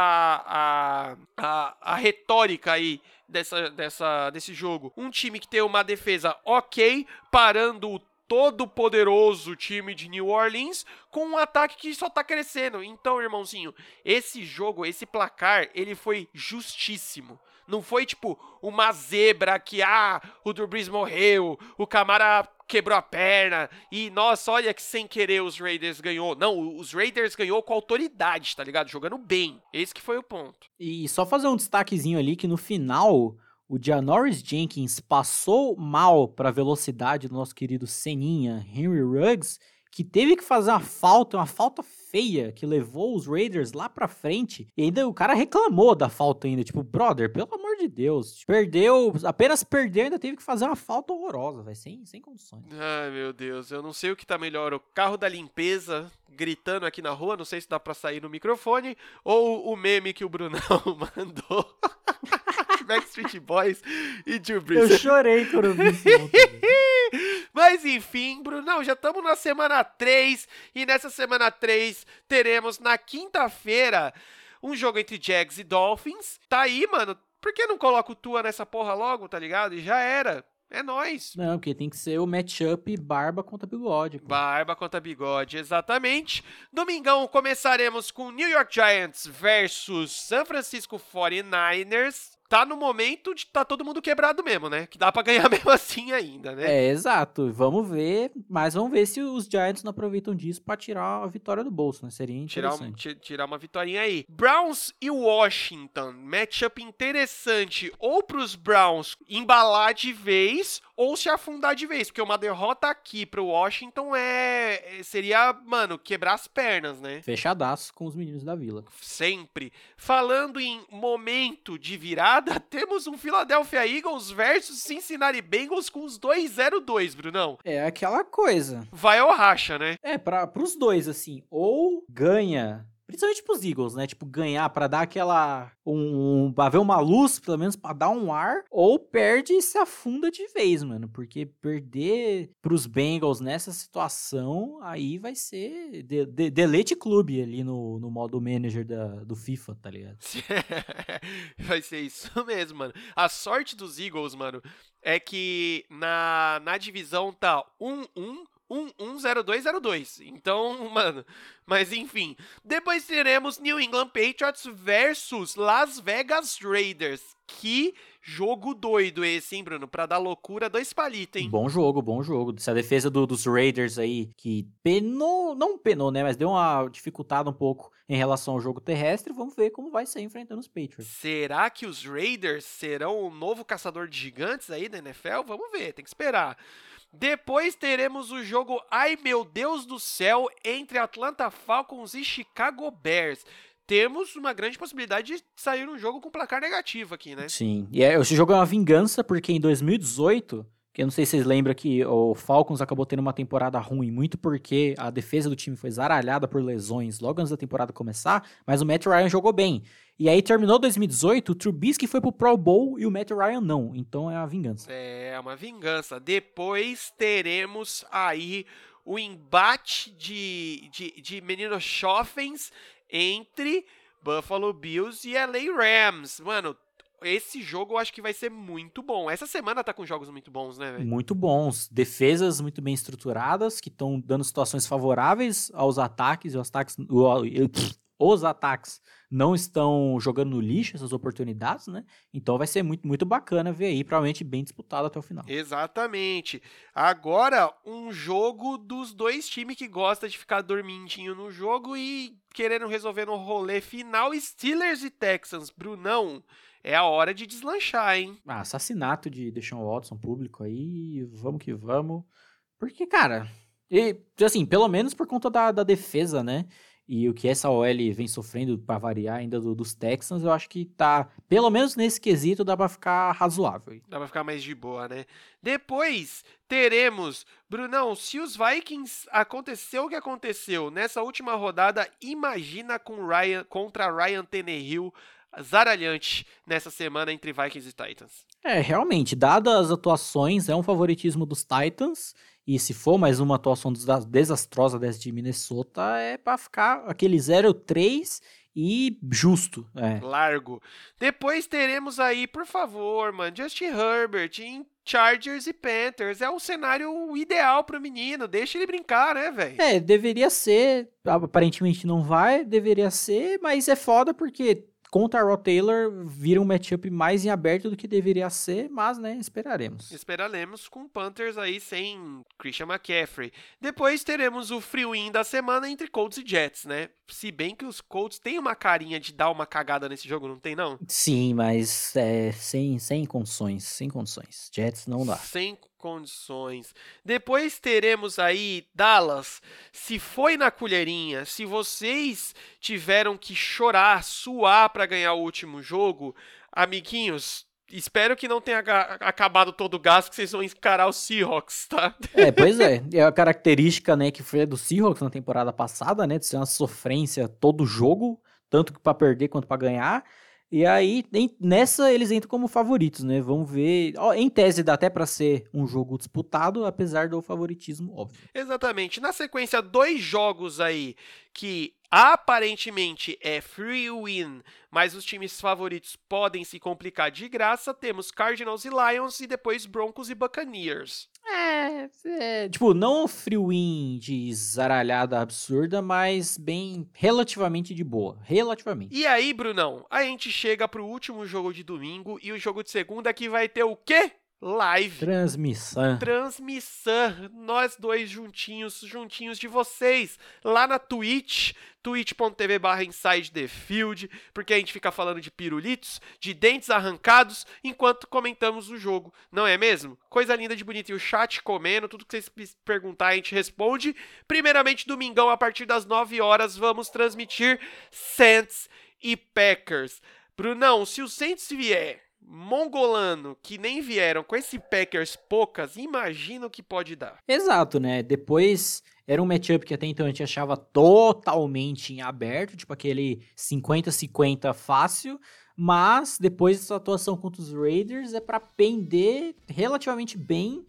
a, a, a retórica aí dessa, dessa, desse jogo? Um time que tem uma defesa ok, parando o todo poderoso time de New Orleans com um ataque que só tá crescendo. Então, irmãozinho, esse jogo, esse placar, ele foi justíssimo. Não foi tipo uma zebra que, ah, o Brees morreu, o Camara quebrou a perna e, nossa, olha que sem querer os Raiders ganhou. Não, os Raiders ganhou com autoridade, tá ligado? Jogando bem. Esse que foi o ponto. E só fazer um destaquezinho ali que no final o Janoris Jenkins passou mal para a velocidade do nosso querido Seninha, Henry Ruggs, que teve que fazer uma falta, uma falta feia, que levou os Raiders lá pra frente. E ainda o cara reclamou da falta ainda. Tipo, brother, pelo amor de Deus. Perdeu, apenas perdeu, ainda teve que fazer uma falta horrorosa, vai sem, sem condições. Ai, meu Deus, eu não sei o que tá melhor. O carro da limpeza gritando aqui na rua, não sei se dá pra sair no microfone, ou o meme que o Brunão mandou. Backstreet Boys e Drew Brees. Eu chorei quando eu vi isso. Mas enfim, Brunão, já estamos na semana 3 e nessa semana 3 teremos na quinta-feira um jogo entre Jags e Dolphins. Tá aí, mano. Por que não coloca o Tua nessa porra logo, tá ligado? E já era. É nós. Não, porque tem que ser o matchup barba contra bigode. Pô. Barba contra bigode, exatamente. Domingão começaremos com New York Giants versus San Francisco 49ers tá no momento de tá todo mundo quebrado mesmo, né? Que dá para ganhar mesmo assim ainda, né? É, exato. Vamos ver, mas vamos ver se os Giants não aproveitam disso para tirar a vitória do bolso, né? Seria interessante. Tirar, um, tirar uma vitória aí. Browns e Washington, matchup interessante ou pros Browns embalar de vez ou se afundar de vez, porque uma derrota aqui pro Washington é, é seria, mano, quebrar as pernas, né? Fechadaço com os meninos da Vila. Sempre. Falando em momento de virar rodada temos um Philadelphia Eagles versus Cincinnati Bengals com os 2-0-2, Brunão. É aquela coisa. Vai ao racha, né? É, para pros dois, assim, ou ganha Principalmente pros Eagles, né? Tipo, ganhar para dar aquela. Um, pra ver uma luz, pelo menos pra dar um ar. Ou perde e se afunda de vez, mano. Porque perder pros Bengals nessa situação, aí vai ser de, de, delete clube ali no, no modo manager da, do FIFA, tá ligado? vai ser isso mesmo, mano. A sorte dos Eagles, mano, é que na, na divisão tá 1-1 110202. Então, mano, mas enfim. Depois teremos New England Patriots versus Las Vegas Raiders. Que jogo doido esse, hein, Bruno? Pra dar loucura, dois palitos, hein? Bom jogo, bom jogo. Essa defesa do, dos Raiders aí, que penou, não penou, né? Mas deu uma dificultada um pouco em relação ao jogo terrestre. Vamos ver como vai ser enfrentando os Patriots. Será que os Raiders serão o novo caçador de gigantes aí da NFL? Vamos ver, tem que esperar. Depois teremos o jogo, ai meu Deus do céu, entre Atlanta Falcons e Chicago Bears. Temos uma grande possibilidade de sair um jogo com placar negativo aqui, né? Sim. E é, esse jogo é uma vingança, porque em 2018 que eu não sei se vocês lembram que o Falcons acabou tendo uma temporada ruim, muito porque a defesa do time foi zaralhada por lesões logo antes da temporada começar, mas o Matt Ryan jogou bem. E aí terminou 2018, o Trubisky foi pro Pro Bowl e o Matt Ryan não. Então é uma vingança. É, uma vingança. Depois teremos aí o embate de, de, de meninos chofens entre Buffalo Bills e LA Rams. Mano, esse jogo eu acho que vai ser muito bom. Essa semana tá com jogos muito bons, né, velho? Muito bons. Defesas muito bem estruturadas, que estão dando situações favoráveis aos ataques e os ataques. Os ataques não estão jogando no lixo essas oportunidades, né? Então vai ser muito, muito bacana ver aí, provavelmente bem disputado até o final. Exatamente. Agora, um jogo dos dois times que gosta de ficar dormindinho no jogo e querendo resolver no rolê final, Steelers e Texans. Brunão, é a hora de deslanchar, hein? Ah, assassinato de Deshaun Watson público aí, vamos que vamos. Porque, cara, e, assim, pelo menos por conta da, da defesa, né? E o que essa OL vem sofrendo para variar ainda do, dos Texans, eu acho que tá, pelo menos nesse quesito, dá para ficar razoável. Dá para ficar mais de boa, né? Depois teremos, Brunão, se os Vikings aconteceu o que aconteceu nessa última rodada, imagina com Ryan contra Ryan Tannehill zaralhante nessa semana entre Vikings e Titans. É, realmente, dadas as atuações, é um favoritismo dos Titans. E se for mais uma atuação desastrosa dessa de Minnesota, é para ficar aquele 0-3 e justo. É. Largo. Depois teremos aí, por favor, mano, Justin Herbert em Chargers e Panthers. É o cenário ideal pro menino. Deixa ele brincar, né, velho? É, deveria ser. Aparentemente não vai, deveria ser, mas é foda porque contra a Raw Taylor vira um matchup mais em aberto do que deveria ser, mas, né, esperaremos. Esperaremos com Panthers aí sem Christian McCaffrey. Depois teremos o free win da semana entre Colts e Jets, né? Se bem que os Colts têm uma carinha de dar uma cagada nesse jogo, não tem não? Sim, mas é, sem, sem condições, sem condições. Jets não dá. Sem condições. Depois teremos aí Dallas. Se foi na colherinha, se vocês tiveram que chorar, suar para ganhar o último jogo, amiguinhos, espero que não tenha acabado todo o gasto que vocês vão encarar os Seahawks, tá? É, pois é. É a característica, né, que foi do Seahawks na temporada passada, né, de ser uma sofrência todo jogo, tanto para perder quanto para ganhar. E aí, nessa eles entram como favoritos, né? Vamos ver. Ó, em tese dá até para ser um jogo disputado, apesar do favoritismo óbvio. Exatamente. Na sequência, dois jogos aí que aparentemente é free win, mas os times favoritos podem se complicar de graça. Temos Cardinals e Lions e depois Broncos e Buccaneers. É, é, tipo, não free win de zaralhada absurda, mas bem relativamente de boa. Relativamente. E aí, Brunão, a gente chega pro último jogo de domingo e o jogo de segunda que vai ter o quê? Live. Transmissão. Transmissão. Nós dois juntinhos, juntinhos de vocês, lá na Twitch, twitch.tv barra Inside the Field, porque a gente fica falando de pirulitos, de dentes arrancados, enquanto comentamos o jogo, não é mesmo? Coisa linda de bonita. E o chat comendo, tudo que vocês perguntar a gente responde. Primeiramente, domingão, a partir das 9 horas, vamos transmitir Saints e Packers. Brunão, se o Saints vier mongolano que nem vieram com esse Packers poucas, imagina o que pode dar. Exato, né? Depois era um matchup que até então a gente achava totalmente em aberto, tipo aquele 50-50 fácil, mas depois dessa atuação contra os Raiders é para pender relativamente bem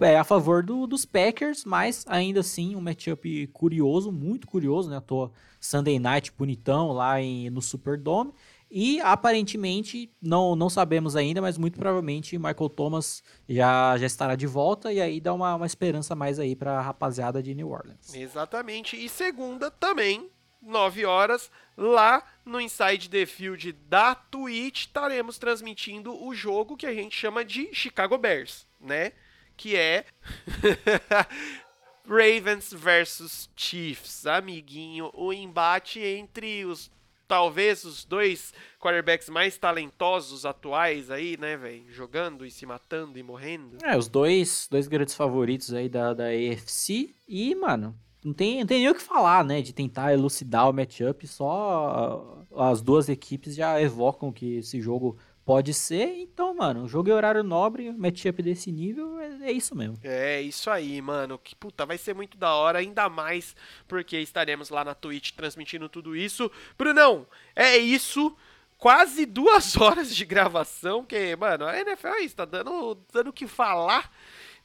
é, a favor do, dos Packers, mas ainda assim um matchup curioso, muito curioso, né? Tô Sunday Night bonitão lá em, no Superdome. E aparentemente, não, não sabemos ainda, mas muito provavelmente Michael Thomas já, já estará de volta e aí dá uma, uma esperança mais aí para a rapaziada de New Orleans. Exatamente. E segunda também, 9 horas, lá no Inside the Field da Twitch, estaremos transmitindo o jogo que a gente chama de Chicago Bears, né? Que é Ravens versus Chiefs, amiguinho, o embate entre os talvez os dois quarterbacks mais talentosos atuais aí, né, velho? Jogando e se matando e morrendo. É, os dois, dois grandes favoritos aí da, da AFC. E, mano, não tem, não tem nem o que falar, né? De tentar elucidar o matchup. Só as duas equipes já evocam que esse jogo Pode ser, então, mano, jogo é horário nobre, matchup desse nível, é, é, isso mesmo. É, isso aí, mano. Que puta, vai ser muito da hora, ainda mais porque estaremos lá na Twitch transmitindo tudo isso. Brunão, é isso. Quase duas horas de gravação, que, mano, a NFL está dando dando o que falar.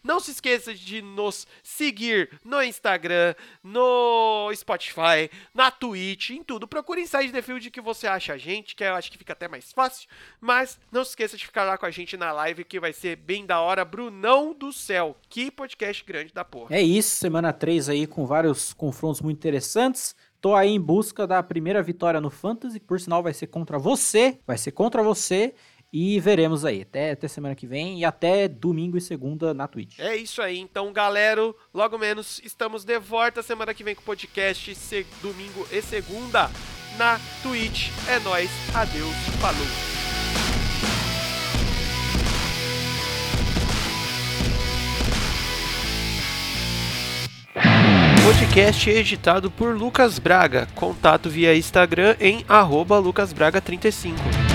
Não se esqueça de nos seguir no Instagram, no Spotify, na Twitch, em tudo. Procure Inside the Field que você acha a gente, que eu acho que fica até mais fácil. Mas não se esqueça de ficar lá com a gente na live, que vai ser bem da hora. Brunão do céu, que podcast grande da porra. É isso, semana 3 aí com vários confrontos muito interessantes. Tô aí em busca da primeira vitória no Fantasy, por sinal vai ser contra você, vai ser contra você. E veremos aí, até, até semana que vem e até domingo e segunda na Twitch. É isso aí, então galera, logo menos estamos de volta semana que vem com o podcast, se, domingo e segunda na Twitch. É nóis, adeus, falou. Podcast editado por Lucas Braga. Contato via Instagram em arroba lucasbraga35.